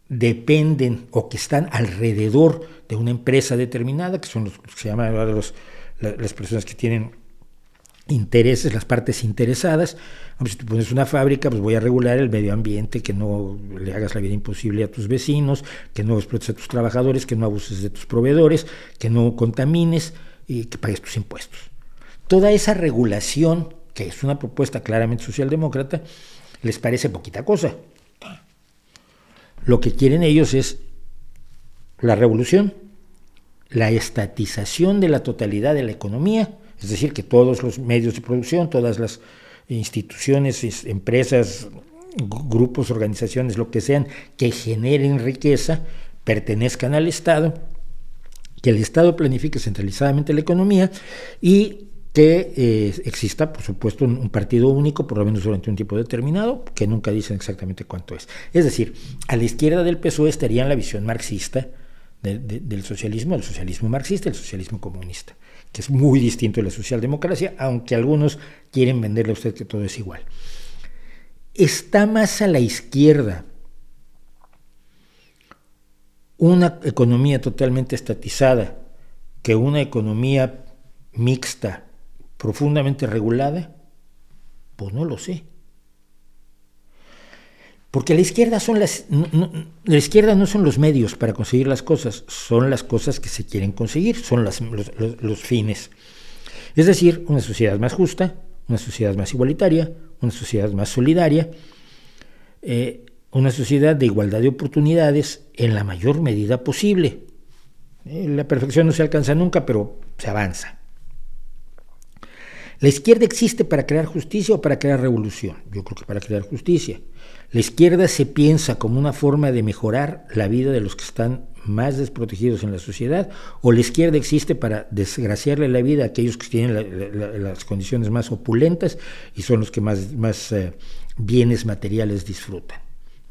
dependen o que están alrededor de una empresa determinada, que son los que se llaman los, las personas que tienen intereses, las partes interesadas. Si tú pones una fábrica, pues voy a regular el medio ambiente, que no le hagas la vida imposible a tus vecinos, que no explotes a tus trabajadores, que no abuses de tus proveedores, que no contamines y que pagues tus impuestos. Toda esa regulación, que es una propuesta claramente socialdemócrata, les parece poquita cosa. Lo que quieren ellos es la revolución, la estatización de la totalidad de la economía, es decir, que todos los medios de producción, todas las instituciones, empresas, grupos, organizaciones, lo que sean, que generen riqueza, pertenezcan al Estado, que el Estado planifique centralizadamente la economía y que eh, exista, por supuesto, un, partido único, por lo menos durante un tiempo determinado, que nunca dicen exactamente cuánto es. Es decir, a la izquierda del PSOE estaría la visión marxista del socialismo, el socialismo marxista, el socialismo comunista, que es muy distinto de la socialdemocracia, aunque algunos quieren venderle a usted que todo es igual. Está más a la izquierda una economía totalmente estatizada que una economía mixta profundamente regulada? Pues no lo sé. Porque la izquierda no, son los medios para conseguir las cosas, son las cosas que se quieren conseguir, son los, fines. Es decir, una sociedad más justa, una sociedad más igualitaria, una sociedad más solidaria, eh, una sociedad de igualdad de oportunidades en la mayor medida posible. Eh, la perfección no se alcanza nunca, pero se avanza. ¿La izquierda existe para crear justicia o para crear revolución? Yo creo que para crear justicia. La izquierda se piensa como una forma de mejorar la vida de los que están más desprotegidos en la sociedad, o la izquierda existe para desgraciarle la vida a aquellos que tienen las condiciones más opulentas y son los que más, más eh, bienes materiales disfrutan.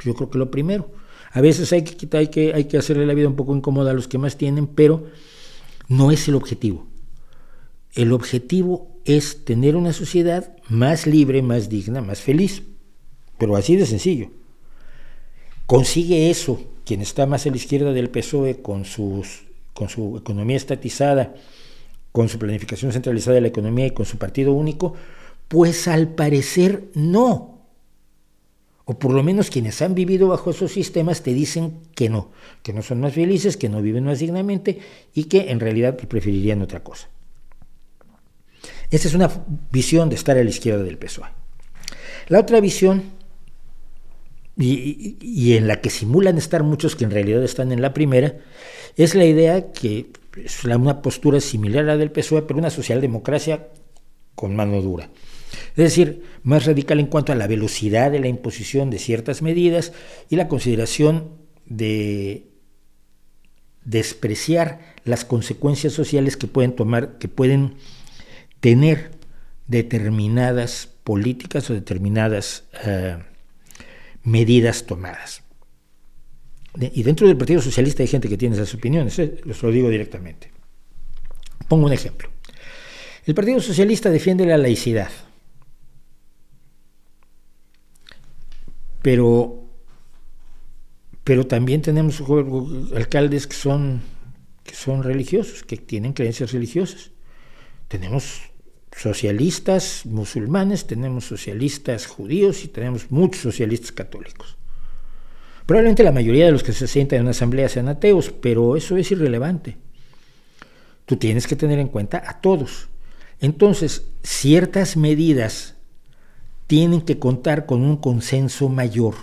Yo creo que lo primero. A veces hay que, hay, que, hay que hacerle la vida un poco incómoda a los que más tienen, pero no es el objetivo. El objetivo es tener una sociedad más libre, más digna, más feliz. Pero así de sencillo. Consigue eso quien está más a la izquierda del PSOE con, su economía estatizada, con su planificación centralizada de la economía y con su partido único, pues al parecer no. O por lo menos quienes han vivido bajo esos sistemas te dicen que no, que no son más felices, que no viven más dignamente y que en realidad preferirían otra cosa. Esa es una visión de estar a la izquierda del PSOE. La otra visión, y, en la que simulan estar muchos que en realidad están en la primera, es la idea que es una postura similar a la del PSOE, pero una socialdemocracia con mano dura. Es decir, más radical en cuanto a la velocidad de la imposición de ciertas medidas y la consideración de despreciar las consecuencias sociales que pueden tomar, que pueden tener determinadas políticas o determinadas eh, medidas tomadas. y dentro del Partido Socialista hay gente que tiene esas opiniones, eh, les lo digo directamente. Pongo un ejemplo. El Partido Socialista defiende la laicidad, pero, pero también tenemos alcaldes que son, que son religiosos, que tienen creencias religiosas. Tenemos socialistas musulmanes, tenemos socialistas judíos y tenemos muchos socialistas católicos. Probablemente la mayoría de los que se sientan en una asamblea sean ateos, pero eso es irrelevante. Tú tienes que tener en cuenta a todos. Entonces, ciertas medidas tienen que contar con un consenso mayor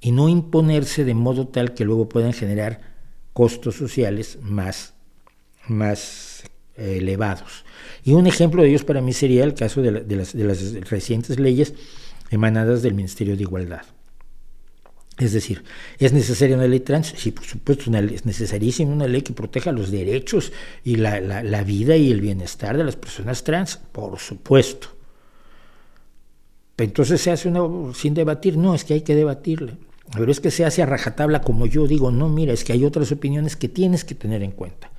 y no imponerse de modo tal que luego puedan generar costos sociales más, más elevados. Y un ejemplo de ellos para mí sería el caso de, las, recientes leyes emanadas del Ministerio de Igualdad. Es decir, ¿es necesaria una ley trans? Sí, por supuesto, es necesarísima una ley que proteja los derechos y la, la vida y el bienestar de las personas trans, por supuesto. Entonces se hace una sin debatir, no, es que hay que debatirle. Pero es que se hace a rajatabla como yo digo, no, mira, es que hay otras opiniones que tienes que tener en cuenta.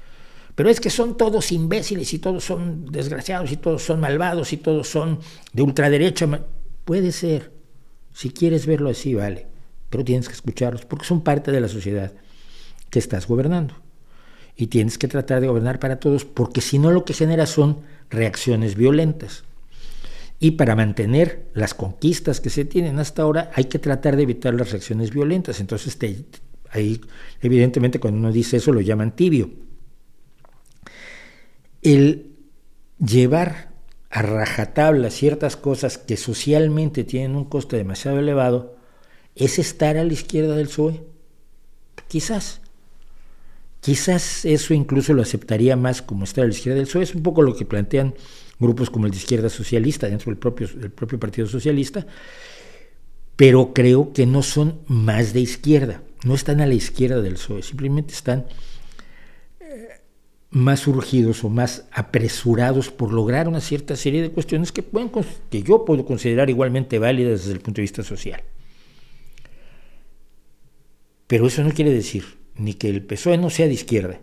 Pero es que son todos imbéciles y todos son desgraciados y todos son malvados y todos son de ultraderecha. Puede ser, si quieres verlo así, vale pero tienes que escucharlos porque son parte de la sociedad que estás gobernando. Y tienes que tratar de gobernar para todos porque si no lo que genera son reacciones violentas. Y para mantener las conquistas que se tienen hasta ahora hay que tratar de evitar las reacciones violentas. Entonces ahí evidentemente cuando uno dice eso lo llaman tibio. El llevar a rajatabla ciertas cosas que socialmente tienen un coste demasiado elevado ¿Es estar a la izquierda del PSOE? Quizás. Quizás eso incluso lo aceptaría más como estar a la izquierda del PSOE. Es un poco lo que plantean grupos como el de izquierda socialista dentro del propio, del propio Partido Socialista, pero creo que no son más de izquierda, no están a la izquierda del PSOE, simplemente están más urgidos o más apresurados por lograr una cierta serie de cuestiones que, pueden, que yo puedo considerar igualmente válidas desde el punto de vista social. Pero eso no quiere decir ni que el PSOE no sea de izquierda,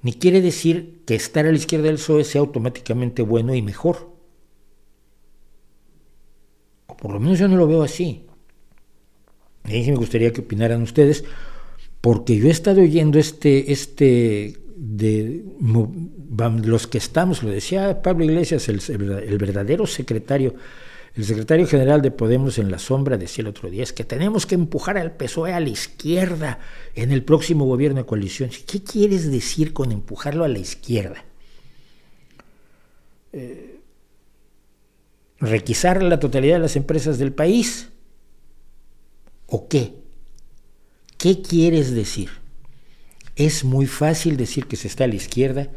ni quiere decir que estar a la izquierda del PSOE sea automáticamente bueno y mejor. O por lo menos yo no lo veo así. Y me gustaría que opinaran ustedes, porque yo he estado oyendo este, este de los que estamos, lo decía Pablo Iglesias, el, verdadero secretario el secretario general de Podemos en la sombra decía el otro día es que tenemos que empujar al PSOE a la izquierda en el próximo gobierno de coalición. ¿Qué quieres decir con empujarlo a la izquierda? Eh, ¿Requisar la totalidad de las empresas del país? ¿O qué? ¿Qué quieres decir? Es muy fácil decir que se está a la izquierda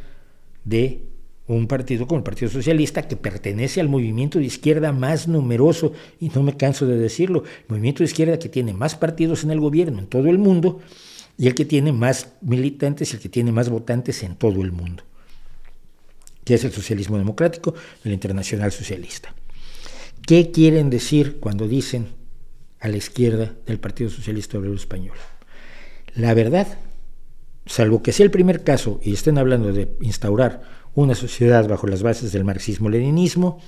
de un partido como el Partido Socialista que pertenece al movimiento de izquierda más numeroso, y no me canso de decirlo, el movimiento de izquierda que tiene más partidos en el gobierno en todo el mundo y el que tiene más militantes y el que tiene más votantes en todo el mundo, que es el socialismo democrático, el internacional socialista. ¿Qué quieren decir cuando dicen a la izquierda del Partido Socialista Obrero Español? La verdad, salvo que sea el primer caso y estén hablando de instaurar una sociedad bajo las bases del marxismo-leninismo,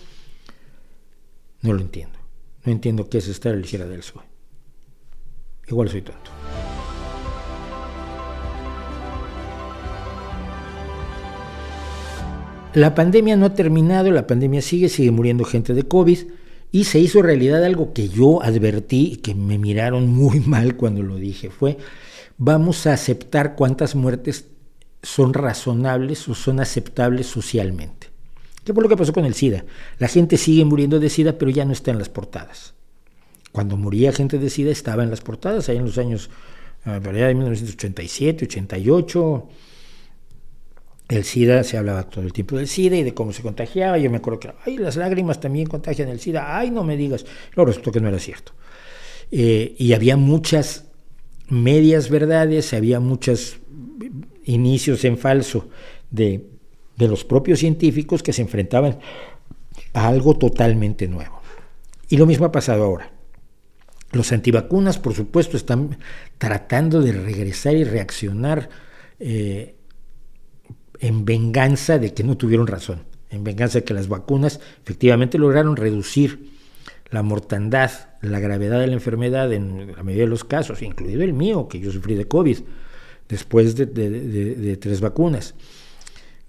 no lo entiendo. No entiendo qué es estar a la izquierda del PSOE. Igual soy tonto. La pandemia no ha terminado, la pandemia sigue, sigue muriendo gente de COVID y se hizo realidad algo que yo advertí y que me miraron muy [laughs] mal cuando lo dije. Fue, vamos a aceptar cuántas muertes son razonables o son aceptables socialmente. ¿Qué fue lo que pasó con el SIDA? La gente sigue muriendo de SIDA, pero ya no está en las portadas. Cuando moría gente de SIDA estaba en las portadas, ahí en los años de 1987, 88. El SIDA, se hablaba todo el tiempo del SIDA y de cómo se contagiaba. Yo me acuerdo que, ay, las lágrimas también contagian el SIDA. Ay, no me digas. Luego resultó que no era cierto. Eh, y había muchas medias verdades, había muchas inicios en falso de, los propios científicos que se enfrentaban a algo totalmente nuevo. Y lo mismo ha pasado ahora. Los antivacunas, por supuesto, están tratando de regresar y reaccionar eh, en venganza de que no tuvieron razón, en venganza de que las vacunas efectivamente lograron reducir la mortandad, la gravedad de la enfermedad en la mayoría de los casos, incluido el mío, que yo sufrí de COVID después de, tres vacunas.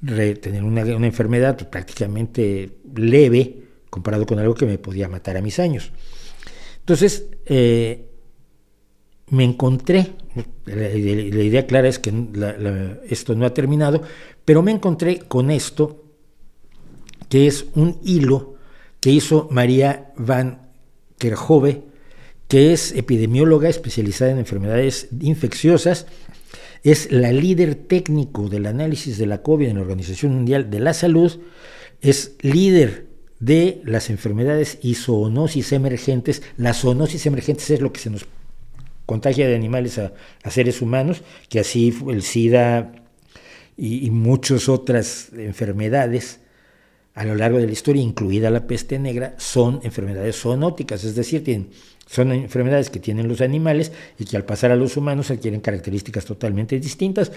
tener una, enfermedad pues, prácticamente leve comparado con algo que me podía matar a mis años. Entonces, eh, me encontré, la, idea clara es que esto no ha terminado, pero me encontré con esto, que es un hilo que hizo María Van Kerhove, que es epidemióloga especializada en enfermedades infecciosas. Es la líder técnico del análisis de la COVID en la Organización Mundial de la Salud, es líder de las enfermedades y zoonosis emergentes. Las zoonosis emergentes es lo que se nos contagia de animales a, seres humanos, que así el SIDA y, y muchas otras enfermedades a lo largo de la historia, incluida la peste negra, son enfermedades zoonóticas, es decir, tienen, son enfermedades que tienen los animales y que al pasar a los humanos adquieren características totalmente distintas,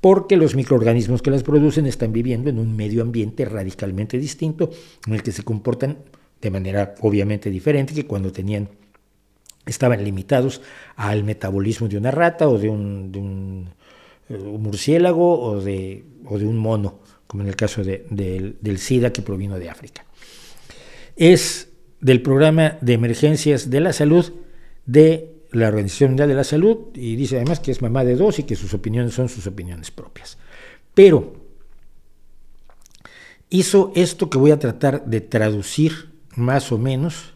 porque los microorganismos que las producen están viviendo en un medio ambiente radicalmente distinto, en el que se comportan de manera obviamente diferente que cuando tenían estaban limitados al metabolismo de una rata o de un, eh, murciélago o de, o de un mono como en el caso del SIDA que provino de África. Es del programa de emergencias de la salud de la Organización Mundial de la Salud y dice además que es mamá de dos y que sus opiniones son sus opiniones propias. Pero hizo esto que voy a tratar de traducir más o menos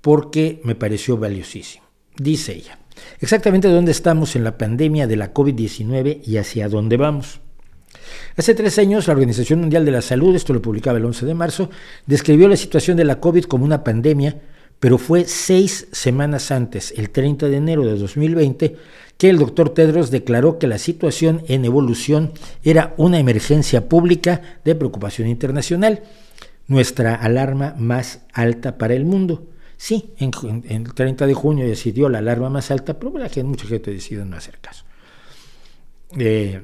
porque me pareció valiosísimo. Dice ella, exactamente dónde estamos en la pandemia de la COVID-19 y hacia dónde vamos. Hace tres años, la Organización Mundial de la Salud, esto lo publicaba el 11 de marzo, describió la situación de la COVID como una pandemia, pero fue seis semanas antes, el 30 de enero de 2020, que el doctor Tedros declaró que la situación en evolución era una emergencia pública de preocupación internacional, nuestra alarma más alta para el mundo. Sí, en, el 30 de junio decidió la alarma más alta, pero la gente, mucha gente decidió no hacer caso. Eh,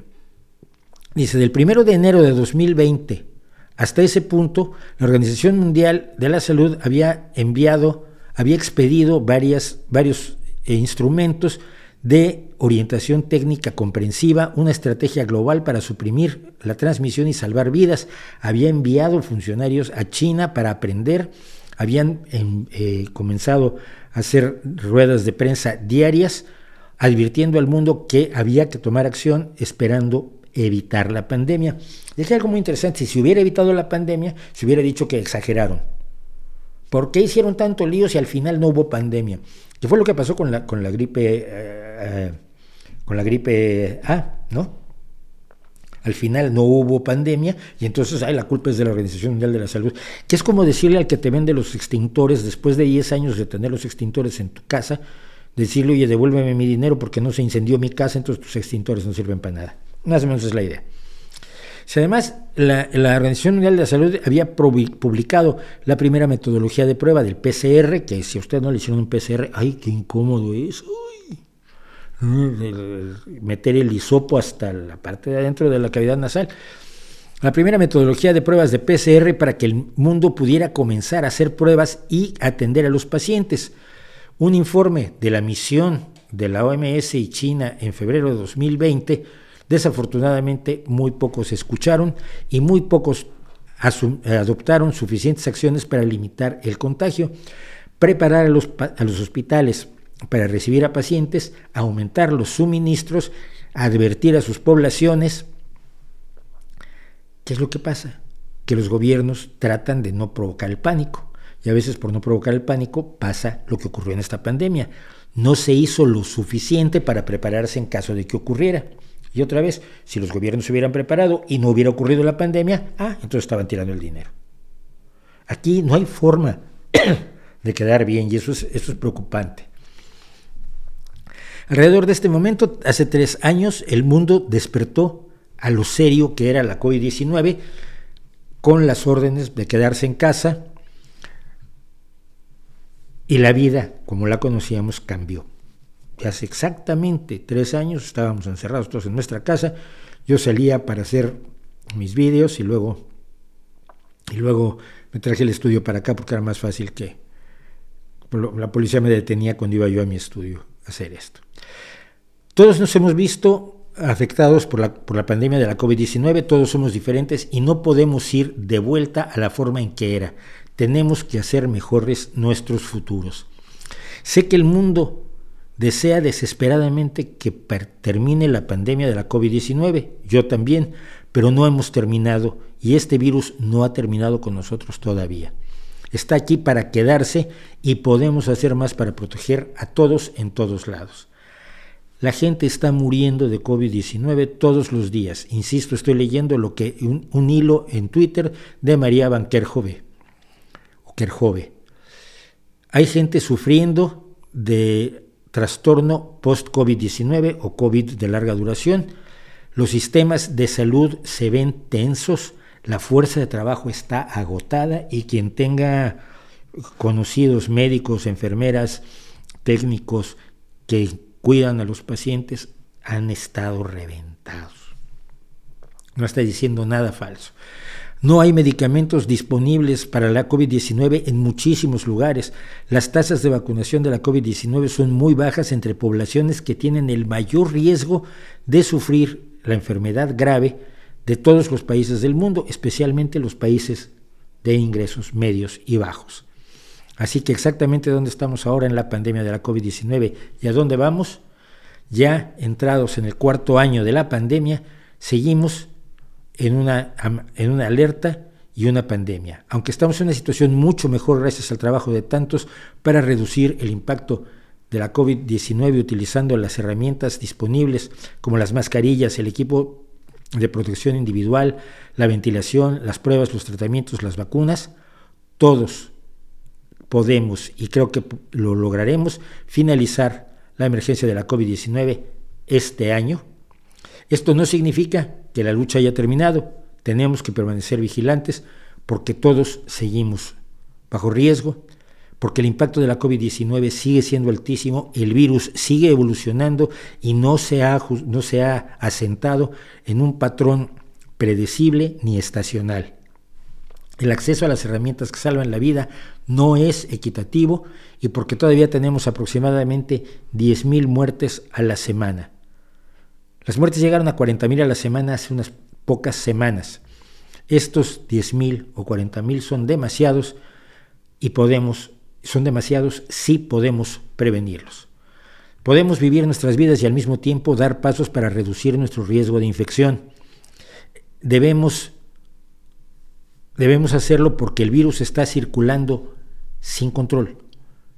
Dice, del 1 de enero de 2020 hasta ese punto, la Organización Mundial de la Salud había enviado, había expedido varias, varios eh, instrumentos de orientación técnica comprensiva, una estrategia global para suprimir la transmisión y salvar vidas. Había enviado funcionarios a China para aprender, habían em, eh, comenzado a hacer ruedas de prensa diarias, advirtiendo al mundo que había que tomar acción esperando evitar la pandemia. Dije algo muy interesante, si hubiera evitado la pandemia, se hubiera dicho que exageraron. ¿Por qué hicieron tanto lío si al final no hubo pandemia? ¿Qué fue lo que pasó con la, con la gripe eh, eh, con la gripe A, ¿no? Al final no hubo pandemia y entonces ay, la culpa es de la Organización Mundial de la Salud, que es como decirle al que te vende los extintores después de 10 años de tener los extintores en tu casa, decirle, oye, devuélveme mi dinero porque no se incendió mi casa, entonces tus extintores no sirven para nada. Más o menos es la idea. Si además la, Organización Mundial de la Salud había publicado la primera metodología de prueba del PCR, que si a usted no le hicieron un PCR, ¡ay, qué incómodo es! meter el hisopo hasta la parte de adentro de la cavidad nasal. La primera metodología de pruebas de PCR para que el mundo pudiera comenzar a hacer pruebas y atender a los pacientes. Un informe de la misión de la OMS y China en febrero de 2020 Desafortunadamente, muy pocos escucharon y muy pocos adoptaron suficientes acciones para limitar el contagio, preparar a los, hospitales para recibir a pacientes, aumentar los suministros, advertir a sus poblaciones. ¿Qué es lo que pasa? Que los gobiernos tratan de no provocar el pánico. Y a veces por no provocar el pánico pasa lo que ocurrió en esta pandemia. No se hizo lo suficiente para prepararse en caso de que ocurriera. Y otra vez, si los gobiernos se hubieran preparado y no hubiera ocurrido la pandemia, ah, entonces estaban tirando el dinero. Aquí no hay forma [clears throat] de quedar bien y eso es, eso es preocupante. Alrededor de este momento, hace tres años, el mundo despertó a lo serio que era la COVID-19 con las órdenes de quedarse en casa y la vida, como la conocíamos, cambió hace exactamente tres años estábamos encerrados todos en nuestra casa. Yo salía para hacer mis vídeos y luego, y luego me traje el estudio para acá porque era más fácil que la policía me detenía cuando iba yo a mi estudio a hacer esto. Todos nos hemos visto afectados por la, por la pandemia de la COVID-19, todos somos diferentes y no podemos ir de vuelta a la forma en que era. Tenemos que hacer mejores nuestros futuros. Sé que el mundo desea desesperadamente que termine la pandemia de la COVID-19. Yo también, pero no hemos terminado y este virus no ha terminado con nosotros todavía. Está aquí para quedarse y podemos hacer más para proteger a todos en todos lados. La gente está muriendo de COVID-19 todos los días. Insisto, estoy leyendo lo que un, hilo en Twitter de María Van Kerjove. Hay gente sufriendo de trastorno post-COVID-19 o COVID de larga duración. Los sistemas de salud se ven tensos, la fuerza de trabajo está agotada y quien tenga conocidos médicos, enfermeras, técnicos que cuidan a los pacientes han estado reventados. No está diciendo nada falso. No hay medicamentos disponibles para la COVID-19 en muchísimos lugares. Las tasas de vacunación de la COVID-19 son muy bajas entre poblaciones que tienen el mayor riesgo de sufrir la enfermedad grave de todos los países del mundo, especialmente los países de ingresos medios y bajos. Así que exactamente dónde estamos ahora en la pandemia de la COVID-19 y a dónde vamos, ya entrados en el cuarto año de la pandemia, seguimos en una, en una alerta y una pandemia, aunque estamos en una situación mucho mejor gracias al trabajo de tantos para reducir el impacto de la COVID-19 utilizando las herramientas disponibles como las mascarillas, el equipo de protección individual, la ventilación, las pruebas, los tratamientos, las vacunas, todos podemos, y creo que lo lograremos, finalizar la emergencia de la COVID-19 este año. Esto no significa que la lucha haya terminado, tenemos que permanecer vigilantes porque todos seguimos bajo riesgo, porque el impacto de la COVID-19 sigue siendo altísimo, el virus sigue evolucionando y no se, ha, no se ha asentado en un patrón predecible ni estacional. El acceso a las herramientas que salvan la vida no es equitativo y porque todavía tenemos aproximadamente 10.000 muertes a la semana. Las muertes llegaron a 40.000 a la semana hace unas pocas semanas. Estos 10.000 o 40.000 son demasiados y podemos, son demasiados si podemos prevenirlos. Podemos vivir nuestras vidas y al mismo tiempo dar pasos para reducir nuestro riesgo de infección. Debemos Debemos hacerlo porque el virus está circulando sin control.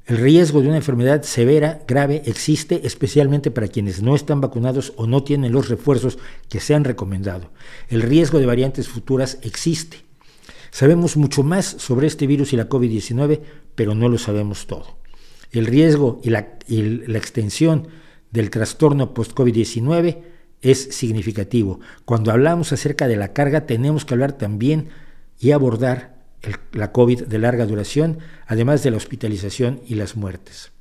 El riesgo de una enfermedad severa, grave, existe especialmente para quienes no están vacunados o no tienen los refuerzos que se han recomendado. El riesgo de variantes futuras existe. Sabemos mucho más sobre este virus y la COVID-19, pero no lo sabemos todo. El riesgo y la, extensión del trastorno post-COVID-19 es significativo. Cuando hablamos acerca de la carga, tenemos que hablar también y abordar la COVID de larga duración, además de la hospitalización y las muertes.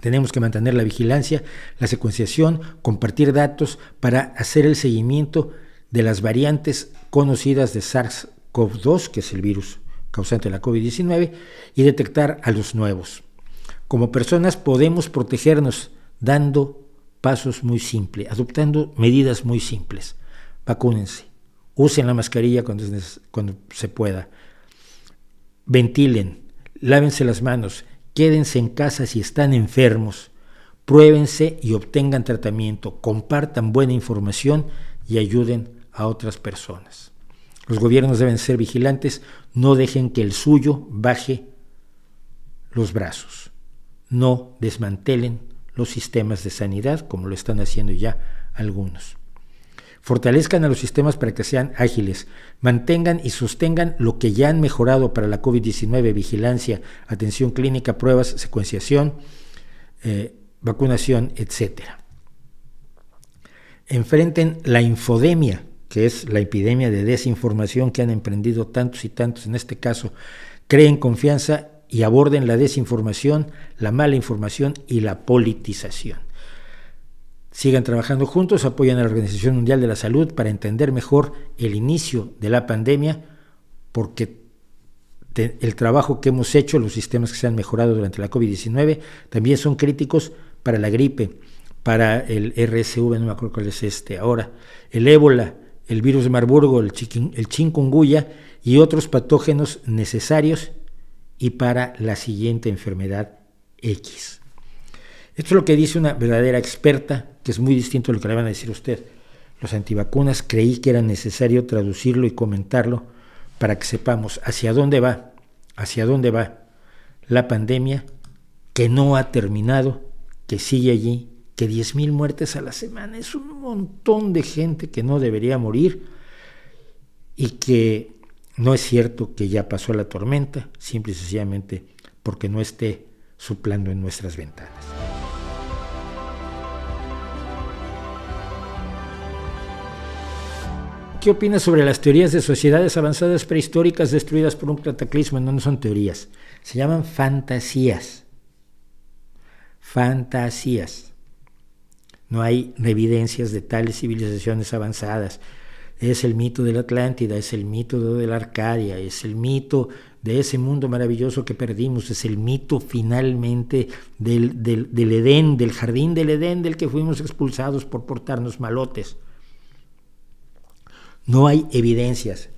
Tenemos que mantener la vigilancia, la secuenciación, compartir datos para hacer el seguimiento de las variantes conocidas de SARS-CoV-2, que es el virus causante de la COVID-19, y detectar a los nuevos. Como personas podemos protegernos dando pasos muy simples, adoptando medidas muy simples. Vacúnense, usen la mascarilla cuando, cuando se pueda, ventilen, lávense las manos, quédense en casa si están enfermos, pruébense y obtengan tratamiento, compartan buena información y ayuden a otras personas. Los gobiernos deben ser vigilantes, no dejen que el suyo baje los brazos, no desmantelen los sistemas de sanidad como lo están haciendo ya algunos. Fortalezcan a los sistemas para que sean ágiles, mantengan y sostengan lo que ya han mejorado para la COVID-19, vigilancia, atención clínica, pruebas, secuenciación, eh, vacunación, etc. Enfrenten la infodemia, que es la epidemia de desinformación que han emprendido tantos y tantos en este caso. Creen confianza y aborden la desinformación, la mala información y la politización. Sigan trabajando juntos, apoyan a la Organización Mundial de la Salud para entender mejor el inicio de la pandemia, porque el trabajo que hemos hecho, los sistemas que se han mejorado durante la COVID-19, también son críticos para la gripe, para el RSV, no me acuerdo cuál es este ahora, el ébola, el virus de Marburgo, el, el chikungunya y otros patógenos necesarios y para la siguiente enfermedad X. Esto es lo que dice una verdadera experta, que es muy distinto a lo que le van a decir a usted. Los antivacunas creí que era necesario traducirlo y comentarlo para que sepamos hacia dónde va, hacia dónde va la pandemia, que no ha terminado, que sigue allí, que 10.000 muertes a la semana es un montón de gente que no debería morir y que no es cierto que ya pasó la tormenta, simple y sencillamente porque no esté soplando en nuestras ventanas. ¿Qué opinas sobre las teorías de sociedades avanzadas prehistóricas destruidas por un cataclismo? No, no son teorías, se llaman fantasías. Fantasías. No hay evidencias de tales civilizaciones avanzadas. Es el mito de la Atlántida, es el mito de la Arcadia, es el mito de ese mundo maravilloso que perdimos, es el mito finalmente del, del Edén, del jardín del Edén del que fuimos expulsados por portarnos malotes. No hay evidencias.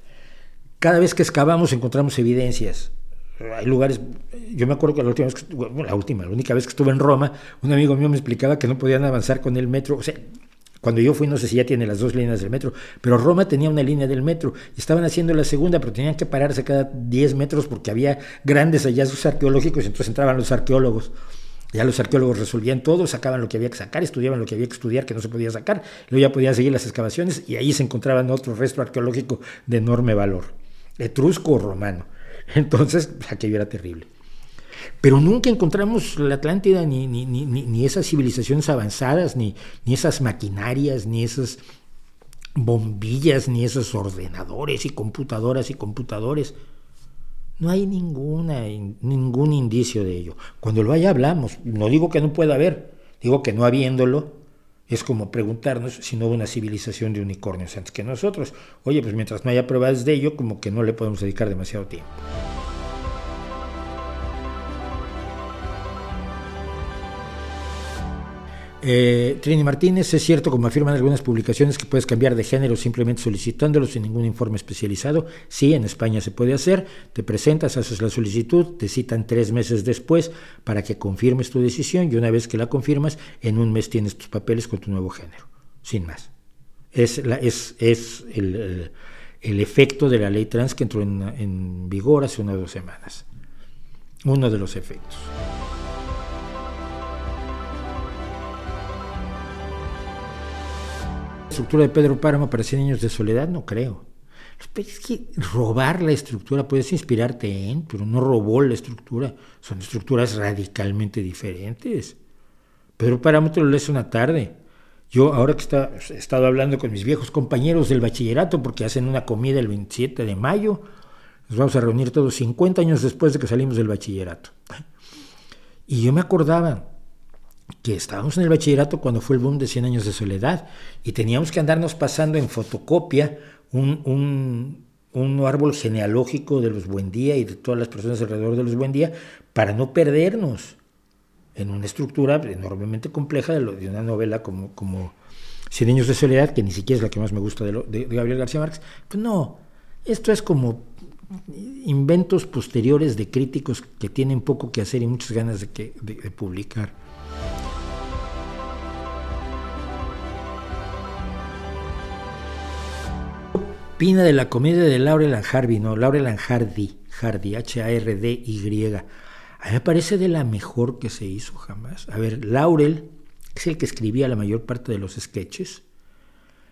Cada vez que excavamos encontramos evidencias. Hay lugares, yo me acuerdo que la última vez, que, la última, la única vez que estuve en Roma, un amigo mío me explicaba que no podían avanzar con el metro, o sea, cuando yo fui, no sé si ya tiene las dos líneas del metro, pero Roma tenía una línea del metro. Estaban haciendo la segunda, pero tenían que pararse cada 10 metros porque había grandes hallazgos arqueológicos entonces entraban los arqueólogos. Ya los arqueólogos resolvían todo, sacaban lo que había que sacar, estudiaban lo que había que estudiar, que no se podía sacar, luego ya podían seguir las excavaciones y ahí se encontraban otro resto arqueológico de enorme valor, etrusco o romano. [laughs] Entonces, aquello era terrible. Pero nunca encontramos la Atlántida, ni, ni, ni, ni esas civilizaciones avanzadas, ni, ni esas maquinarias, ni esas bombillas, ni esos ordenadores y computadoras y computadores. No hay ninguna, ningún indicio de ello. Cuando lo haya hablamos. No digo que no pueda haber, digo que no habiéndolo es como preguntarnos si no hubo una civilización de unicornios antes que nosotros. Oye, pues mientras no haya pruebas de ello, como que no le podemos dedicar demasiado tiempo. Eh, Trini Martínez, es cierto, como afirman algunas publicaciones, que puedes cambiar de género simplemente solicitándolo sin ningún informe especializado. Sí, en España se puede hacer. Te presentas, haces la solicitud, te citan tres meses después para que confirmes tu decisión y una vez que la confirmas, en un mes tienes tus papeles con tu nuevo género. Sin más. Es, es, el, efecto de la ley trans que entró en, en vigor hace unas dos semanas. Uno de los efectos. Estructura de Pedro Páramo para 100 años de soledad? No creo. Es que robar la estructura puedes inspirarte en, pero no robó la estructura. Son estructuras radicalmente diferentes. Pedro Páramo te lo lees una tarde. Yo ahora que está, he estado hablando con mis viejos compañeros del bachillerato porque hacen una comida el 27 de mayo, nos vamos a reunir todos 50 años después de que salimos del bachillerato. Y yo me acordaba, que estábamos en el bachillerato cuando fue el boom de 100 años de soledad y teníamos que andarnos pasando en fotocopia un, árbol genealógico de los Buendía y de todas las personas alrededor de los Buendía para no perdernos en una estructura enormemente compleja de, una novela como, como Cien años de soledad, que ni siquiera es la que más me gusta de, Gabriel García Márquez. Pues no, esto es como inventos posteriores de críticos que tienen poco que hacer y muchas ganas de, que, de publicar. Opina de la comedia de Laurel and Hardy? No, Laurel and Hardy, Hardy, H-A-R-D-Y. A mí me parece de la mejor que se hizo jamás. A ver, Laurel es el que escribía la mayor parte de los sketches.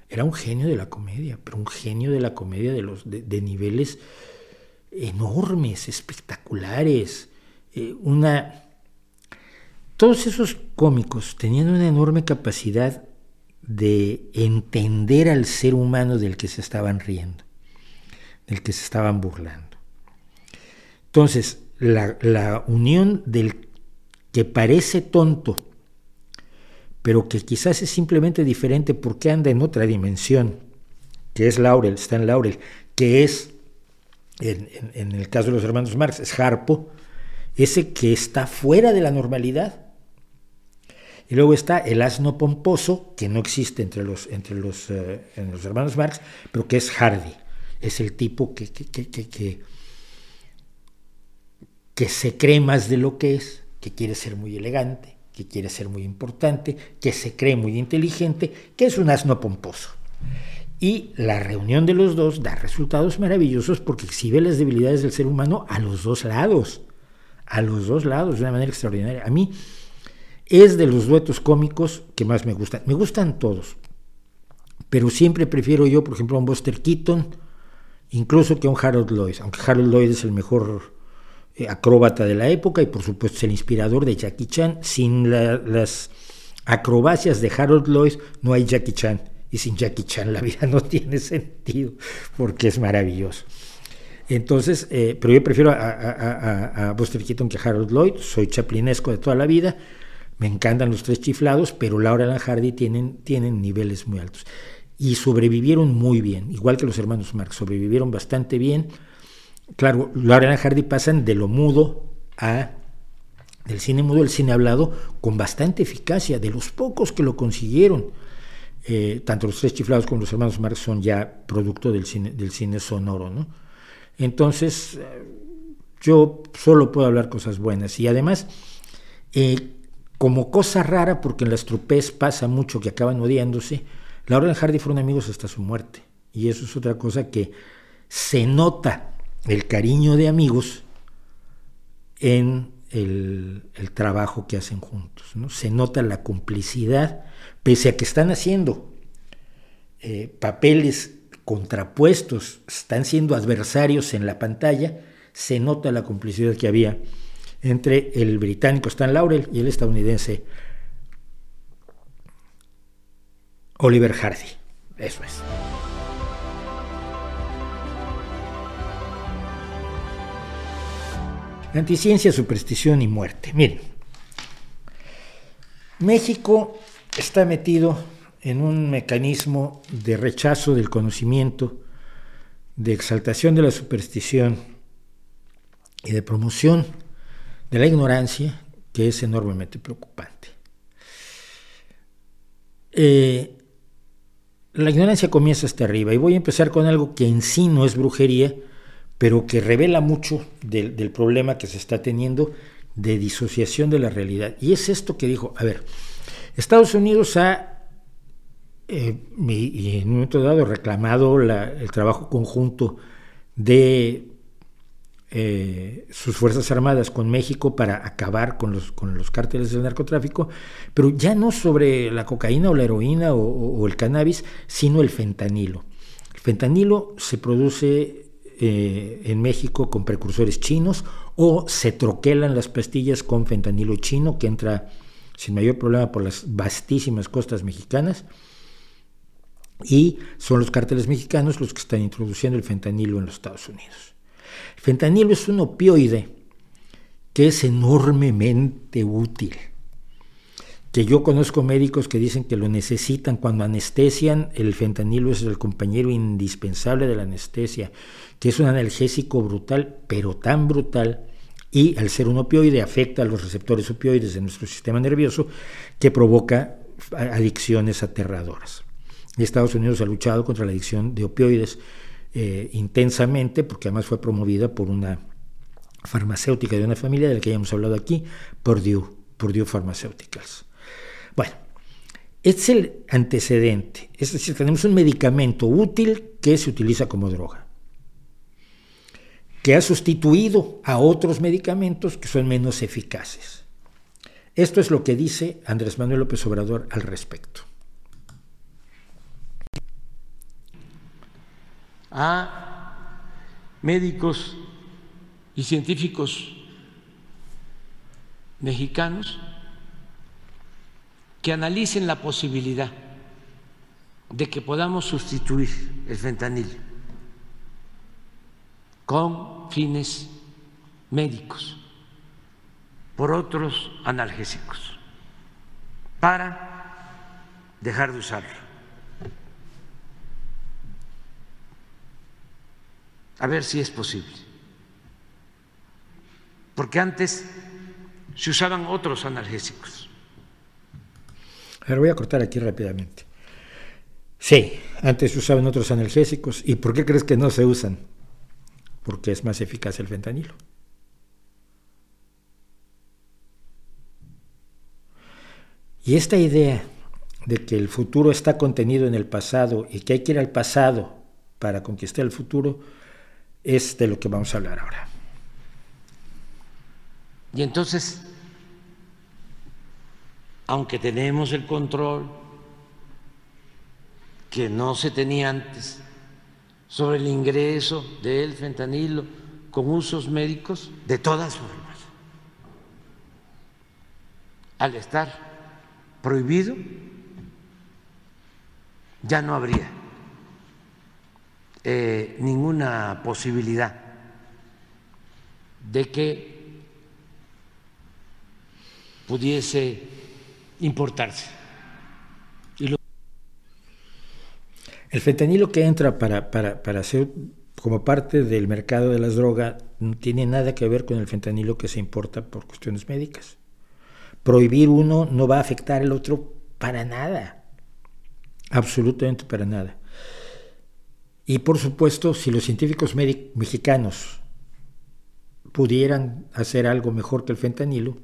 Era un genio de la comedia, pero un genio de la comedia de, los, de, niveles enormes, espectaculares. Eh, una... Todos esos cómicos tenían una enorme capacidad de entender al ser humano del que se estaban riendo, del que se estaban burlando. Entonces, la, unión del que parece tonto, pero que quizás es simplemente diferente porque anda en otra dimensión, que es Laurel, está en Laurel, que es, en, en el caso de los hermanos Marx, es Harpo, ese que está fuera de la normalidad, y luego está el asno pomposo, que no existe entre los, entre los, eh, los hermanos Marx, pero que es Hardy. Es el tipo que, que, que, que, se cree más de lo que es, que quiere ser muy elegante, que quiere ser muy importante, que se cree muy inteligente, que es un asno pomposo. Y la reunión de los dos da resultados maravillosos porque exhibe las debilidades del ser humano a los dos lados. A los dos lados, de una manera extraordinaria. A mí, es de los duetos cómicos que más me gustan. Me gustan todos, pero siempre prefiero yo, por ejemplo, a un Buster Keaton, incluso que a un Harold Lloyd, aunque Harold Lloyd es el mejor eh, acróbata de la época y por supuesto es el inspirador de Jackie Chan. Sin las acrobacias de Harold Lloyd no hay Jackie Chan y sin Jackie Chan la vida [laughs] no tiene sentido, porque es maravilloso. Entonces, eh, pero yo prefiero a, Buster Keaton que a Harold Lloyd, soy chaplinesco de toda la vida, me encantan los tres chiflados, pero Laura y Hardy tienen, tienen niveles muy altos. Y sobrevivieron muy bien, igual que los hermanos Marx, sobrevivieron bastante bien. Claro, Laura y Hardy pasan de lo mudo a del cine mudo al cine hablado con bastante eficacia, de los pocos que lo consiguieron. Eh, tanto los tres chiflados como los hermanos Marx son ya producto del cine, del cine sonoro, ¿no? Entonces, eh, yo solo puedo hablar cosas buenas. Y además, eh, como cosa rara, porque en las trupés pasa mucho que acaban odiándose, Laura y Hardy fueron amigos hasta su muerte. Y eso es otra cosa que se nota el cariño de amigos en el, trabajo que hacen juntos. ¿no? Se nota la complicidad, pese a que están haciendo eh, papeles contrapuestos, están siendo adversarios en la pantalla, se nota la complicidad que había entre el británico Stan Laurel y el estadounidense Oliver Hardy. Eso es. Anticiencia, superstición y muerte. Miren, México está metido en un mecanismo de rechazo del conocimiento, de exaltación de la superstición y de promoción de la ignorancia, que es enormemente preocupante. Eh, la ignorancia comienza hasta arriba y voy a empezar con algo que en sí no es brujería, pero que revela mucho del, problema que se está teniendo de disociación de la realidad. Y es esto que dijo, a ver, Estados Unidos ha eh, y, en un momento dado reclamado el trabajo conjunto de eh, sus Fuerzas Armadas con México para acabar con los, con los cárteles del narcotráfico, pero ya no sobre la cocaína o la heroína o, el cannabis, sino el fentanilo. El fentanilo se produce eh, en México con precursores chinos o se troquelan las pastillas con fentanilo chino que entra sin mayor problema por las vastísimas costas mexicanas y son los cárteles mexicanos los que están introduciendo el fentanilo en los Estados Unidos. Fentanilo es un opioide que es enormemente útil. Que yo conozco médicos que dicen que lo necesitan cuando anestesian, el fentanilo es el compañero indispensable de la anestesia, que es un analgésico brutal, pero tan brutal, y al ser un opioide afecta a los receptores opioides de nuestro sistema nervioso, que provoca adicciones aterradoras. Estados Unidos ha luchado contra la adicción de opioides eh, intensamente, porque además fue promovida por una farmacéutica de una familia de la que ya hemos hablado aquí, Purdue, Purdue Pharmaceuticals. Bueno, es el antecedente, es decir, tenemos un medicamento útil que se utiliza como droga, que ha sustituido a otros medicamentos que son menos eficaces. Esto es lo que dice Andrés Manuel López Obrador al respecto. A médicos y científicos mexicanos que analicen la posibilidad de que podamos sustituir el fentanil con fines médicos por otros analgésicos para dejar de usarlo. A ver si es posible. Porque antes se usaban otros analgésicos. A ver, voy a cortar aquí rápidamente. Sí, antes se usaban otros analgésicos. ¿Y por qué crees que no se usan? Porque es más eficaz el fentanilo. Y esta idea de que el futuro está contenido en el pasado y que hay que ir al pasado para conquistar el futuro, es de lo que vamos a hablar ahora. Y entonces, aunque tenemos el control que no se tenía antes sobre el ingreso del fentanilo con usos médicos, de todas formas, al estar prohibido, ya no habría eh, ninguna posibilidad de que pudiese importarse. El fentanilo que entra para, para, para ser como parte del mercado de las drogas no tiene nada que ver con el fentanilo que se importa por cuestiones médicas. Prohibir uno no va a afectar al otro para nada, absolutamente para nada. Y por supuesto, si los científicos mexicanos pudieran hacer algo mejor que el fentanilo,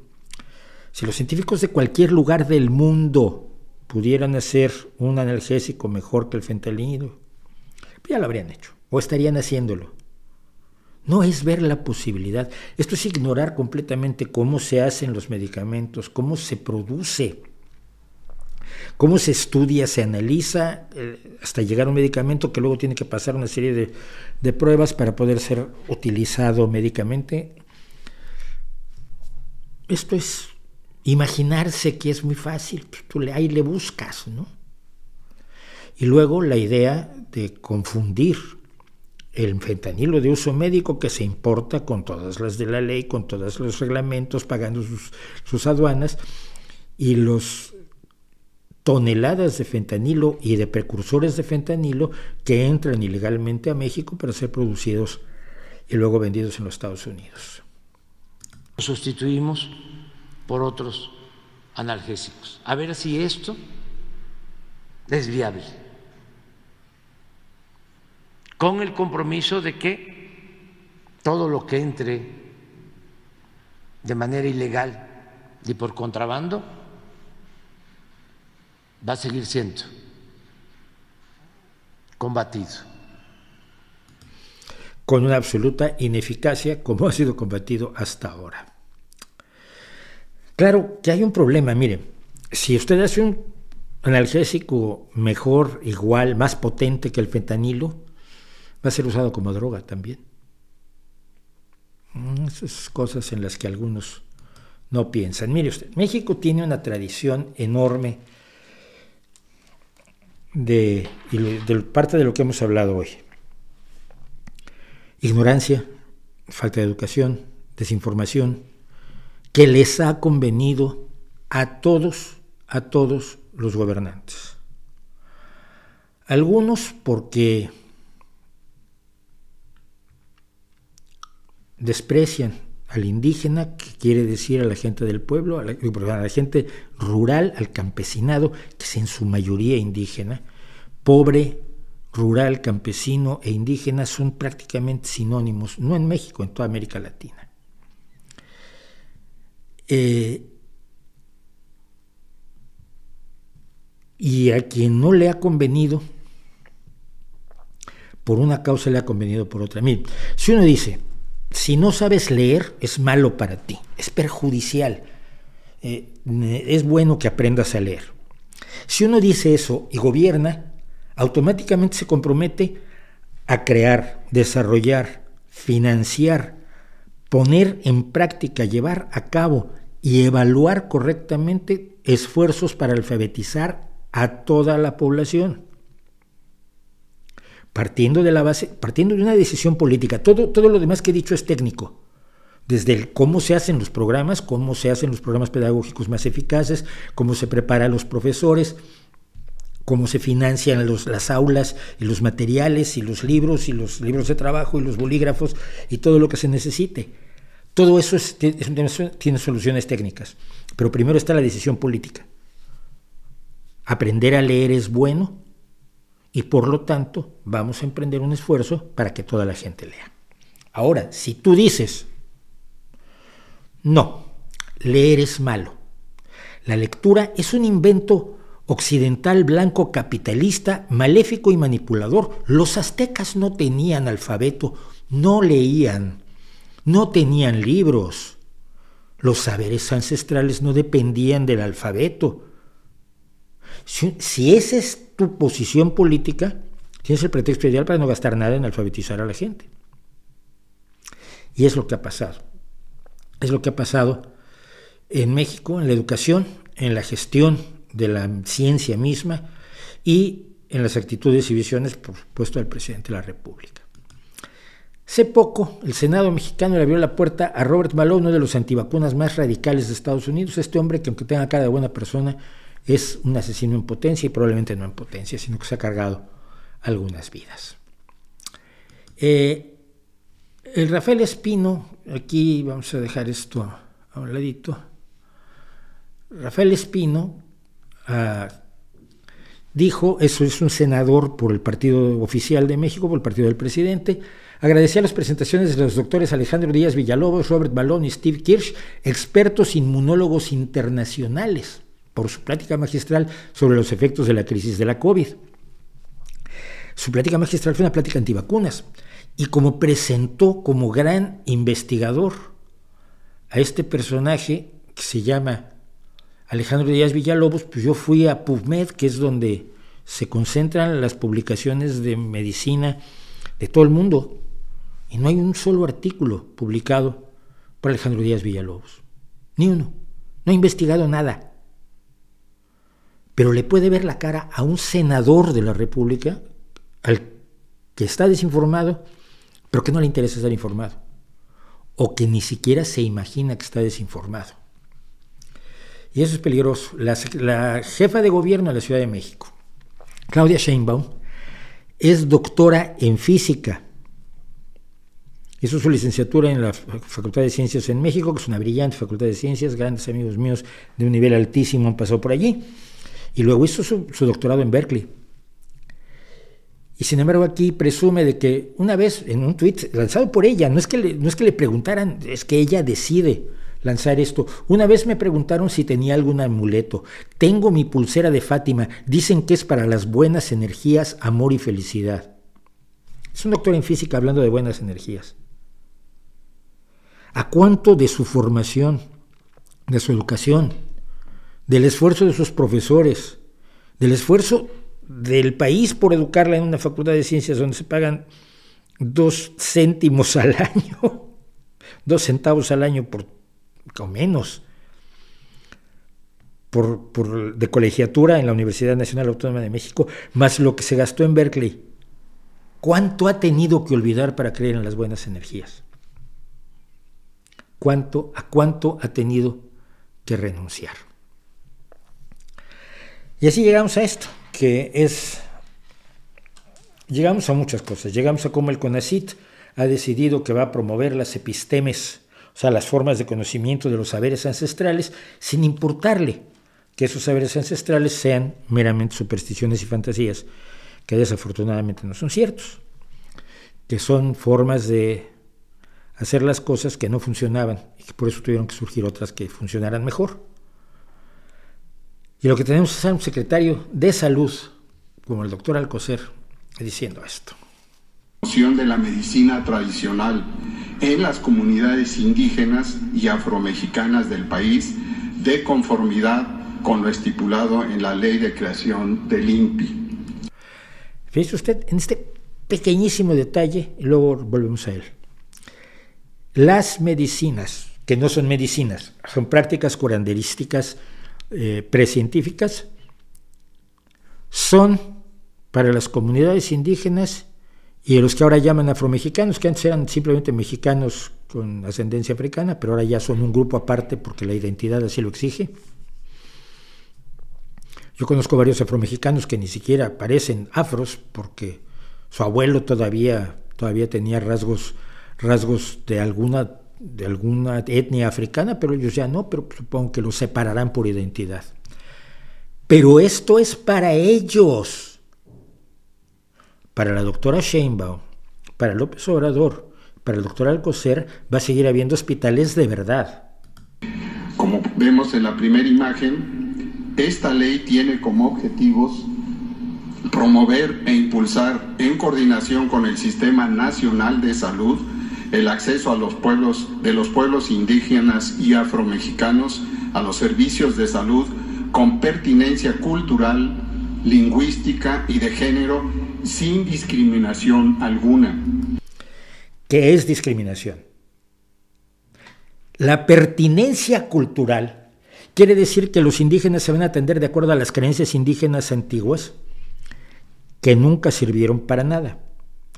si los científicos de cualquier lugar del mundo pudieran hacer un analgésico mejor que el fentanilo, ya lo habrían hecho, o estarían haciéndolo. No es ver la posibilidad, esto es ignorar completamente cómo se hacen los medicamentos, cómo se produce, cómo se estudia, se analiza, eh, hasta llegar a un medicamento que luego tiene que pasar una serie de, pruebas para poder ser utilizado médicamente. Esto es Imaginarse que es muy fácil, tú le, ahí le buscas, ¿no? Y luego la idea de confundir el fentanilo de uso médico que se importa con todas las de la ley, con todos los reglamentos, pagando sus aduanas, y los toneladas de fentanilo y de precursores de fentanilo que entran ilegalmente a México para ser producidos y luego vendidos en los Estados Unidos. Sustituimos por otros analgésicos. A ver si esto es viable. Con el compromiso de que todo lo que entre de manera ilegal y por contrabando va a seguir siendo combatido. Con una absoluta ineficacia como ha sido combatido hasta ahora. Claro que hay un problema, mire, si usted hace un analgésico mejor, igual, más potente que el fentanilo, va a ser usado como droga también. Mm, esas cosas en las que algunos no piensan. Mire usted, México tiene una tradición enorme de, de parte de lo que hemos hablado hoy. Ignorancia, falta de educación, desinformación, que les ha convenido a todos, a todos los gobernantes. Algunos porque desprecian al indígena, que quiere decir a la gente del pueblo, a la, gente rural, al campesinado, que es en su mayoría indígena, pobre, rural, campesino e indígena son prácticamente sinónimos, no en México, en toda América Latina. Eh, y a quien no le ha convenido, por una causa le ha convenido por otra. Mire, si uno dice, si no sabes leer, es malo para ti, es perjudicial, eh, es bueno que aprendas a leer. Si uno dice eso y gobierna, automáticamente se compromete a crear, desarrollar, financiar, poner en práctica, llevar a cabo y evaluar correctamente esfuerzos para alfabetizar a toda la población. Partiendo de la base, partiendo de una decisión política, todo, todo lo demás que he dicho es técnico. Desde cómo se hacen los programas, cómo se hacen los programas pedagógicos más eficaces, cómo se preparan los profesores, cómo se financian los, las aulas y los materiales y los libros y los libros de trabajo y los bolígrafos y todo lo que se necesite. Todo eso tiene soluciones técnicas, pero primero está la decisión política. Aprender a leer es bueno y por lo tanto vamos a emprender un esfuerzo para que toda la gente lea. Ahora, si tú dices, no, leer es malo, la lectura es un invento occidental blanco capitalista, maléfico y manipulador. Los aztecas no tenían alfabeto, no leían no tenían libros. Los saberes ancestrales no dependían del alfabeto. Si, esa es tu posición política, tienes el pretexto ideal para no gastar nada en alfabetizar a la gente. Y es lo que ha pasado. Es lo que ha pasado en México, en la educación, en la gestión de la ciencia misma y en las actitudes y visiones, por supuesto, del presidente de la República. Hace poco, el Senado mexicano le abrió la puerta a Robert Malone, uno de los antivacunas más radicales de Estados Unidos. Este hombre, que aunque tenga cara de buena persona, es un asesino en potencia y probablemente no en potencia, sino que se ha cargado algunas vidas. Eh, el Rafael Espino, aquí vamos a dejar esto a un ladito. Rafael Espino ah, dijo, eso es un senador por el Partido Oficial de México, por el Partido del Presidente, agradecía las presentaciones de los doctores Alejandro Díaz Villalobos, Robert Balón y Steve Kirsch, expertos inmunólogos internacionales, por su plática magistral sobre los efectos de la crisis de la COVID. Su plática magistral fue una plática antivacunas y como presentó como gran investigador a este personaje que se llama Alejandro Díaz Villalobos, pues yo fui a PubMed, que es donde se concentran las publicaciones de medicina de todo el mundo, y no hay un solo artículo publicado por Alejandro Díaz Villalobos, ni uno. No ha investigado nada. Pero le puede ver la cara a un senador de la República, al que está desinformado, pero que no le interesa estar informado, o que ni siquiera se imagina que está desinformado. Y eso es peligroso. La, jefa de gobierno de la Ciudad de México, Claudia Sheinbaum, es doctora en física. Hizo su licenciatura en la Facultad de Ciencias en México, que es una brillante Facultad de Ciencias, grandes amigos míos de un nivel altísimo han pasado por allí. Y luego hizo su, su doctorado en Berkeley. Y sin embargo aquí presume de que una vez en un tuit lanzado por ella, no es que no es que le preguntaran, es que ella decide lanzar esto. Una vez me preguntaron si tenía algún amuleto. Tengo mi pulsera de Fátima. Dicen que es para las buenas energías, amor y felicidad. Es un doctor en física hablando de buenas energías. ¿A cuánto de su formación, de su educación, del esfuerzo de sus profesores, del esfuerzo del país por educarla en una facultad de ciencias donde se pagan dos céntimos al [laughs] año, dos centavos al año por o menos, por, por, de colegiatura en la Universidad Nacional Autónoma de México, más lo que se gastó en Berkeley. ¿Cuánto ha tenido que olvidar para creer en las buenas energías? ¿Cuánto, ¿A cuánto ha tenido que renunciar? Y así llegamos a esto, que es... Llegamos a muchas cosas. Llegamos a cómo el CONACIT ha decidido que va a promover las epistemes o sea, las formas de conocimiento de los saberes ancestrales, sin importarle que esos saberes ancestrales sean meramente supersticiones y fantasías, que desafortunadamente no son ciertos, que son formas de hacer las cosas que no funcionaban y que por eso tuvieron que surgir otras que funcionaran mejor. Y lo que tenemos es a un secretario de salud, como el doctor Alcocer, diciendo esto de la medicina tradicional en las comunidades indígenas y afromexicanas del país de conformidad con lo estipulado en la ley de creación del INPI. Fíjese usted en este pequeñísimo detalle y luego volvemos a él. Las medicinas, que no son medicinas, son prácticas curanderísticas eh, precientíficas, son para las comunidades indígenas y los que ahora llaman afromexicanos, que antes eran simplemente mexicanos con ascendencia africana, pero ahora ya son un grupo aparte porque la identidad así lo exige. Yo conozco varios afromexicanos que ni siquiera parecen afros porque su abuelo todavía, todavía tenía rasgos, rasgos de alguna, de alguna etnia africana, pero ellos ya no, pero supongo que los separarán por identidad. Pero esto es para ellos para la doctora Sheinbaum, para López Obrador, para el doctor Alcocer, va a seguir habiendo hospitales de verdad. Como vemos en la primera imagen, esta ley tiene como objetivos promover e impulsar en coordinación con el Sistema Nacional de Salud el acceso a los pueblos de los pueblos indígenas y afromexicanos a los servicios de salud con pertinencia cultural, lingüística y de género sin discriminación alguna. ¿Qué es discriminación? La pertinencia cultural quiere decir que los indígenas se van a atender de acuerdo a las creencias indígenas antiguas que nunca sirvieron para nada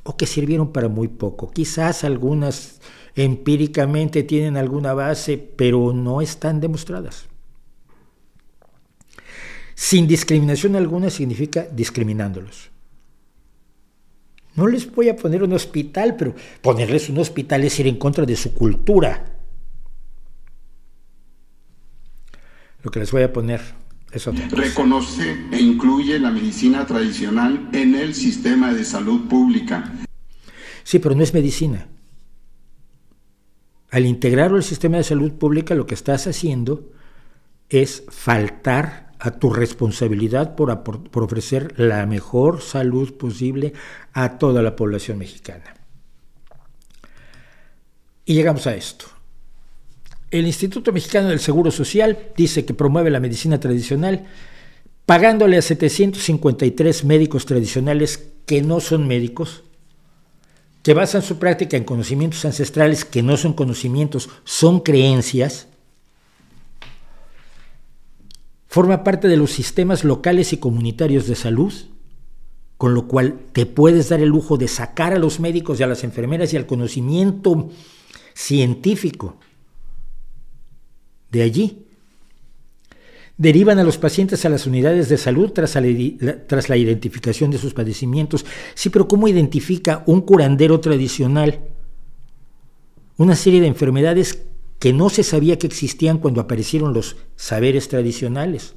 o que sirvieron para muy poco. Quizás algunas empíricamente tienen alguna base, pero no están demostradas. Sin discriminación alguna significa discriminándolos. No les voy a poner un hospital, pero ponerles un hospital es ir en contra de su cultura. Lo que les voy a poner Reconoce e incluye la medicina tradicional en el sistema de salud pública. Sí, pero no es medicina. Al integrarlo al sistema de salud pública, lo que estás haciendo es faltar a tu responsabilidad por, por, ofrecer la mejor salud posible a toda la población mexicana. Y llegamos a esto. El Instituto Mexicano del Seguro Social dice que promueve la medicina tradicional pagándole a 753 médicos tradicionales que no son médicos que basan su práctica en conocimientos ancestrales que no son conocimientos, son creencias, forma parte de los sistemas locales y comunitarios de salud, con lo cual te puedes dar el lujo de sacar a los médicos y a las enfermeras y al conocimiento científico de allí derivan a los pacientes a las unidades de salud tras la, identificación de sus padecimientos. Sí, pero ¿cómo identifica un curandero tradicional una serie de enfermedades que no se sabía que existían cuando aparecieron los saberes tradicionales?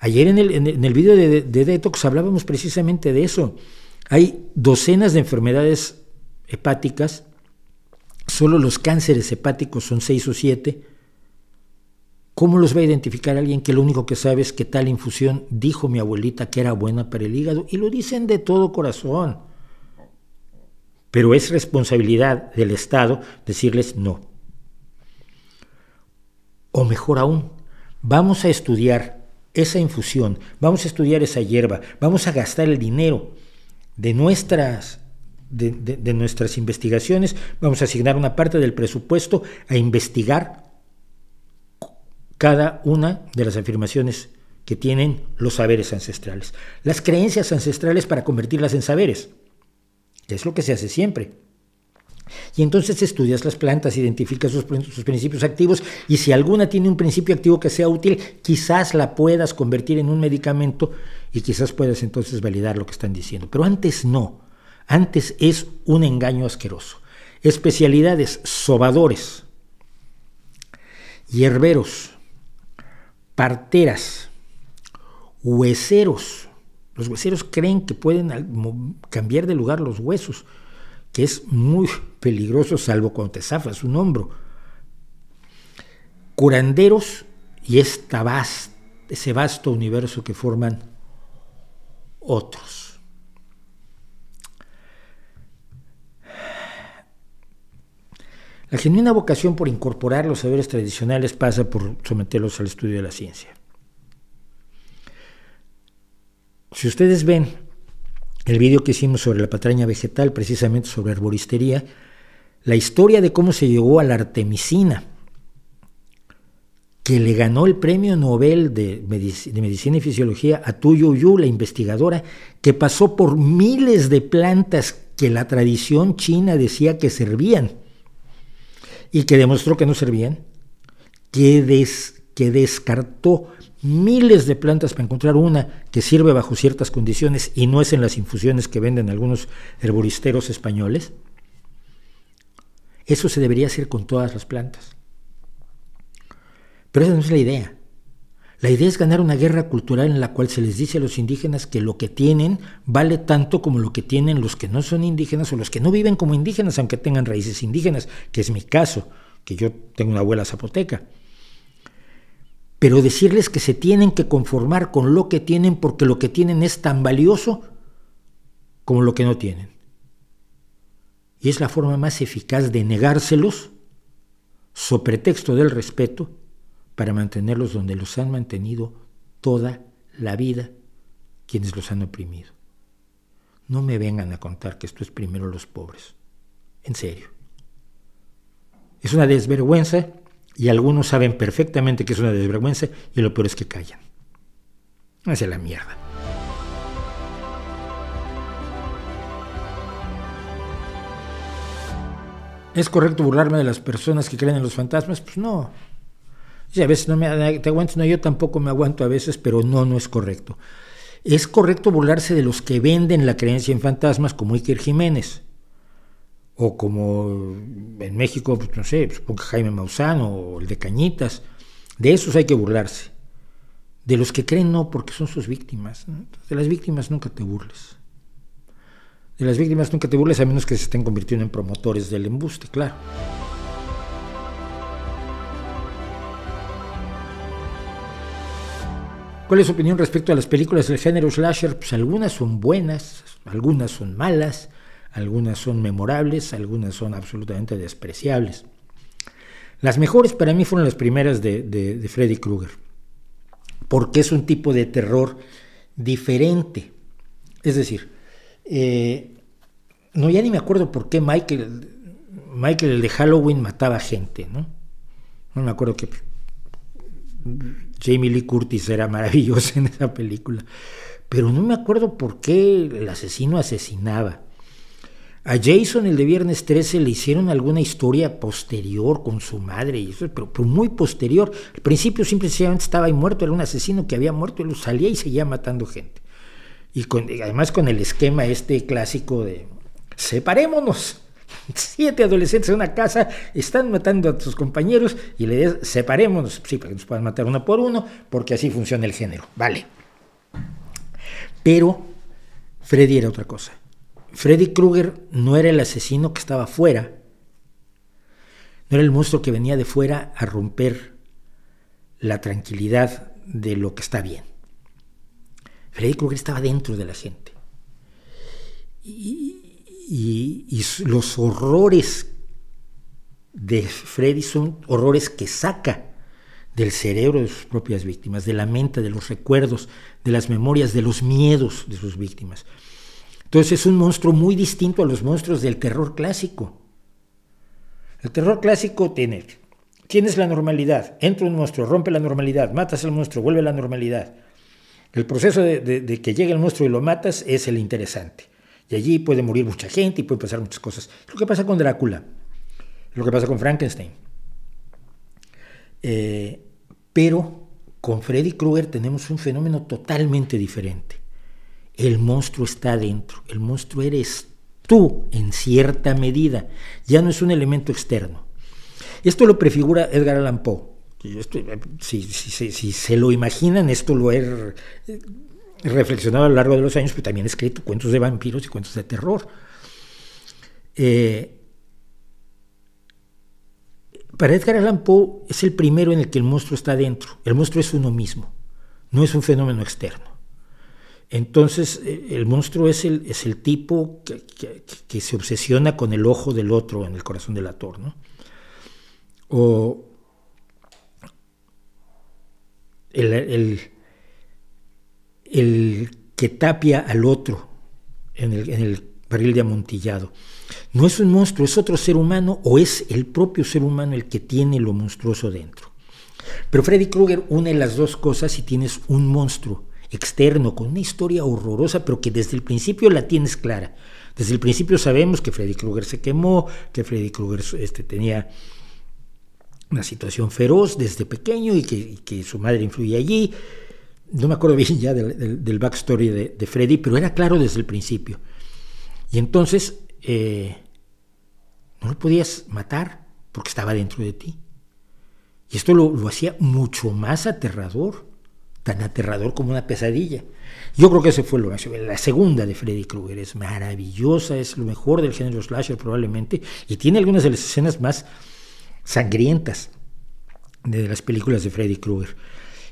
Ayer en el, en el video de, de Detox hablábamos precisamente de eso. Hay docenas de enfermedades hepáticas, solo los cánceres hepáticos son seis o siete, ¿Cómo los va a identificar alguien que lo único que sabe es que tal infusión dijo mi abuelita que era buena para el hígado? Y lo dicen de todo corazón. Pero es responsabilidad del Estado decirles no. O mejor aún, vamos a estudiar esa infusión, vamos a estudiar esa hierba, vamos a gastar el dinero de nuestras, de, nuestras investigaciones, vamos a asignar una parte del presupuesto a investigar cada una de las afirmaciones que tienen los saberes ancestrales. Las creencias ancestrales para convertirlas en saberes, es lo que se hace siempre. Y entonces estudias las plantas, identificas sus, sus, principios activos y si alguna tiene un principio activo que sea útil, quizás la puedas convertir en un medicamento y quizás puedas entonces validar lo que están diciendo. Pero antes no, antes es un engaño asqueroso. Especialidades, sobadores, hierberos, parteras, hueseros. Los hueseros creen que pueden cambiar de lugar los huesos, que es muy peligroso salvo cuando te zafas un hombro. Curanderos y esta ese vasto universo que forman otros. La genuina vocación por incorporar los saberes tradicionales pasa por someterlos al estudio de la ciencia. Si ustedes ven el vídeo que hicimos sobre la patraña vegetal, precisamente sobre arboristería, la historia de cómo se llegó a la artemisina, que le ganó el premio Nobel de, Medicina y Fisiología a Tu Yu, la investigadora, que pasó por miles de plantas que la tradición china decía que servían y que demostró que no servían, que, que descartó miles de plantas para encontrar una que sirve bajo ciertas condiciones y no es en las infusiones que venden algunos herboristeros españoles. Eso se debería hacer con todas las plantas. Pero esa no es la idea. La idea es ganar una guerra cultural en la cual se les dice a los indígenas que lo que tienen vale tanto como lo que tienen los que no son indígenas o los que no viven como indígenas, aunque tengan raíces indígenas, que es mi caso, que yo tengo una abuela zapoteca. Pero decirles que se tienen que conformar con lo que tienen porque lo que tienen es tan valioso como lo que no tienen. Y es la forma más eficaz de negárselos, so pretexto del respeto, para mantenerlos donde los han mantenido toda la vida quienes los han oprimido. No me vengan a contar que esto es primero los pobres. En serio. Es una desvergüenza y algunos saben perfectamente que es una desvergüenza y lo peor es que callan. Hacia la mierda. ¿Es correcto burlarme de las personas que creen en los fantasmas? Pues no, a veces no me te aguantas, no, yo tampoco me aguanto a veces, pero no, no es correcto. Es correcto burlarse de los que venden la creencia en fantasmas como Iker Jiménez. O como en México, pues, no sé, supongo que Jaime Maussan o el de Cañitas. De esos hay que burlarse. De los que creen no, porque son sus víctimas. De las víctimas nunca te burles. De las víctimas nunca te burles a menos que se estén convirtiendo en promotores del embuste, claro. ¿Cuál es su opinión respecto a las películas del género slasher? Pues algunas son buenas, algunas son malas, algunas son memorables, algunas son absolutamente despreciables. Las mejores para mí fueron las primeras de, Freddy Krueger, porque es un tipo de terror diferente. Es decir, eh, no, ya ni me acuerdo por qué Michael, Michael el de Halloween mataba gente, ¿no? No me acuerdo que Jamie Lee Curtis era maravillosa [laughs] en esa película, pero no me acuerdo por qué el asesino asesinaba. A Jason, el de Viernes 13, le hicieron alguna historia posterior con su madre, eso, pero, muy posterior. Al principio simplemente estaba ahí muerto, era un asesino que había muerto, él salía y seguía matando gente. Y además con el esquema este clásico de separémonos. Siete adolescentes en una casa están matando a sus compañeros y le dicen separémonos, sí, para que nos puedan matar uno por uno, porque así funciona el género. Vale. Pero Freddy era otra cosa. Freddy Krueger no era el asesino que estaba fuera, no era el monstruo que venía de fuera a romper la tranquilidad de lo que está bien. Freddy Krueger estaba dentro de la gente. Y, los horrores de Freddy son horrores que saca del cerebro de sus propias víctimas, de la mente, de los recuerdos, de las memorias, de los miedos de sus víctimas. Entonces es un monstruo muy distinto a los monstruos del terror clásico. El terror clásico tiene, tienes la normalidad, entra un monstruo, rompe la normalidad, matas al monstruo, vuelve a la normalidad. El proceso de, que llegue el monstruo y lo matas es el interesante. Y allí puede morir mucha gente y puede pasar muchas cosas. Lo que pasa con Drácula, lo que pasa con Frankenstein. Eh, pero con Freddy Krueger tenemos un fenómeno totalmente diferente el monstruo está adentro, el monstruo eres tú en cierta medida, ya no es un elemento externo. Esto lo prefigura Edgar Allan Poe. si, se lo imaginan, esto lo he reflexionado a lo largo de los años, pero también he escrito cuentos de vampiros y cuentos de terror. Eh, para Edgar Allan Poe es el primero en el que el monstruo está adentro. El monstruo es uno mismo, no es un fenómeno externo. Entonces, eh, el monstruo es el, es el tipo que, se obsesiona con el ojo del otro en el corazón del actor, ¿no? O el, que tapia al otro en el, en el barril de amontillado. No es un monstruo, es otro ser humano o es el propio ser humano el que tiene lo monstruoso dentro. Pero Freddy Krueger une las dos cosas y tienes un monstruo externo, con una historia horrorosa, pero que desde el principio la tienes clara. Desde el principio sabemos que Freddy Krueger se quemó, que Freddy Krueger este, tenía una situación feroz desde pequeño y que, su madre influye allí. No me acuerdo bien ya del, backstory de, Freddy, pero era claro desde el principio. Y entonces eh, no lo podías matar porque estaba dentro de ti. Y esto lo hacía mucho más aterrador tan aterrador como una pesadilla. Yo creo que ese fue lo La segunda de Freddy Krueger es maravillosa, es lo mejor del género slasher probablemente, y tiene algunas de las escenas más sangrientas de las películas de Freddy Krueger.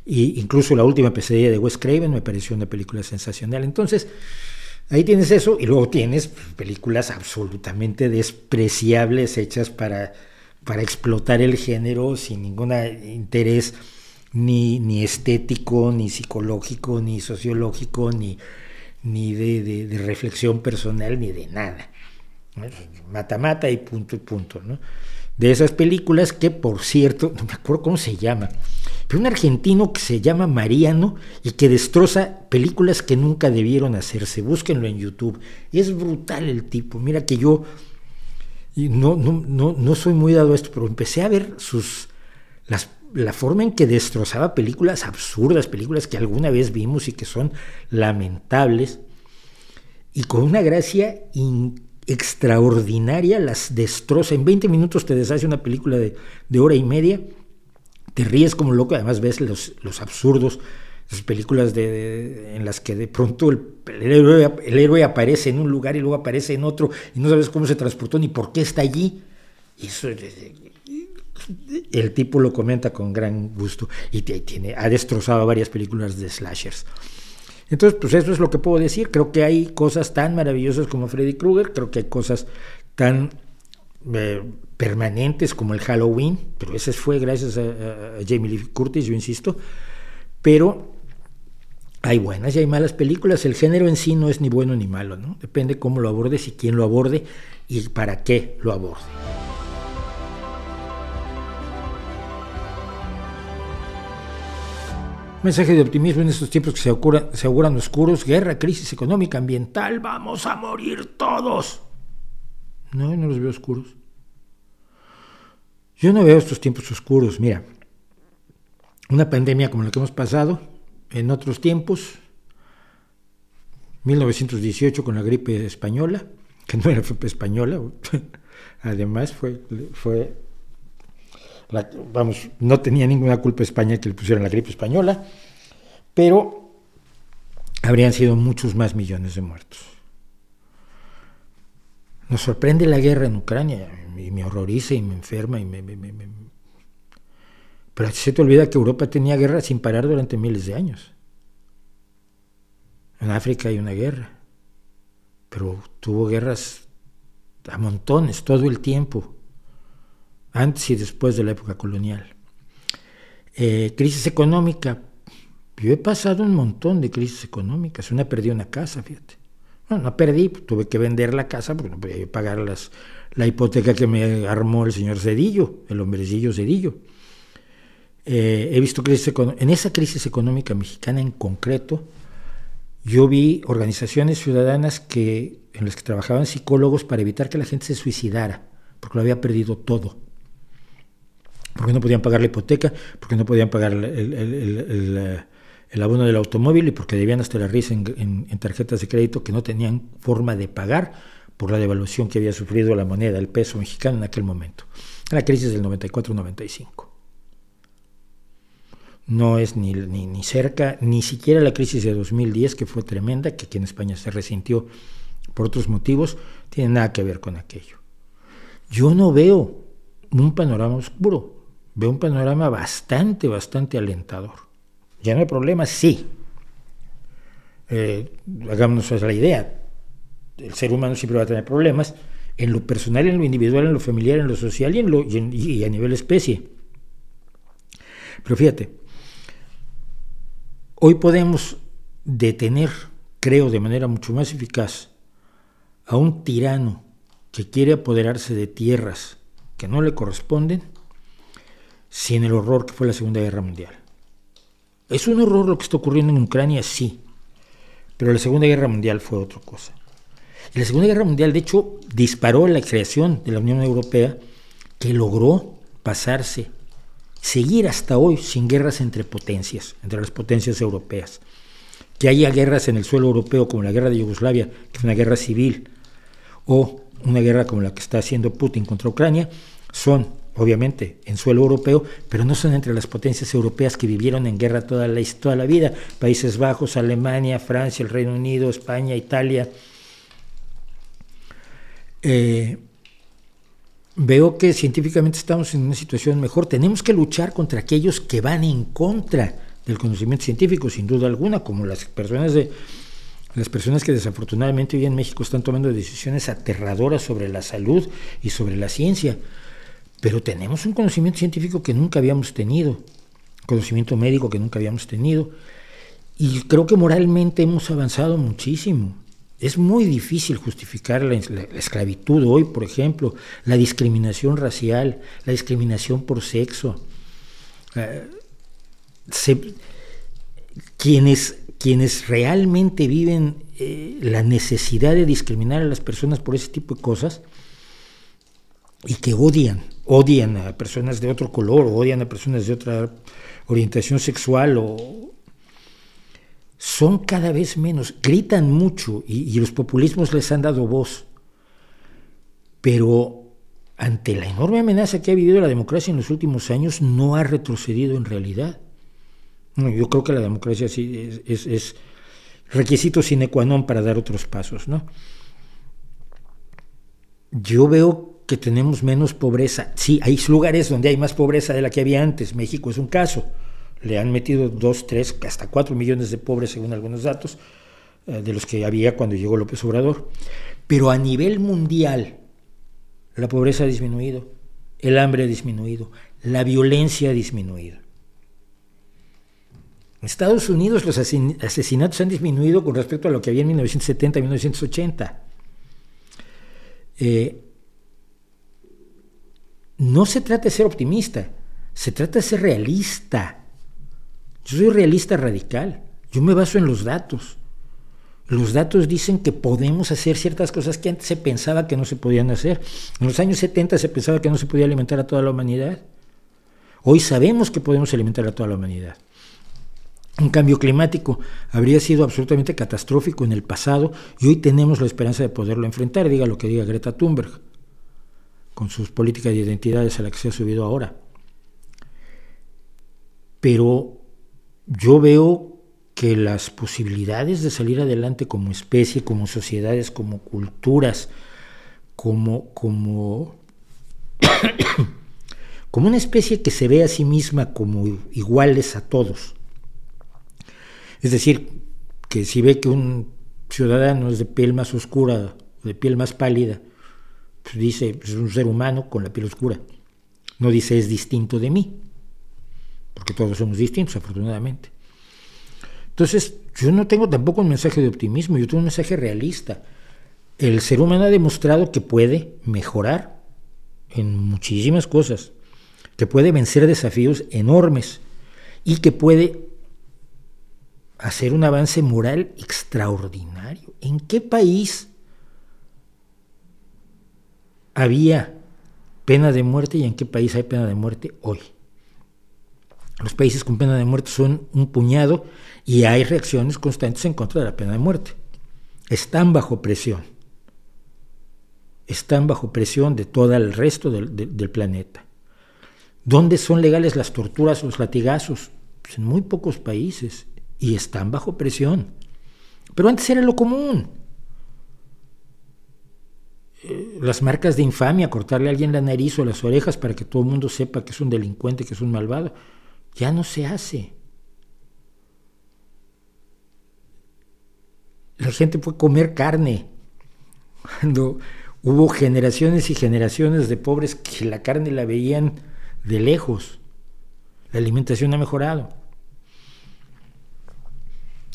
Y incluso la última pesadilla de Wes Craven me pareció una película sensacional. Entonces, ahí tienes eso, y luego tienes películas absolutamente despreciables hechas para, para explotar el género sin ningún interés ni, estético, ni psicológico, ni sociológico, ni, ni de, reflexión personal, ni de nada. Mata, mata y punto y punto. ¿no? De esas películas que, por cierto, no me acuerdo cómo se llama, pero un argentino que se llama Mariano y que destroza películas que nunca debieron hacerse. Búsquenlo en YouTube. Es brutal el tipo. Mira que yo no, no, no, no soy muy dado a esto, pero empecé a ver sus, las, la forma en que destrozaba películas absurdas, películas que alguna vez vimos y que son lamentables, y con una gracia extraordinaria las destroza. En 20 minutos te deshace una película de, de hora y media, te ríes como loco, además ves los, los absurdos, esas películas de, en las que de pronto el, el, héroe, aparece en un lugar y luego aparece en otro y no sabes cómo se transportó ni por qué está allí. Y eso el tipo lo comenta con gran gusto y tiene, ha destrozado varias películas de slashers. Entonces, pues eso es lo que puedo decir. Creo que hay cosas tan maravillosas como Freddy Krueger, creo que hay cosas tan eh, permanentes como el Halloween, pero ese fue gracias a, Jamie Lee Curtis, yo insisto. Pero hay buenas y hay malas películas. El género en sí no es ni bueno ni malo, ¿no? Depende cómo lo abordes y quién lo aborde y para qué lo aborde. Mensaje de optimismo en estos tiempos que se, se auguran oscuros, guerra, crisis económica, ambiental, vamos a morir todos. No, no los veo oscuros. Yo no veo estos tiempos oscuros. Mira, una pandemia como la que hemos pasado, en otros tiempos, 1918 con la gripe española, que no era gripe [laughs] española, [laughs] además fue, fue vamos, no tenía ninguna culpa España que le pusieran la gripe española, pero habrían sido muchos más millones de muertos. Nos sorprende la guerra en Ucrania y me horroriza y me enferma y me, me, pero se te olvida que Europa tenía guerra sin parar durante miles de años. En África hay una guerra, pero tuvo guerras a montones todo el tiempo, antes y después de la época colonial. Eh, crisis económica. Yo he pasado un montón de crisis económicas. Una perdí una casa, fíjate. No, no perdí, tuve que vender la casa porque no podía pagar la hipoteca que me armó el señor Cedillo, el hombrecillo Cedillo. Eh, he visto crisis en esa crisis económica mexicana en concreto, yo vi organizaciones ciudadanas que, en las que trabajaban psicólogos para evitar que la gente se suicidara, porque lo había perdido todo. Porque no podían pagar la hipoteca, porque no podían pagar el, abono del automóvil y porque debían hasta la risa en, tarjetas de crédito que no tenían forma de pagar por la devaluación que había sufrido la moneda, el peso mexicano en aquel momento. La crisis del 94-95 no es ni, ni, cerca, ni siquiera la crisis de 2010, que fue tremenda, que aquí en España se resintió por otros motivos, tiene nada que ver con aquello. Yo no veo un panorama oscuro, veo un panorama bastante, bastante alentador. Ya no hay problema, sí. Eh, hagámonos la idea, el ser humano siempre va a tener problemas, en lo personal, en lo individual, en lo familiar, en lo social y, en lo, y a nivel especie. Pero fíjate, Hoy podemos detener, creo, de manera mucho más eficaz a un tirano que quiere apoderarse de tierras que no le corresponden sin el horror que fue la Segunda Guerra Mundial. Es un horror lo que está ocurriendo en Ucrania, sí, pero la Segunda Guerra Mundial fue otra cosa. La Segunda Guerra Mundial, de hecho, disparó la creación de la Unión Europea que logró pasarse seguir hasta hoy sin guerras entre potencias, entre las potencias europeas. Que haya guerras en el suelo europeo como la guerra de Yugoslavia, que es una guerra civil, o una guerra como la que está haciendo Putin contra Ucrania, son obviamente en suelo europeo, pero no son entre las potencias europeas que vivieron en guerra toda la, toda la vida, Países Bajos, Alemania, Francia, el Reino Unido, España, Italia. Eh, veo que científicamente estamos en una situación mejor. Tenemos que luchar contra aquellos que van en contra del conocimiento científico, sin duda alguna, como las personas de las personas que desafortunadamente hoy en México están tomando decisiones aterradoras sobre la salud y sobre la ciencia. Pero tenemos un conocimiento científico que nunca habíamos tenido, conocimiento médico que nunca habíamos tenido, y creo que moralmente hemos avanzado muchísimo. Es muy difícil justificar la, esclavitud hoy, por ejemplo, la discriminación racial, la discriminación por sexo. Eh, quienes, quienes realmente viven eh, la necesidad de discriminar a las personas por ese tipo de cosas, y que odian, odian a personas de otro color, odian a personas de otra orientación sexual o son cada vez menos, gritan mucho y, y los populismos les han dado voz. Pero ante la enorme amenaza que ha vivido la democracia en los últimos años, no ha retrocedido en realidad. yo creo que la democracia sí es, requisito sine qua non para dar otros pasos. ¿no? Yo veo que tenemos menos pobreza. Sí, hay lugares donde hay más pobreza de la que había antes. México es un caso. Le han metido dos, tres, hasta cuatro millones de pobres según algunos datos, eh, de los que había cuando llegó López Obrador. Pero a nivel mundial, la pobreza ha disminuido, el hambre ha disminuido, la violencia ha disminuido. En Estados Unidos los asesinatos han disminuido con respecto a lo que había en 1970 y 1980. Eh, no se trata de ser optimista, se trata de ser realista. Yo soy realista radical, yo me baso en los datos. Los datos dicen que podemos hacer ciertas cosas que antes se pensaba que no se podían hacer. En los años 70 se pensaba que no se podía alimentar a toda la humanidad. Hoy sabemos que podemos alimentar a toda la humanidad. Un cambio climático habría sido absolutamente catastrófico en el pasado y hoy tenemos la esperanza de poderlo enfrentar, diga lo que diga Greta Thunberg, con sus políticas de identidades a las que se ha subido ahora. Pero yo veo que las posibilidades de salir adelante como especie, como sociedades, como culturas, como, como, [coughs] como una especie que se ve a sí misma como iguales a todos. Es decir, que si ve que un ciudadano es de piel más oscura, de piel más pálida, dice, es un ser humano con la piel oscura. No dice es distinto de mí, porque todos somos distintos, afortunadamente. Entonces, yo no tengo tampoco un mensaje de optimismo, yo tengo un mensaje realista. El ser humano ha demostrado que puede mejorar en muchísimas cosas, que puede vencer desafíos enormes y que puede hacer un avance moral extraordinario. ¿En qué país había pena de muerte y en qué país hay pena de muerte hoy? Los países con pena de muerte son un puñado y hay reacciones constantes en contra de la pena de muerte. Están bajo presión. Están bajo presión de todo el resto del, planeta. ¿Dónde son legales las torturas los latigazos? Pues en muy pocos países y están bajo presión. Pero antes era lo común. Eh, las marcas de infamia, cortarle a alguien la nariz o las orejas para que todo el mundo sepa que es un delincuente, que es un malvado ya no se hace. La gente puede comer carne. Cuando hubo generaciones y generaciones de pobres que la carne la veían de lejos. La alimentación ha mejorado.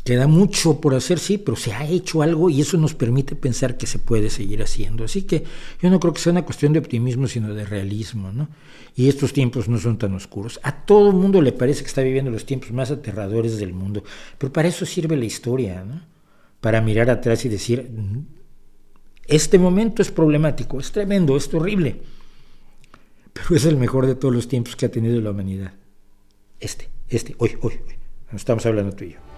Queda mucho por hacer, sí, pero se ha hecho algo y eso nos permite pensar que se puede seguir haciendo. Así que yo no creo que sea una cuestión de optimismo, sino de realismo, ¿no? Y estos tiempos no son tan oscuros. A todo mundo le parece que está viviendo los tiempos más aterradores del mundo, pero para eso sirve la historia, ¿no? Para mirar atrás y decir, este momento es problemático, es tremendo, es horrible, pero es el mejor de todos los tiempos que ha tenido la humanidad. Este, este, hoy, hoy, hoy. Estamos hablando tú y yo.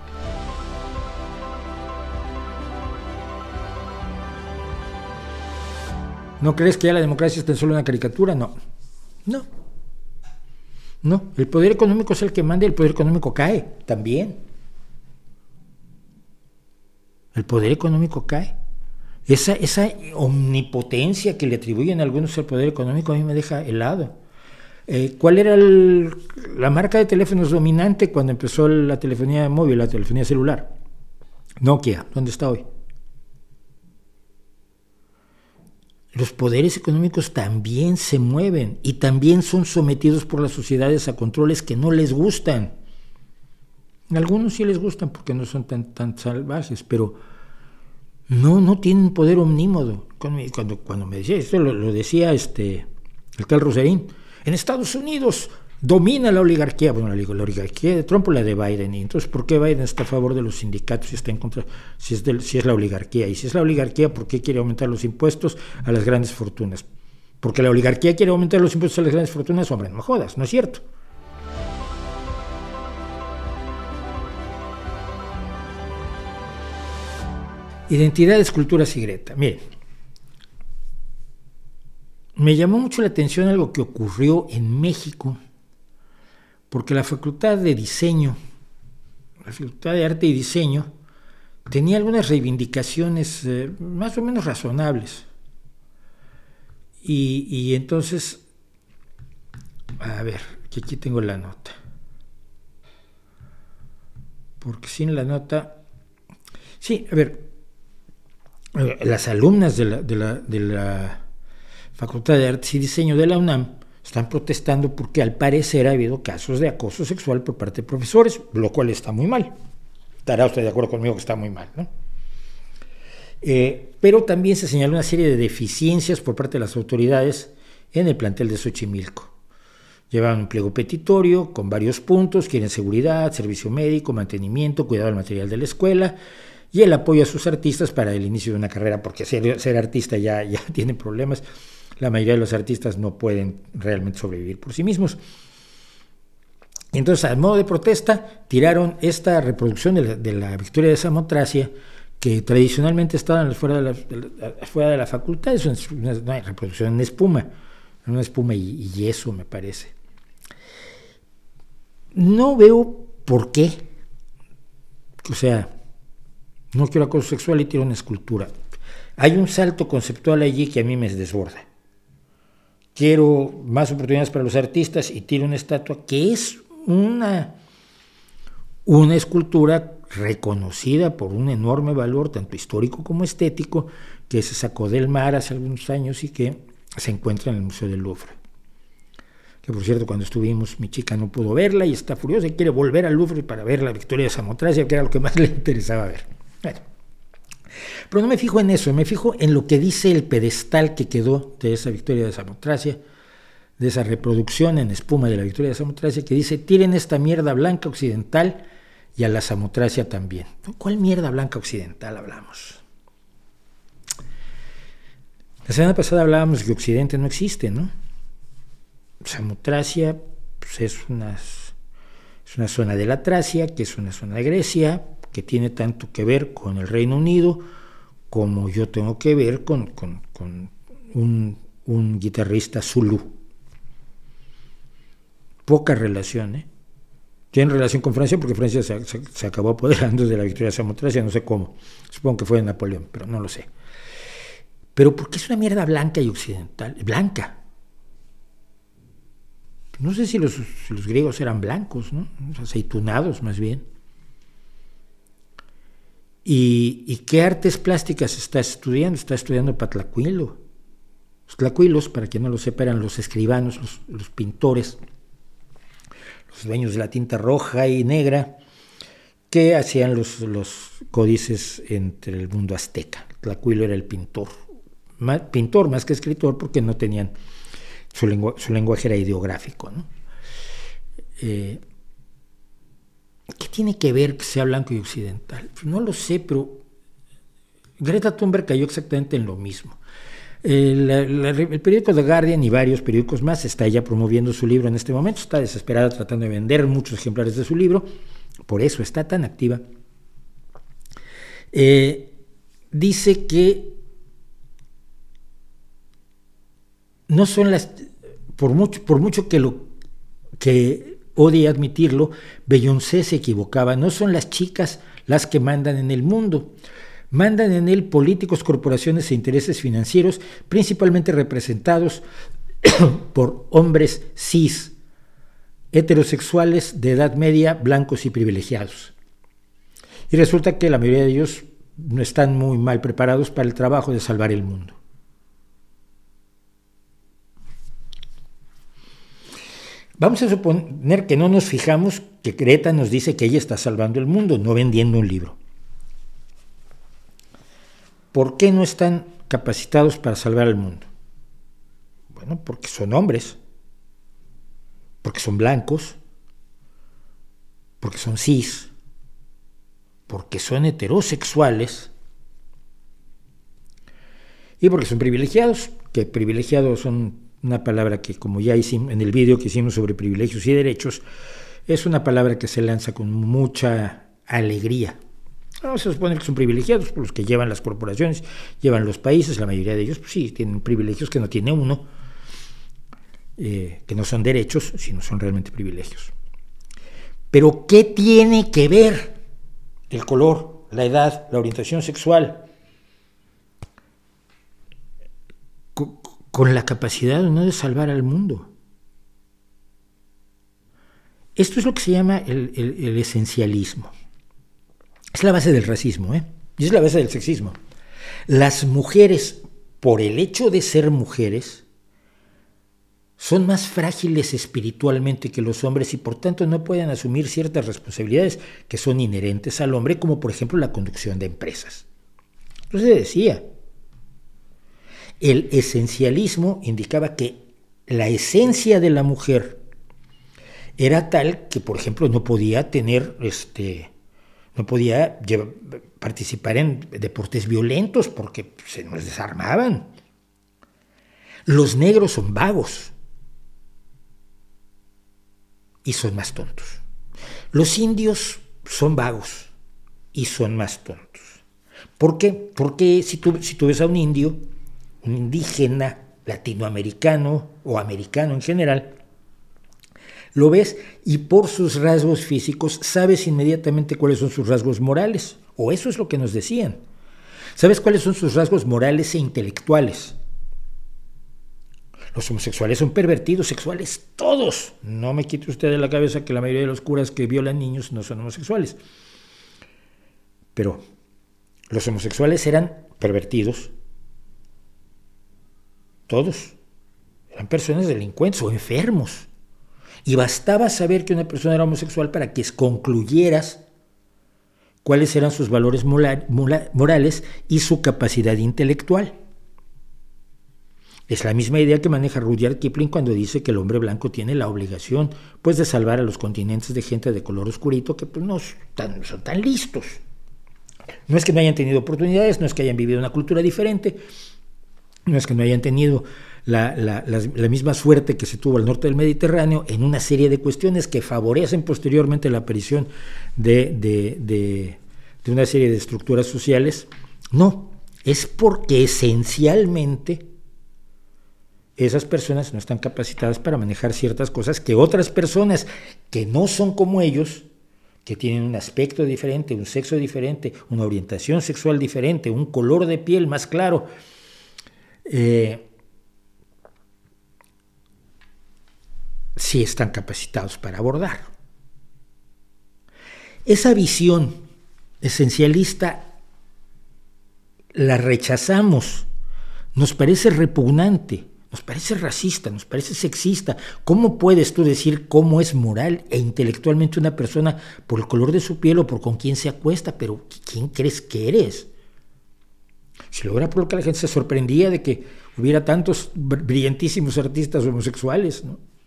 ¿No crees que ya la democracia es tan solo una caricatura? No. No. No. El poder económico es el que manda y el poder económico cae también. El poder económico cae. Esa, esa omnipotencia que le atribuyen algunos al poder económico a mí me deja helado. Eh, ¿Cuál era la marca de teléfonos dominante cuando empezó la telefonía móvil, la telefonía celular? Nokia, ¿dónde está hoy? Los poderes económicos también se mueven y también son sometidos por las sociedades a controles que no les gustan. algunos sí les gustan porque no son tan, tan salvajes, pero no, no tienen poder omnímodo. Cuando, cuando me decía esto, lo, lo decía este, el tal Roserín, en Estados Unidos domina la oligarquía, bueno, la, oligarquía de Trump o la de Biden, entonces, ¿por qué Biden está a favor de los sindicatos y está en contra, si es, si es la oligarquía? Y si es la oligarquía, ¿por qué quiere aumentar los impuestos a las grandes fortunas? porque la oligarquía quiere aumentar los impuestos a las grandes fortunas, hombre, no jodas, no es cierto. Identidades, culturas y Greta. Miren, me llamó mucho la atención algo que ocurrió en México, porque la Facultad de Diseño, la Facultad de Arte y Diseño, tenía algunas reivindicaciones eh, más o menos razonables. Y, entonces, a ver, que aquí tengo la nota. Porque sin la nota... Sí, a ver, eh, las alumnas de la, de la, de la Facultad de Artes y Diseño de la UNAM están protestando porque al parecer ha habido casos de acoso sexual por parte de profesores, lo cual está muy mal. Estará usted de acuerdo conmigo que está muy mal, ¿no? Eh, pero también se señaló una serie de deficiencias por parte de las autoridades en el plantel de Xochimilco. Llevan un pliego petitorio con varios puntos, quieren seguridad, servicio médico, mantenimiento, cuidado del material de la escuela y el apoyo a sus artistas para el inicio de una carrera, porque ser, ser artista ya, ya [laughs] tiene problemas. La mayoría de los artistas no pueden realmente sobrevivir por sí mismos. Entonces, a modo de protesta, tiraron esta reproducción de la, victoria de Samotracia, que tradicionalmente estaba fuera de la, fuera de la facultad, es una, reproducción en espuma, una espuma y, yeso, me parece. No veo por qué. O sea, no quiero acoso sexual y tiro una escultura. Hay un salto conceptual allí que a mí me desborda. Quiero más oportunidades para los artistas y tiro una estatua que es una, una escultura reconocida por un enorme valor, tanto histórico como estético, que se sacó del mar hace algunos años y que se encuentra en el Museo del Louvre. Que por cierto, cuando estuvimos, mi chica no pudo verla y está furiosa y quiere volver al Louvre para ver la victoria de Samotracia, que era lo que más le interesaba ver. Pero no me fijo en eso, me fijo en lo que dice el pedestal que quedó de esa victoria de Samotracia, de esa reproducción en espuma de la victoria de Samotracia, que dice, tiren esta mierda blanca occidental y a la Samotracia también. ¿Cuál mierda blanca occidental hablamos? La semana pasada hablábamos que Occidente no existe, ¿no? Samotracia pues, es, una, es una zona de la Tracia, que es una zona de Grecia, que tiene tanto que ver con el Reino Unido como yo tengo que ver con, un, guitarrista Zulu. Poca relación, ¿eh? Tiene relación con Francia porque Francia se, acabó apoderando de la victoria de Samotracia, no sé cómo. Supongo que fue de Napoleón, pero no lo sé. Pero porque es una mierda blanca y occidental. Blanca. No sé si los, los griegos eran blancos, ¿no? Aceitunados más bien. ¿Y, qué artes plásticas está estudiando? Está estudiando Patlacuilo. Los tlacuilos, para quien no lo sepa, eran los escribanos, los, pintores, los dueños de la tinta roja y negra, que hacían los, los códices entre el mundo azteca. Tlacuilo era el pintor, pintor más que escritor, porque no tenían, su, su lenguaje era ideográfico. ¿no? Eh, ¿Qué tiene que ver que sea blanco y occidental? No lo sé, pero Greta Thunberg cayó exactamente en lo mismo. El, periódico The Guardian y varios periódicos más está ella promoviendo su libro en este momento, está desesperada tratando de vender muchos ejemplares de su libro, por eso está tan activa. Eh, dice que no son las, por mucho, por mucho que lo que Odie admitirlo, Beyoncé se equivocaba. No son las chicas las que mandan en el mundo. Mandan en él políticos, corporaciones e intereses financieros, principalmente representados [coughs] por hombres cis, heterosexuales de edad media, blancos y privilegiados. Y resulta que la mayoría de ellos no están muy mal preparados para el trabajo de salvar el mundo. Vamos a suponer que no nos fijamos que Greta nos dice que ella está salvando el mundo, no vendiendo un libro. ¿Por qué no están capacitados para salvar el mundo? Bueno, porque son hombres, porque son blancos, porque son cis, porque son heterosexuales y porque son privilegiados, que privilegiados son una palabra que como ya hicimos en el vídeo que hicimos sobre privilegios y derechos, es una palabra que se lanza con mucha alegría. No, se supone que son privilegiados, por los que llevan las corporaciones, llevan los países, la mayoría de ellos pues sí tienen privilegios que no tiene uno, eh, que no son derechos, sino son realmente privilegios. Pero ¿qué tiene que ver el color, la edad, la orientación sexual con, la capacidad no de salvar al mundo? Esto es lo que se llama el, esencialismo. Es la base del racismo, ¿eh? Y es la base del sexismo. Las mujeres, por el hecho de ser mujeres, son más frágiles espiritualmente que los hombres y por tanto no pueden asumir ciertas responsabilidades que son inherentes al hombre, como por ejemplo la conducción de empresas. Entonces decía, el esencialismo indicaba que la esencia de la mujer era tal que, por ejemplo, no podía tener, este, no podía participar en deportes violentos porque se nos desarmaban. Los negros son vagos y son más tontos. Los indios son vagos y son más tontos. ¿Por qué? Porque si tú, si tú ves a un indio, indígena latinoamericano o americano en general, lo ves y por sus rasgos físicos sabes inmediatamente cuáles son sus rasgos morales, o eso es lo que nos decían. Sabes cuáles son sus rasgos morales e intelectuales. Los homosexuales son pervertidos sexuales, todos. No me quite usted de la cabeza que la mayoría de los curas que violan niños no son homosexuales. Pero los homosexuales eran pervertidos, todos. Eran personas delincuentes o enfermos. Y bastaba saber que una persona era homosexual para que concluyeras cuáles eran sus valores morales y su capacidad intelectual. Es la misma idea que maneja Rudyard Kipling cuando dice que el hombre blanco tiene la obligación pues, de salvar a los continentes de gente de color oscurito que pues, no son tan listos. No es que no hayan tenido oportunidades, no es que hayan vivido una cultura diferente, no es que no hayan tenido la, misma suerte que se tuvo al norte del Mediterráneo en una serie de cuestiones que favorecen posteriormente la aparición de, de una serie de estructuras sociales. No, es porque esencialmente esas personas no están capacitadas para manejar ciertas cosas que otras personas que no son como ellos, que tienen un aspecto diferente, un sexo diferente, una orientación sexual diferente, un color de piel más claro, eh, sí están capacitados para abordar. Esa visión esencialista la rechazamos, nos parece repugnante nos parece racista, nos parece sexista. ¿Cómo puedes tú decir cómo es moral e intelectualmente una persona por el color de su piel o por con quién se acuesta? Pero ¿quién crees que eres? Si lo era por lo que la gente se sorprendía de que hubiera tantos brillantísimos artistas homosexuales.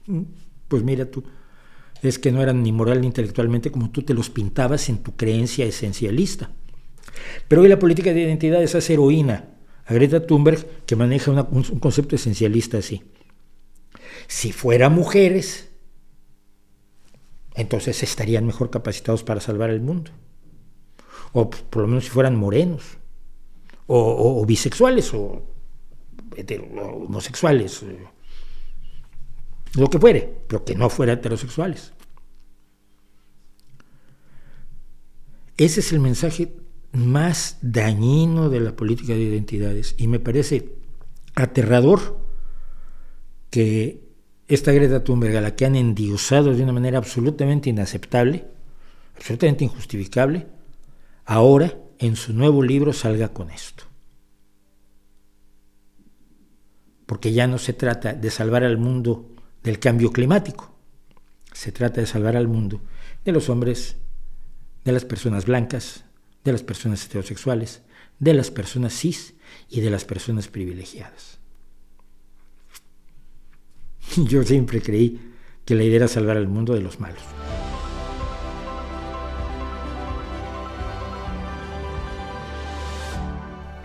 Mm, pues mira tú, es que no eran ni moral ni intelectualmente como tú te los pintabas en tu creencia esencialista. Pero hoy la política de identidad es hacer heroína a Greta Thunberg que maneja un, concepto esencialista así. Si fueran mujeres, entonces estarían mejor capacitados para salvar el mundo. O por lo menos si fueran morenos, o, bisexuales, o, homosexuales, eh, lo que fuere, pero que no fuera heterosexuales. Ese es el mensaje más dañino de la política de identidades y me parece aterrador que esta Greta Thunberg, a la que han endiosado de una manera absolutamente inaceptable, absolutamente injustificable, ahora en su nuevo libro salga con esto. Porque ya no se trata de salvar al mundo del cambio climático, se trata de salvar al mundo de los hombres, de las personas blancas, de las personas heterosexuales, de las personas cis y de las personas privilegiadas. [laughs] Yo siempre creí que la idea era salvar al mundo de los malos.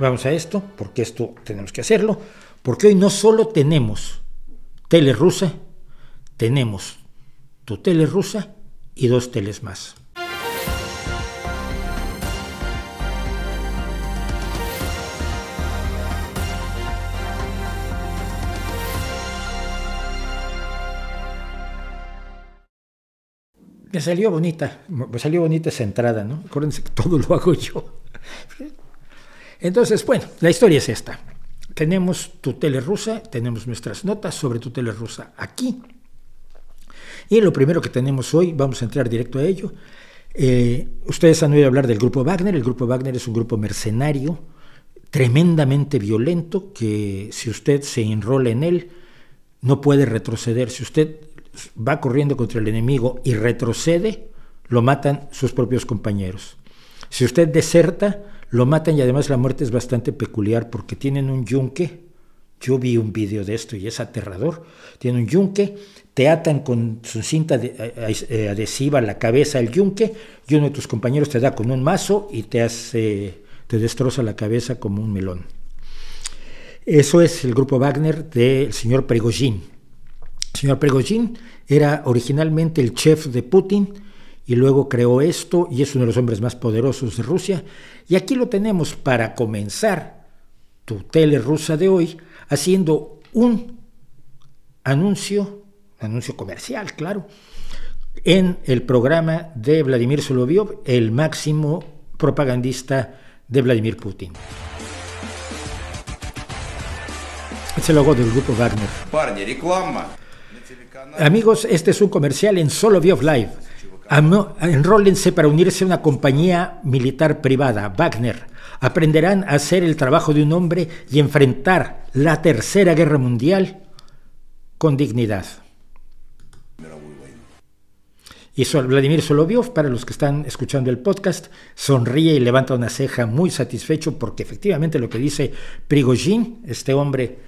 Vamos a esto, porque esto tenemos que hacerlo, porque hoy no solo tenemos tele rusa, tenemos tu tele rusa y dos teles más. Me salió bonita, me salió bonita esa entrada, ¿no? Acuérdense que todo lo hago yo. Entonces, bueno, la historia es esta. Tenemos tu tele rusa, tenemos nuestras notas sobre tu tele rusa aquí. Y lo primero que tenemos hoy, vamos a entrar directo a ello. Eh, ustedes han oído hablar del grupo Wagner. El grupo Wagner es un grupo mercenario tremendamente violento que si usted se enrola en él, no puede retroceder. Si usted va corriendo contra el enemigo y retrocede, lo matan sus propios compañeros. Si usted deserta, lo matan y además la muerte es bastante peculiar porque tienen un yunque. Yo vi un vídeo de esto y es aterrador. Tienen un yunque, te atan con su cinta eh, adhesiva a la cabeza el yunque y uno de tus compañeros te da con un mazo y te hace, te destroza la cabeza como un melón. Eso es el grupo Wagner del señor Prigozhin. El señor Prigozhin era originalmente el chef de Putin y luego creó esto y es uno de los hombres más poderosos de Rusia. Y aquí lo tenemos para comenzar tu tele rusa de hoy haciendo un anuncio, anuncio comercial, claro, en el programa de Vladimir Solovyov, el máximo propagandista de Vladimir Putin. Es el logo del grupo Wagner. Amigos, este es un comercial en Solovyov Live. Enrólense para unirse a una compañía militar privada, Wagner. Aprenderán a hacer el trabajo de un hombre y enfrentar la Tercera Guerra Mundial con dignidad. Y Vladimir Solovyov, para los que están escuchando el podcast, sonríe y levanta una ceja muy satisfecho porque efectivamente lo que dice Prigozhin, este hombre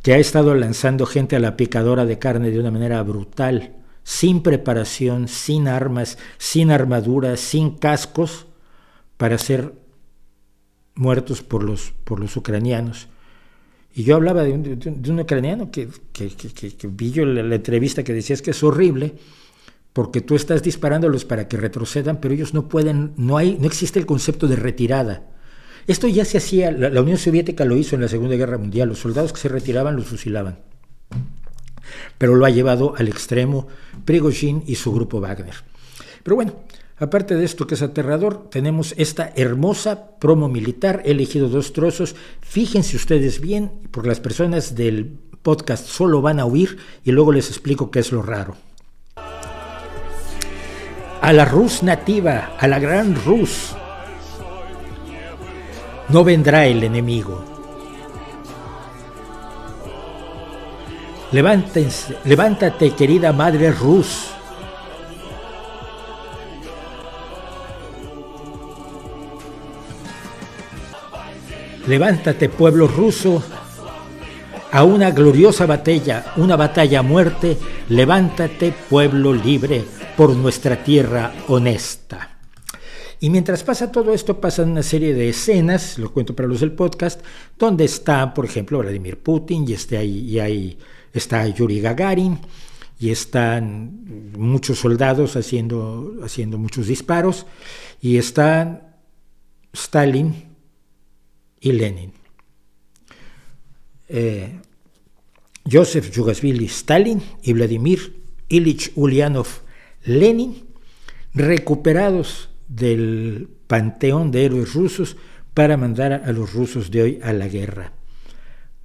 que ha estado lanzando gente a la picadora de carne de una manera brutal, sin preparación, sin armas, sin armaduras, sin cascos, para ser muertos por los, por los ucranianos. Y yo hablaba de un, ucraniano que, que, vi yo la, la, entrevista que decía es que es horrible porque tú estás disparándolos para que retrocedan, pero ellos no pueden, no, hay, no existe el concepto de retirada. Esto ya se hacía, la, Unión Soviética lo hizo en la Segunda Guerra Mundial, los soldados que se retiraban los fusilaban. Pero lo ha llevado al extremo Prigozhin y su grupo Wagner. Pero bueno, aparte de esto que es aterrador, tenemos esta hermosa promo militar. He elegido dos trozos. Fíjense ustedes bien, porque las personas del podcast solo van a oír y luego les explico qué es lo raro. A la Rus nativa, a la gran Rus, no vendrá el enemigo. Levántense, levántate, querida madre Rus. Levántate, pueblo ruso, a una gloriosa batalla, una batalla a muerte. Levántate, pueblo libre, por nuestra tierra honesta. Y mientras pasa todo esto, pasan una serie de escenas, lo cuento para los del podcast, donde está, por ejemplo, Vladimir Putin y, ahí, y está Yuri Gagarin y están muchos soldados haciendo, haciendo muchos disparos y están Stalin y Lenin. Eh, Joseph Yugasvili Stalin y Vladimir Ilich Ulyanov Lenin recuperados del panteón de héroes rusos para mandar a los rusos de hoy a la guerra.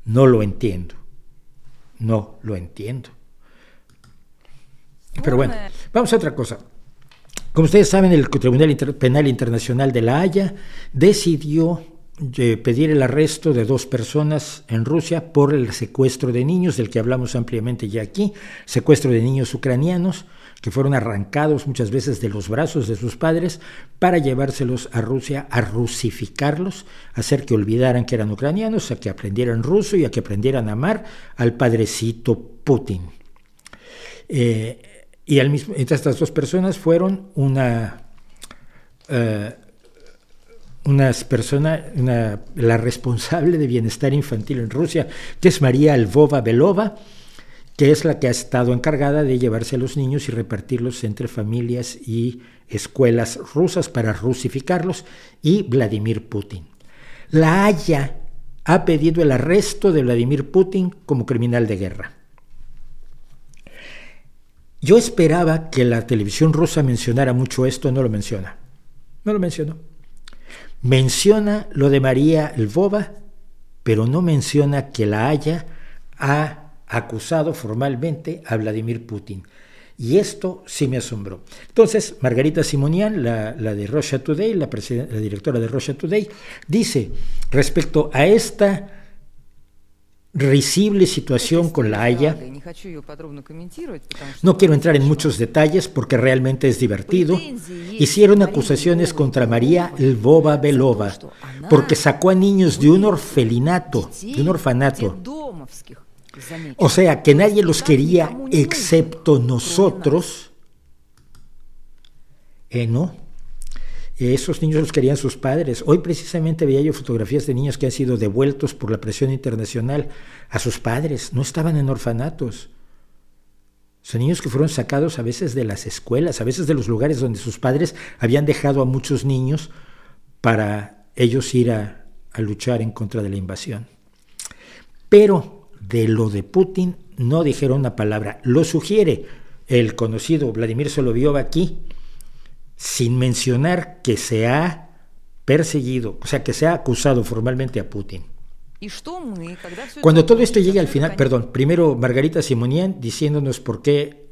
No lo entiendo. No lo entiendo. Pero bueno, vamos a otra cosa. Como ustedes saben, el Tribunal Penal Internacional de La Haya decidió eh, pedir el arresto de dos personas en Rusia por el secuestro de niños, del que hablamos ampliamente ya aquí, secuestro de niños ucranianos que fueron arrancados muchas veces de los brazos de sus padres para llevárselos a Rusia, a rusificarlos, hacer que olvidaran que eran ucranianos, a que aprendieran ruso y a que aprendieran a amar al padrecito Putin. Eh, y al mismo, estas dos personas fueron una, eh, una persona, la responsable de bienestar infantil en Rusia, que es María Alvova Belova, que es la que ha estado encargada de llevarse a los niños y repartirlos entre familias y escuelas rusas para rusificarlos, y Vladimir Putin. La Haya ha pedido el arresto de Vladimir Putin como criminal de guerra. Yo esperaba que la televisión rusa mencionara mucho esto, no lo menciona. No lo mencionó. Menciona lo de María Lvova, pero no menciona que la Haya ha acusado formalmente a Vladimir Putin. Y esto sí me asombró. Entonces, Margarita Simonian, la, de Russia Today, la, directora de Russia Today, dice respecto a esta risible situación con la Haya. No quiero entrar en muchos detalles porque realmente es divertido. Hicieron acusaciones contra María Lvova Belova porque sacó a niños de un orfelinato, de un orfanato o sea, que nadie los quería excepto nosotros. Eh, no. Esos niños los querían sus padres. Hoy precisamente veía yo fotografías de niños que han sido devueltos por la presión internacional a sus padres. No estaban en orfanatos. Son niños que fueron sacados a veces de las escuelas, a veces de los lugares donde sus padres habían dejado a muchos niños para ellos ir a, a luchar en contra de la invasión. Pero de lo de Putin no dijeron una palabra. Lo sugiere el conocido Vladimir Solovyov aquí, sin mencionar que se ha perseguido, o sea, que se ha acusado formalmente a Putin. Cuando todo esto llegue al final, perdón, primero Margarita Simonian diciéndonos por qué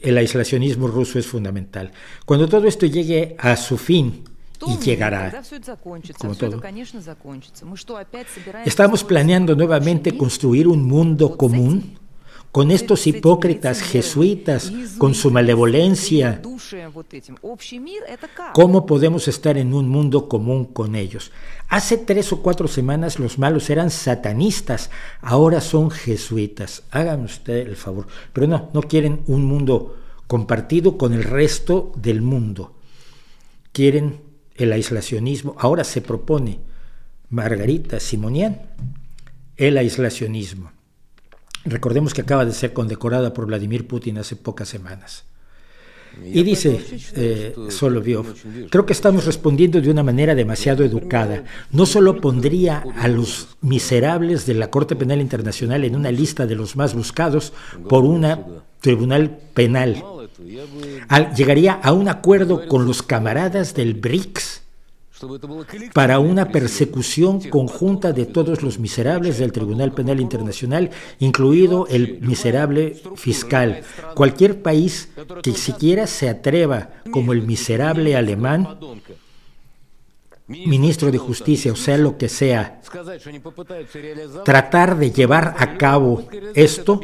el aislacionismo ruso es fundamental. Cuando todo esto llegue a su fin, y llegará, como todo. Estamos planeando nuevamente construir un mundo común con estos hipócritas jesuitas, con su malevolencia. ¿Cómo podemos estar en un mundo común con ellos? Hace tres o cuatro semanas los malos eran satanistas, ahora son jesuitas. Hagan usted el favor. Pero no, no quieren un mundo compartido con el resto del mundo. Quieren el aislacionismo. Ahora se propone Margarita Simonian el aislacionismo. Recordemos que acaba de ser condecorada por Vladimir Putin hace pocas semanas. Y dice eh, Solovyov, creo que estamos respondiendo de una manera demasiado educada. No solo pondría a los miserables de la Corte Penal Internacional en una lista de los más buscados por una tribunal penal, llegaría a un acuerdo con los camaradas del BRICS para una persecución conjunta de todos los miserables del Tribunal Penal Internacional, incluido el miserable fiscal. Cualquier país que siquiera se atreva, como el miserable alemán, ministro de Justicia, o sea, lo que sea, tratar de llevar a cabo esto,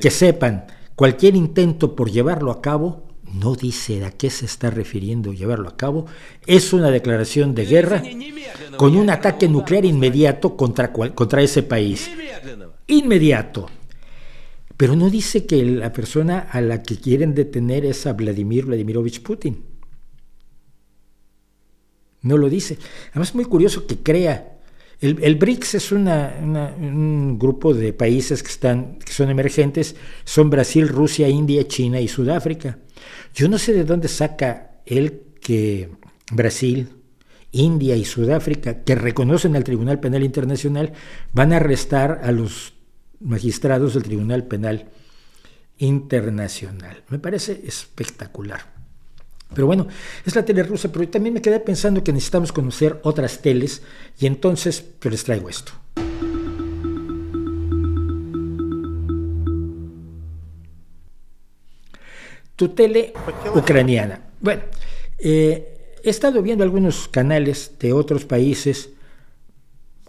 que sepan, cualquier intento por llevarlo a cabo no dice a qué se está refiriendo llevarlo a cabo, es una declaración de guerra con un ataque nuclear inmediato contra, contra ese país. Inmediato. Pero no dice que la persona a la que quieren detener es a Vladimir Vladimirovich Putin. No lo dice. Además es muy curioso que crea. El, BRICS es un grupo de países que, están, que son emergentes, son Brasil, Rusia, India, China y Sudáfrica. Yo no sé de dónde saca él que Brasil, India y Sudáfrica, que reconocen al Tribunal Penal Internacional, van a arrestar a los magistrados del Tribunal Penal Internacional. Me parece espectacular. Pero bueno, es la tele rusa, pero también me quedé pensando que necesitamos conocer otras teles y entonces pues, les traigo esto. tele ucraniana. Bueno, eh, he estado viendo algunos canales de otros países,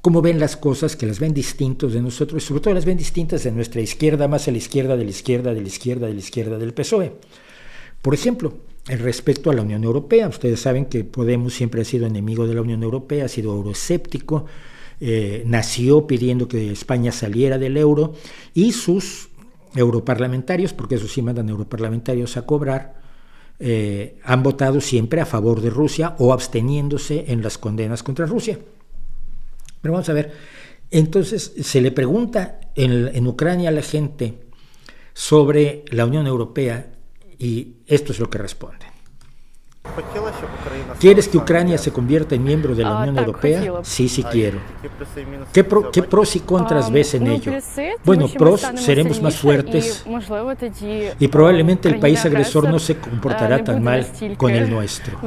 cómo ven las cosas, que las ven distintos de nosotros, y sobre todo las ven distintas de nuestra izquierda, más a la izquierda, de la izquierda, de la izquierda, de la izquierda del PSOE. Por ejemplo, respecto a la Unión Europea, ustedes saben que Podemos siempre ha sido enemigo de la Unión Europea, ha sido euroescéptico, eh, nació pidiendo que España saliera del euro y sus europarlamentarios, porque eso sí mandan europarlamentarios a cobrar, eh, han votado siempre a favor de Rusia o absteniéndose en las condenas contra Rusia. Pero vamos a ver, entonces se le pregunta en, en Ucrania a la gente sobre la Unión Europea y esto es lo que responde. ¿Quieres que Ucrania se convierta en miembro de la Unión Europea? Sí, sí quiero. ¿Qué, pros y contras ves en ello? Bueno, pros, seremos más fuertes y probablemente el país agresor no se comportará tan mal con el nuestro.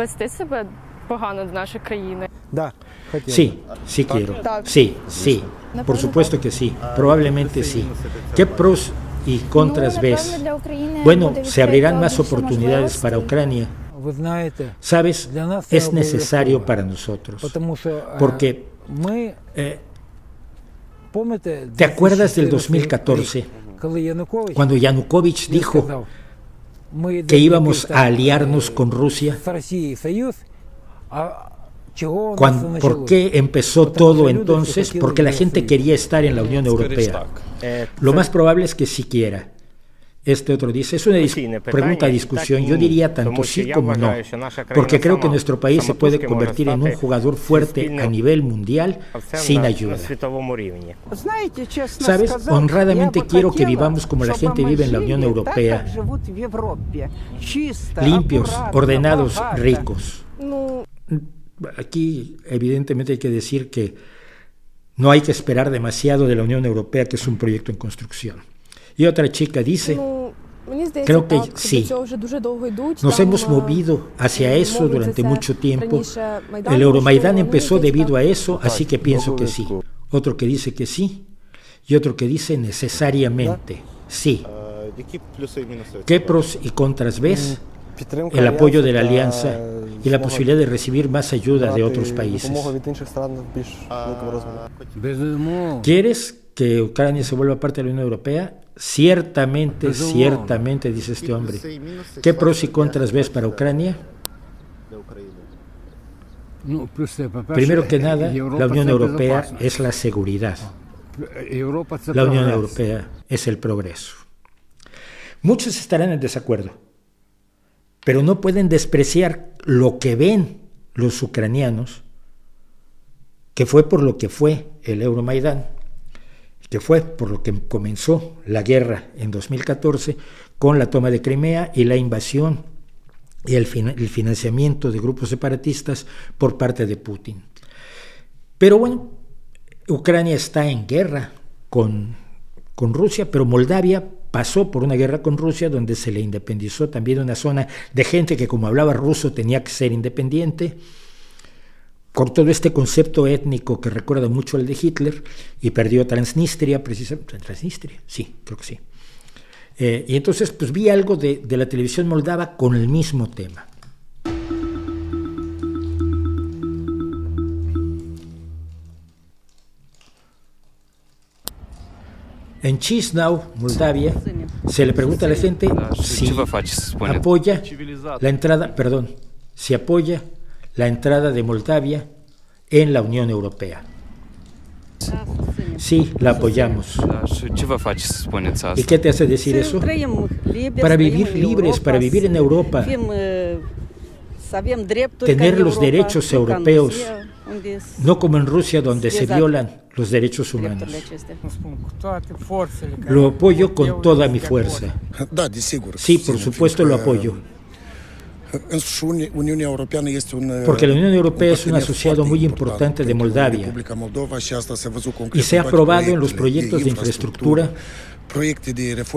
Sí, sí quiero. Sí, sí. Por supuesto que sí. Probablemente sí. ¿Qué pros y contras ves? Bueno, se abrirán más oportunidades para Ucrania. Sabes, es necesario para nosotros, porque eh, ¿Te acuerdas del 2014? Cuando Yanukovych dijo que íbamos a aliarnos con Rusia ¿Por qué empezó todo entonces? Porque la gente quería estar en la Unión Europea. Lo más probable es que sí quiera. Este otro dice, es una dis pregunta discusión, yo diría tanto sí como no, porque creo que nuestro país se puede convertir en un jugador fuerte a nivel mundial sin ayuda. Sabes, honradamente quiero que vivamos como la gente vive en la Unión Europea, limpios, ordenados, ricos. Aquí evidentemente hay que decir que no hay que esperar demasiado de la Unión Europea, que es un proyecto en construcción. Y otra chica dice, creo que sí, nos hemos movido hacia eso durante mucho tiempo. El Euromaidán empezó debido a eso, así que pienso que sí. Otro que dice que sí y otro que dice necesariamente sí. ¿Qué pros y contras ves? el apoyo de la alianza y la posibilidad de recibir más ayuda de otros países. ¿Quieres que Ucrania se vuelva parte de la Unión Europea? Ciertamente, ciertamente, dice este hombre. ¿Qué pros y contras ves para Ucrania? Primero que nada, [laughs] la Unión Europea es la seguridad. La Unión Europea es el progreso. Muchos estarán en desacuerdo pero no pueden despreciar lo que ven los ucranianos, que fue por lo que fue el Euromaidán, que fue por lo que comenzó la guerra en 2014 con la toma de Crimea y la invasión y el, el financiamiento de grupos separatistas por parte de Putin. Pero bueno, Ucrania está en guerra con, con Rusia, pero Moldavia pasó por una guerra con Rusia donde se le independizó también una zona de gente que como hablaba ruso tenía que ser independiente, con todo este concepto étnico que recuerda mucho al de Hitler, y perdió Transnistria, precisamente, Transnistria, sí, creo que sí. Eh, y entonces pues vi algo de, de la televisión moldava con el mismo tema. En Chisinau, Moldavia, se le pregunta a la gente si apoya la entrada, perdón, si apoya la entrada de Moldavia en la Unión Europea. Sí, la apoyamos. Spuneți ¿Y qué te hace decir eso? Para vivir libres, para vivir en Europa. Drepturi Tener los derechos europeos. No como en Rusia, donde se violan los derechos humanos. Lo apoyo con toda mi fuerza. [laughs] Sí, por supuesto lo apoyo. Porque la Unión Europea es un asociado muy importante de Moldavia. Y se ha aprobado en los proyectos de infraestructura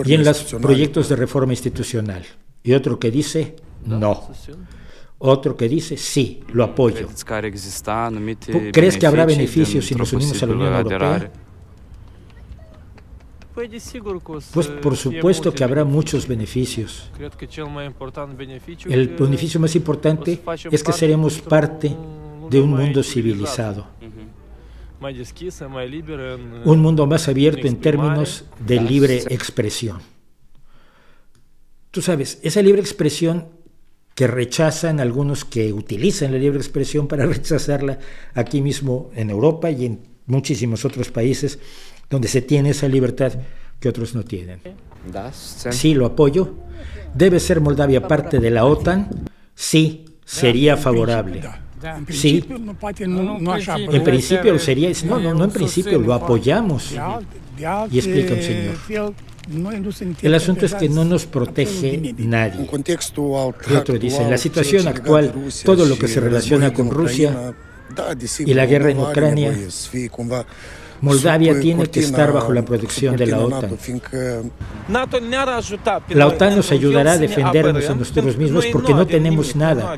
y en los proyectos de reforma institucional. Y otro que dice no. Otro que dice sí, lo apoyo. Credeți că ar exista anumite ¿Tú crees que habrá beneficios si nos unimos a la Unión Europea? Pues por fie supuesto que habrá muchos beneficios. El beneficio más importante es que seremos parte de un mundo civilizado, în un mundo más abierto en términos de libre expresión. Tú sabes, esa libre expresión que rechazan algunos que utilizan la libre expresión para rechazarla aquí mismo en Europa y en muchísimos otros países donde se tiene esa libertad que otros no tienen. Sí, lo apoyo. ¿Debe ser Moldavia parte de la OTAN? Sí, sería favorable. Sí, en principio sería, no, no, no en principio lo apoyamos. Y explica-mi, señor. El asunto es que no nos protege nadie. Otro dice, en la situación actual, todo lo que se relaciona con Rusia y la guerra en Ucrania, Moldavia tiene que estar bajo la protección de la OTAN. La OTAN nos ayudará a defendernos a nosotros mismos porque no tenemos nada.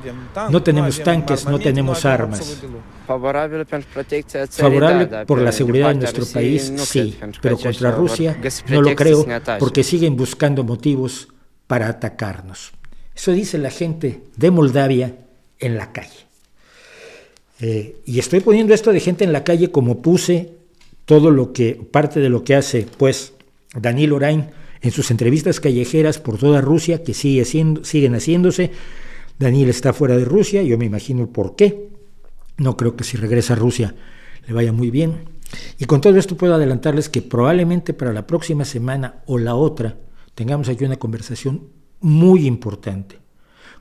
No tenemos tanques, no tenemos armas. Favorable dar por la seguridad de nuestro país, sí, pero contra Rusia no lo creo porque siguen buscando motivos para atacarnos. Eso dice la gente de Moldavia en la calle. Eh, y estoy poniendo esto de gente en la calle como puse todo lo que, parte de lo que hace, pues, Daniel Orain en sus entrevistas callejeras por toda Rusia, que sigue siendo, siguen haciéndose. Daniel está fuera de Rusia, yo me imagino por qué. No creo que si regresa a Rusia le vaya muy bien. Y con todo esto puedo adelantarles que probablemente para la próxima semana o la otra tengamos aquí una conversación muy importante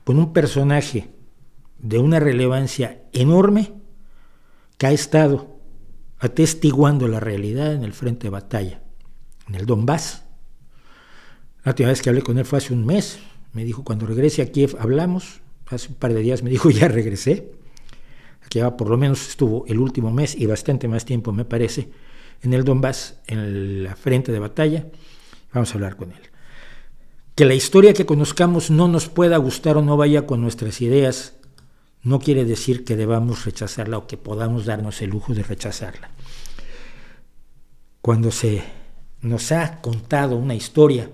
con un personaje de una relevancia enorme que ha estado atestiguando la realidad en el frente de batalla, en el Donbass. La última vez que hablé con él fue hace un mes. Me dijo, cuando regrese a Kiev hablamos. Hace un par de días me dijo, [laughs] ya regresé. Aquí ya por lo menos estuvo el último mes y bastante más tiempo, me parece, en el Donbass, en la frente de batalla. Vamos a hablar con él. Que la historia que conozcamos no nos pueda gustar o no vaya con nuestras ideas, no quiere decir que debamos rechazarla o que podamos darnos el lujo de rechazarla. Cuando se nos ha contado una historia,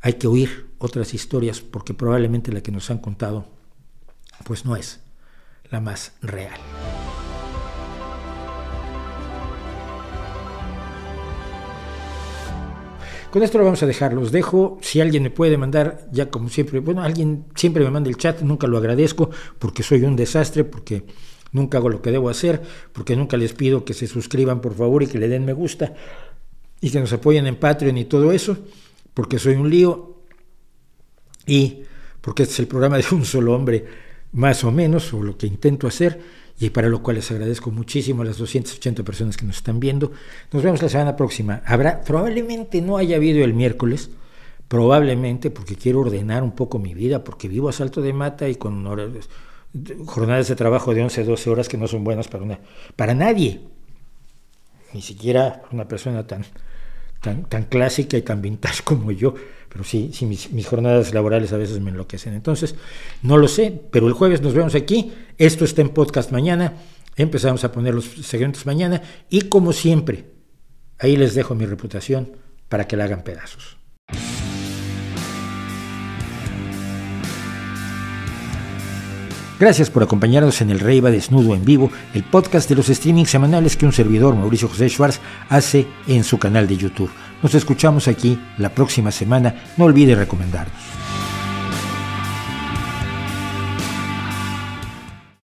hay que oír otras historias porque probablemente la que nos han contado pues no es la más real. Con esto lo vamos a dejar, los dejo. Si alguien me puede mandar, ya como siempre, bueno, alguien siempre me manda el chat, nunca lo agradezco porque soy un desastre, porque nunca hago lo que debo hacer, porque nunca les pido que se suscriban por favor y que le den me gusta y que nos apoyen en Patreon y todo eso, porque soy un lío y porque este es el programa de un solo hombre, más o menos, o lo que intento hacer y para lo cual les agradezco muchísimo a las 280 personas que nos están viendo. Nos vemos la semana próxima. Habrá, probablemente no haya habido el miércoles, probablemente porque quiero ordenar un poco mi vida, porque vivo a salto de mata y con horas, jornadas de trabajo de 11, 12 horas que no son buenas para, para nadie, ni siquiera una persona tan, tan, tan clásica y tan vintage como yo, pero sí, sí mis, mis, jornadas laborales a veces me enloquecen. Entonces, no lo sé, pero el jueves nos vemos aquí. Esto está en podcast mañana. Empezamos a poner los segmentos mañana. Y como siempre, ahí les dejo mi reputación para que la hagan pedazos. Gracias por acompañarnos en El Rey va desnudo en vivo, el podcast de los streamings semanales que un servidor, Mauricio José Schwartz, hace en su canal de YouTube. Nos escuchamos aquí la próxima semana. No olvide recomendarnos.